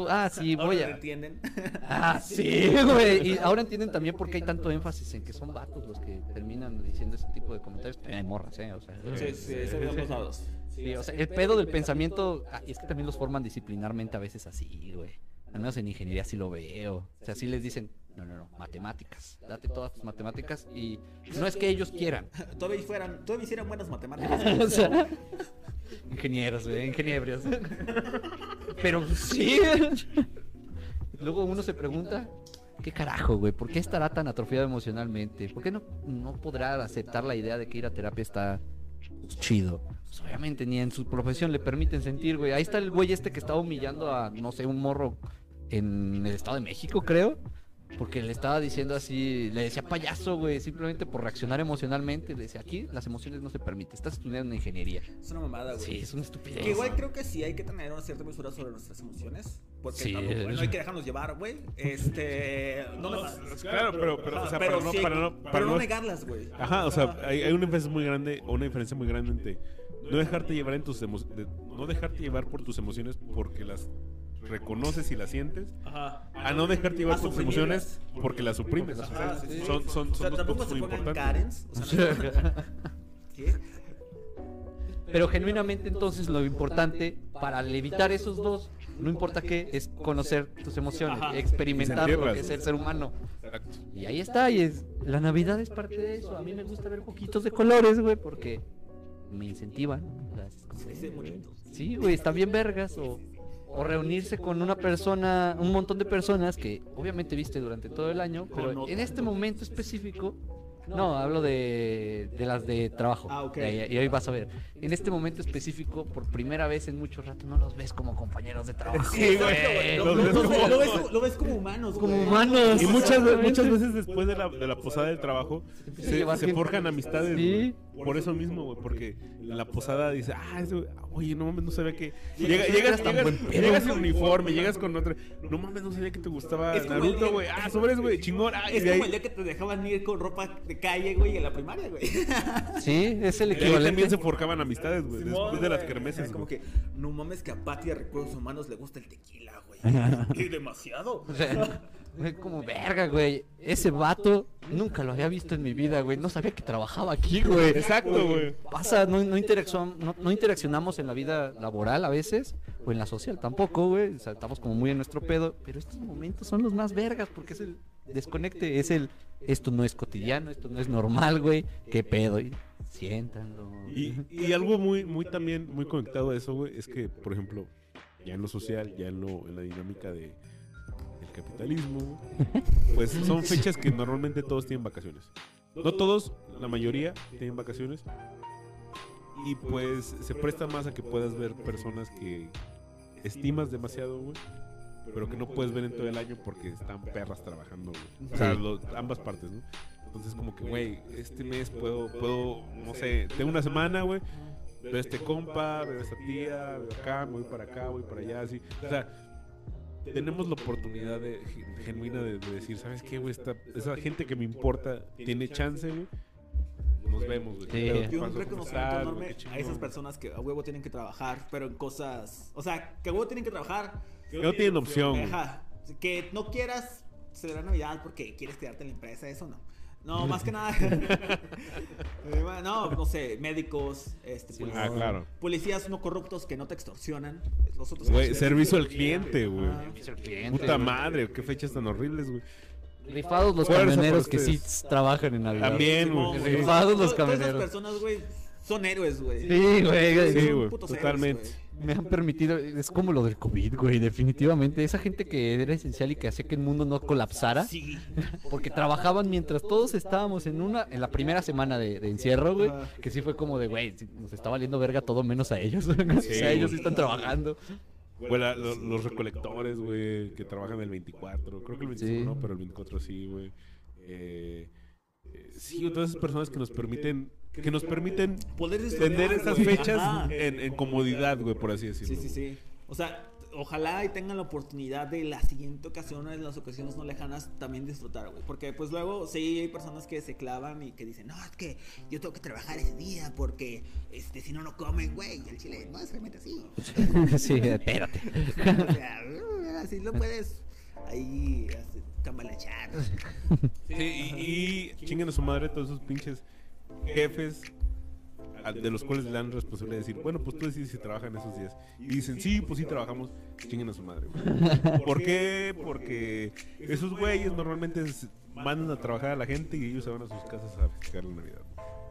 C: Ah, sí, voy
B: Ahora
C: a...
B: entienden.
C: Ah, sí, güey. Y ahora entienden también por qué hay tanto énfasis en que son vatos los que terminan diciendo ese tipo de comentarios. Hay morras, ¿eh? O sea,
B: Sí, sí, eso lados.
C: sí, o sea, el pedo del pensamiento... ah, y es que también los forman disciplinarmente a veces así, güey. Al menos en ingeniería sí lo veo. O sea, sí les dicen, no, no, no, matemáticas. Date todas tus matemáticas y no es que ellos quieran.
B: Todavía fueran, todavía hicieran buenas matemáticas.
C: O sea, ingenieros, güey, ingeniebrios. Pero sí. Luego uno se pregunta, ¿qué carajo, güey? ¿Por qué estará tan atrofiado emocionalmente? ¿Por qué no, no podrá aceptar la idea de que ir a terapia está chido? Pues obviamente ni en su profesión le permiten sentir, güey. Ahí está el güey este que estaba humillando a, no sé, un morro en el Estado de México, creo. Porque le estaba diciendo así, le decía payaso, güey, simplemente por reaccionar emocionalmente. Le decía, aquí las emociones no se permiten, estás estudiando ingeniería.
B: Es una mamada, güey.
C: Sí, es una estupidez.
B: Que igual creo que sí hay que tener una cierta mesura sobre nuestras emociones. Porque
C: Sí.
B: tampoco- no hay que dejarnos llevar, güey. Este. No, me
A: Claro, pero, pero, o sea,
B: pero
A: para no, para no, para
B: pero no
A: no-
B: negarlas, güey.
A: Ajá, o sea, hay, hay una diferencia muy grande, o una diferencia muy grande entre no dejarte llevar en tus de- no dejarte llevar por tus emociones porque las reconoces y las sientes,
B: Ajá.
A: a no dejarte llevar por tus emociones porque las suprimes. O sea,
B: Ajá, sí, sí.
A: son, son,
B: O
A: son
B: sea,
A: dos
B: tampoco
A: puntos
B: se
A: muy importantes.
B: Karens. O sea, no- ¿Qué?
C: Pero genuinamente entonces lo importante para evitar esos dos, no importa qué, es conocer tus emociones,
B: Ajá.
C: experimentar lo que es el ser humano.
A: Exacto.
C: Y ahí está, y es, la Navidad es parte de eso. A mí me gusta ver poquitos de colores, güey, porque me incentivan.
B: Sí,
C: güey, están bien vergas. O, o reunirse con una persona, un montón de personas que obviamente viste durante todo el año, pero en este momento específico. No, hablo de, de las de trabajo.
B: Ah, ok.
C: Y ahí vas a ver. En este momento específico, por primera vez en mucho rato, no los ves como compañeros de trabajo.
A: Sí, güey.
B: Lo,
A: ves
B: lo-
A: como-
B: lo ves, lo ves como humanos,
C: Como
B: güey.
C: humanos.
A: Y muchas, muchas veces después de la, de la posada del trabajo se, se forjan amistades.
C: Sí.
A: Por eso mismo, güey, porque en la posada dice, ah, ese güey, oye, no mames, no sabía que... Llega- llegas,
C: tan
A: llegas,
C: buen
A: llegas en uniforme, llegas con otra... No mames, no sabía que te gustaba
B: Es como
A: Naruto,
B: el-
A: güey. Ah, sobres, güey, chingón. Ah,
B: Es como
A: ahí-
B: el día que te dejaban ir con ropa de calle, güey, en la primaria, güey.
C: Sí, es el equivalente.
A: también se forjaban amistades, güey, después de las kermeses,
B: Como que, no mames que a Pati de Recursos Humanos le gusta el tequila, güey. y demasiado.
C: Como verga, güey. Ese vato nunca lo había visto en mi vida, güey. No sabía que trabajaba aquí, güey.
A: Exacto, güey.
C: Pasa, no, no, interacción- no, no interaccionamos en la vida laboral a veces, o en la social tampoco, güey. O sea, estamos como muy en nuestro pedo. Pero estos momentos son los más vergas porque es el desconecte, es el. Esto no es cotidiano, esto no es normal, güey. ¿Qué pedo? Y siéntanlo.
A: Y, y algo muy, muy también, muy conectado a eso, güey, es que, por ejemplo, ya en lo social, ya en, lo, en la dinámica de capitalismo, pues son fechas que normalmente todos tienen vacaciones. No todos, la mayoría tienen vacaciones. Y pues se presta más a que puedas ver personas que estimas demasiado, güey. Pero que no puedes ver en todo el año porque están perras trabajando, güey. O sea, ambas partes, ¿no? Entonces como que, güey, este mes puedo, puedo, no sé, tengo una semana, güey. Veo a este compa, veo a esta tía, veo acá, voy para acá, voy para allá, así. O sea, tenemos la oportunidad de, genuina de, de decir, ¿sabes qué, güey? Esta- Esa gente que me importa tiene chance, güey. Nos vemos, güey.
C: Sí.
A: ¿Qué
B: un reconocimiento enorme a esas personas que a huevo tienen que trabajar, pero en cosas. O sea, que a huevo tienen que trabajar.
A: Que no tienen opción.
B: Ajá. Que no quieras celebrar Navidad porque quieres quedarte en la empresa, eso no. No, más que nada. Eh, bueno, no, no sé, médicos, este, policías,
A: Ah, claro.
B: policías no corruptos que no te extorsionan. Los otros
A: Güey, servicio al cliente, güey. Puta madre, qué fechas tan horribles, güey.
C: Rifados los
A: Fuerza
C: camioneros que sí trabajan en Navidad.
A: También, güey.
C: Rifados los
B: Todas- todas esas
C: camioneros.
B: personas, güey, son héroes, güey.
C: Sí, güey.
A: Sí, güey,
B: putos
A: totalmente.
B: héroes, güey.
C: Me han permitido, es como lo del COVID, güey, definitivamente. Esa gente que era esencial y que hacía que el mundo no colapsara,
B: Sí.
C: porque trabajaban mientras todos estábamos en una, en la primera semana de, de encierro, güey, que sí fue como de, güey, sí, nos está valiendo verga todo menos a ellos. o sea, ellos sí están trabajando.
A: Güey, la- lo- los recolectores, güey, que trabajan el 24. Creo que el 25
C: Sí.
A: no, pero el 24 sí, güey. Eh, eh, sí, todas esas personas que nos permiten, que nos permiten
B: Poder
A: vender esas fechas
B: Ajá.
A: en, en comodidad, güey, por así decirlo.
B: Sí, sí, sí. O sea, ojalá y tengan la oportunidad de la siguiente ocasión, en las ocasiones no lejanas, también disfrutar, güey. Porque pues luego sí hay personas que se clavan y que dicen, no, es que yo tengo que trabajar ese día porque este, si no, no comen, güey. Y el chile no es realmente así.
C: sí, espérate.
B: o sea, así lo puedes ahí así, cambalachar.
A: Sí, y, y chinguen a su madre todos esos pinches jefes de los cuales le dan responsabilidad de decir, bueno, pues tú decides si trabajan esos días. Y dicen, sí, pues sí trabajamos, chinguen a su madre. güey. ¿Por qué? Porque esos güeyes normalmente mandan a trabajar a la gente y ellos se van a sus casas a festejar la Navidad.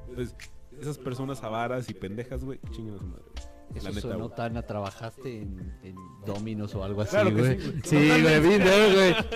A: Entonces, esas personas avaras y pendejas, güey, chinguen a su madre. güey.
C: Eso
A: La neta,
C: sonó
A: güey.
C: tan a trabajaste en, en Dominos o algo así,
A: Claro
C: güey.
A: sí, güey.
C: Sí, güey, vi,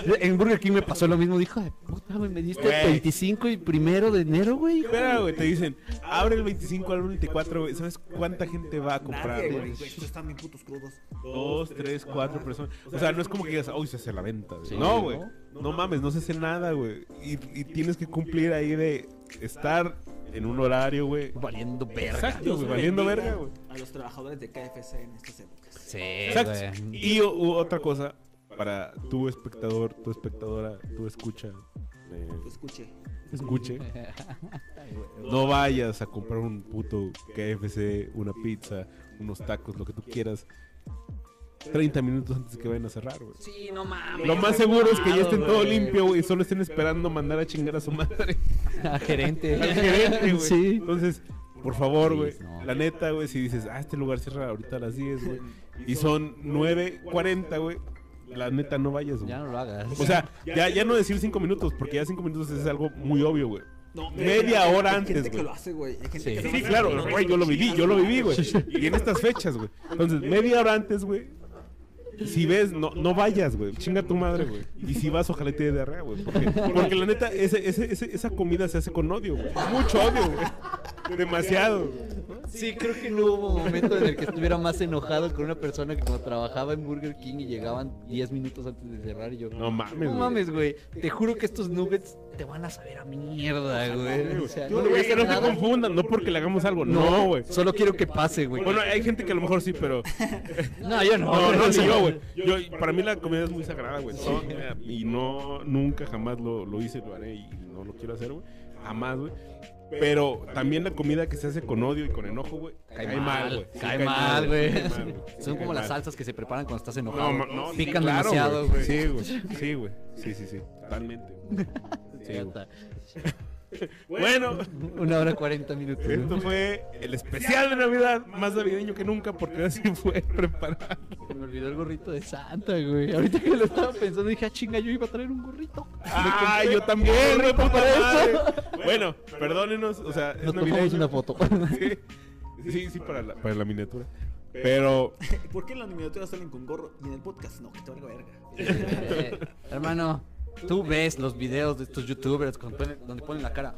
C: güey. En Burger King me pasó lo mismo. Dijo, de puta, güey, me diste
A: Güey.
C: 25 y primero de enero, güey.
A: Espera, güey, te dicen, abre el 25 al 24, güey. ¿Sabes cuánta gente va a comprar,
B: Nadie,
A: güey?
B: güey. güey, Estos están bien putos crudos.
A: Dos, tres, cuatro personas. O sea, no es como que digas, uy, se hace la venta. güey".
C: Sí,
A: no, güey.
C: ¿no?
A: No mames, no se hace nada, güey. Y, y tienes que cumplir ahí de estar en un horario, güey.
C: Valiendo verga.
A: Exacto, güey, valiendo verga, güey.
B: A los trabajadores de KFC en estas épocas.
C: Sí,
A: Exacto.
C: güey.
A: Y o- u- otra cosa, para tu espectador, tu espectadora, tu escucha, eh,
B: escuche.
A: escuche, no vayas a comprar un puto KFC, una pizza, unos tacos, lo que tú quieras. 30 minutos antes de que vayan a cerrar, güey.
C: Sí, no mames.
A: Lo más seguro es que ya estén todo limpio, güey, y solo estén esperando mandar a chingar a su madre.
C: A gerente.
A: Al gerente, güey.
C: Sí.
A: Entonces, por favor, güey,
C: no.
A: la neta, güey, si dices, ah, este lugar cierra ahorita a las 10, güey, y son 9.40, güey, la neta no vayas, güey.
C: Ya no lo hagas.
A: O sea, ya, ya no decir 5 minutos, porque ya 5 minutos es algo muy obvio, güey.
B: No,
A: Media hora
B: hay
A: antes,
B: gente que
A: güey.
B: lo hace, güey. Hay gente
C: Sí.
B: que
A: Sí,
B: nomás-
A: claro, güey, yo lo viví, yo lo viví, güey. Y en estas fechas, güey. Entonces, media hora antes, güey. Si ves, no, no vayas, güey. Chinga tu madre, güey. Y si vas, ojalá te dé diarrea, güey. Porque, porque la neta, ese, ese, ese- esa comida se hace con odio, güey. Mucho odio, güey. Demasiado.
C: Sí, creo que no hubo momento en el que estuviera más enojado con una persona que cuando trabajaba en Burger King y llegaban 10 minutos antes de cerrar y yo...
A: No mames,
C: No mames, güey. Te juro que estos nuggets te van a saber a mierda, güey. O sea, no
A: Güey,
C: hacer
A: no
C: nada.
A: confundan, no porque le hagamos algo. No, güey.
C: Solo quiero que pase, güey.
A: Bueno, hay gente que a lo mejor sí, pero.
C: no, yo no.
A: No, no,
C: O
A: ni
C: sea,
A: yo, güey. Yo, para mí la comida es muy sagrada, güey. No, y no, nunca jamás lo, lo hice, lo haré y no lo quiero hacer, güey. Jamás, güey. Pero también la comida que se hace con odio y con enojo, güey. Cae, mal, güey. Sí,
C: Cae mal, güey.
A: cae mal, güey. Sí,
C: Son como las salsas que se preparan cuando estás
A: No,
C: enojado.
A: no, no. sí,
C: Pican
A: claro,
C: demasiado, güey.
A: Sí, güey. Sí, güey. Sí, sí, sí. Totalmente. güey. Sí,
C: Ya
A: güey.
C: está.
A: Bueno,
C: Una hora cuarenta minutos.
A: esto fue el especial de Navidad, más navideño que nunca, porque así fue preparado.
C: Se me olvidó el gorrito de Santa, güey. Ahorita que lo estaba pensando dije, ah, chinga, yo iba a traer un gorrito.
A: Ah, yo también, güey,
C: eso.
A: Bueno, perdónenos, o sea, es
C: Nos tomamos una foto.
A: Sí, sí, sí, para la, para la miniatura. Pero,
B: ¿Por qué en la miniatura salen con gorro y en el podcast no? Que te valga verga.
C: Eh, hermano, tú ves los videos de estos youtubers ponen- donde ponen la cara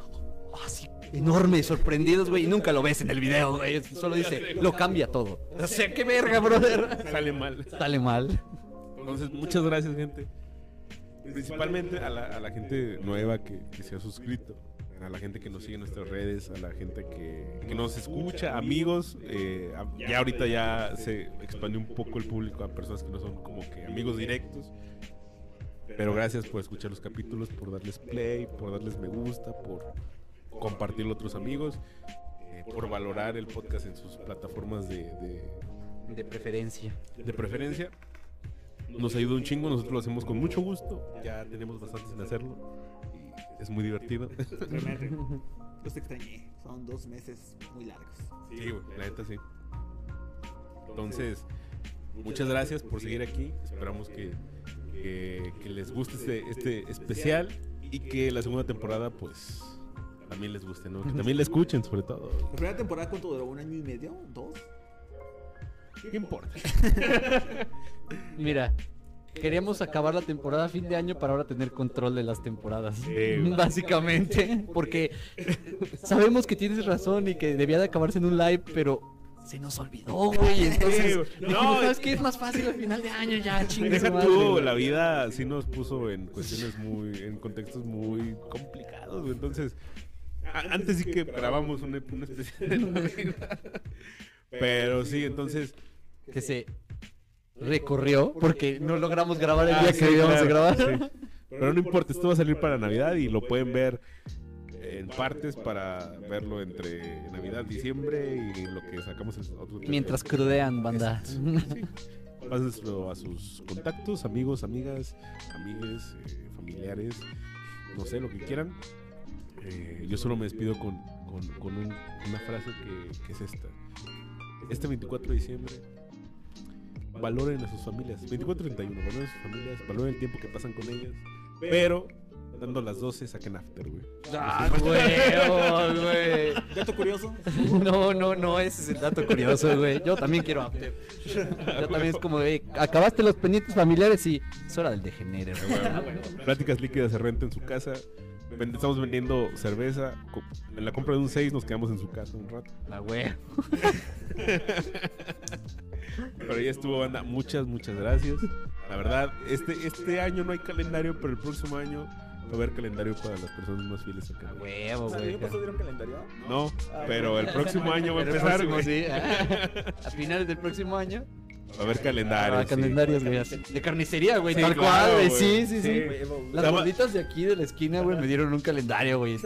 C: así enorme, sorprendidos, güey, y nunca lo ves en el video, güey. Solo dice, lo cambia todo. O sea, qué verga, brother.
A: sale mal.
C: Sale mal.
A: Entonces, muchas gracias, gente. Principalmente a la, a la gente nueva que, que se ha suscrito, a la gente que nos sigue en nuestras redes, a la gente que, que nos escucha, amigos. eh, ya ahorita ya se expandió un poco el público a personas que no son como que amigos directos. Pero gracias por escuchar los capítulos, por darles play, por darles me gusta, por compartirlo a otros amigos, eh, por valorar el podcast en sus plataformas de- de,
C: De preferencia.
A: de preferencia. Nos ayuda un chingo, nosotros lo hacemos con mucho gusto. Ya tenemos bastante sin hacerlo. Y es muy divertido.
B: Los extrañé. Son dos meses muy largos.
A: Sí, güey, la neta sí. Entonces, muchas gracias por seguir aquí. Esperamos que, que, que les guste este, este especial y que la segunda temporada, pues, también les guste, ¿no? Que también la escuchen, sobre todo.
B: La primera temporada, ¿cuánto duró? ¿Un año y medio? ¿Dos?
A: ¿Qué importa?
C: Mira, queríamos acabar la temporada a fin de año para ahora tener control de las temporadas.
A: Sí.
C: Básicamente, porque sabemos que tienes razón y que debía de acabarse en un live, pero se nos olvidó, güey. Entonces, dijimos,
A: No,
C: ¿sabes qué? Es más fácil al final de año ya, chingue
A: Deja
C: madre,
A: tú,
C: güey.
A: la vida sí nos puso en cuestiones muy, en contextos muy complicados, güey. Entonces, a- antes sí que grabamos una, una especie de Navidad. Pero sí, entonces.
C: Que se recorrió porque no logramos grabar el
A: Ah,
C: día
A: sí,
C: que debíamos de
A: claro,
C: grabar.
A: sí. Pero no importa, esto va a salir para Navidad y lo pueden ver en partes para verlo entre Navidad, diciembre y lo que sacamos en otro
C: Mientras crudean, banda.
A: Sí. Pásenselo a sus contactos, amigos, amigas, amigues, eh, familiares, no sé, lo que quieran. Eh, yo solo me despido con, con- con un- una frase que, que es esta. Este 24 de diciembre, valoren a sus familias. 24-31, valoren a sus familias, valoren el tiempo que pasan con ellas. Pero, dando las 12, saquen after, güey.
C: ¡Ah, huevo, güey!
B: Dato curioso.
C: No, no, no, ese es el dato curioso, güey. Yo también quiero after. Yo también es como de, acabaste los pendientes familiares y es hora del degenere, güey.
A: Pláticas líquidas se renta en su casa. Estamos vendiendo cerveza. En la compra de un 6 nos quedamos en su casa un rato.
C: La güey.
A: Pero ya estuvo, banda. Muchas, muchas gracias. La verdad, este, este año no hay calendario, pero el próximo año a haber calendario para las personas más fieles acá.
C: Huevo,
D: sea, ¿el
C: güey.
D: año pasado dieron calendario?
A: No,
D: Ah,
A: pero el próximo año va a empezar,
C: próximo,
A: güey.
C: sí. A finales del próximo año.
A: Va a haber calendario.
C: Ah,
A: sí.
C: calendarios, güey. De carnicería, güey.
A: Sí,
C: tal
A: claro,
C: cual, güey. Sí, sí, sí. Las gorditas de aquí de la esquina, güey, me dieron un calendario, güey.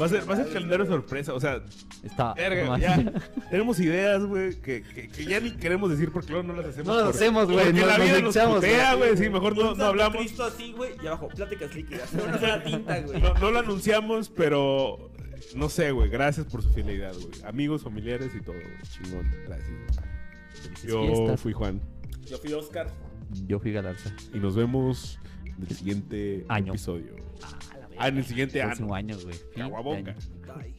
A: Va a ser, va a ser calendario sorpresa. O sea,
C: está.
A: verga, ya. Tenemos ideas, güey, que, que, que ya ni queremos decir porque luego no las hacemos.
C: No las
A: por-
C: hacemos, güey,
A: Porque
C: no
A: la vida nos putea,
C: güey.
A: güey. Sí, mejor no, no hablamos.
D: Cristo así, güey, y abajo, pláticas líquidas. Una sola tinta, güey.
A: No, no lo anunciamos, pero no sé, güey. Gracias por su fidelidad, güey. Amigos, familiares y todo. Chingón. Gracias.
C: Felices
A: Yo
C: fiestas.
A: fui Juan
D: Yo fui Oscar.
C: Yo fui Galarza.
A: y nos vemos en el siguiente
C: Año.
A: episodio. Ah, en el siguiente año.
C: Próximo año, güey. Fin de
A: Caguabonga.
C: año.
D: Bye.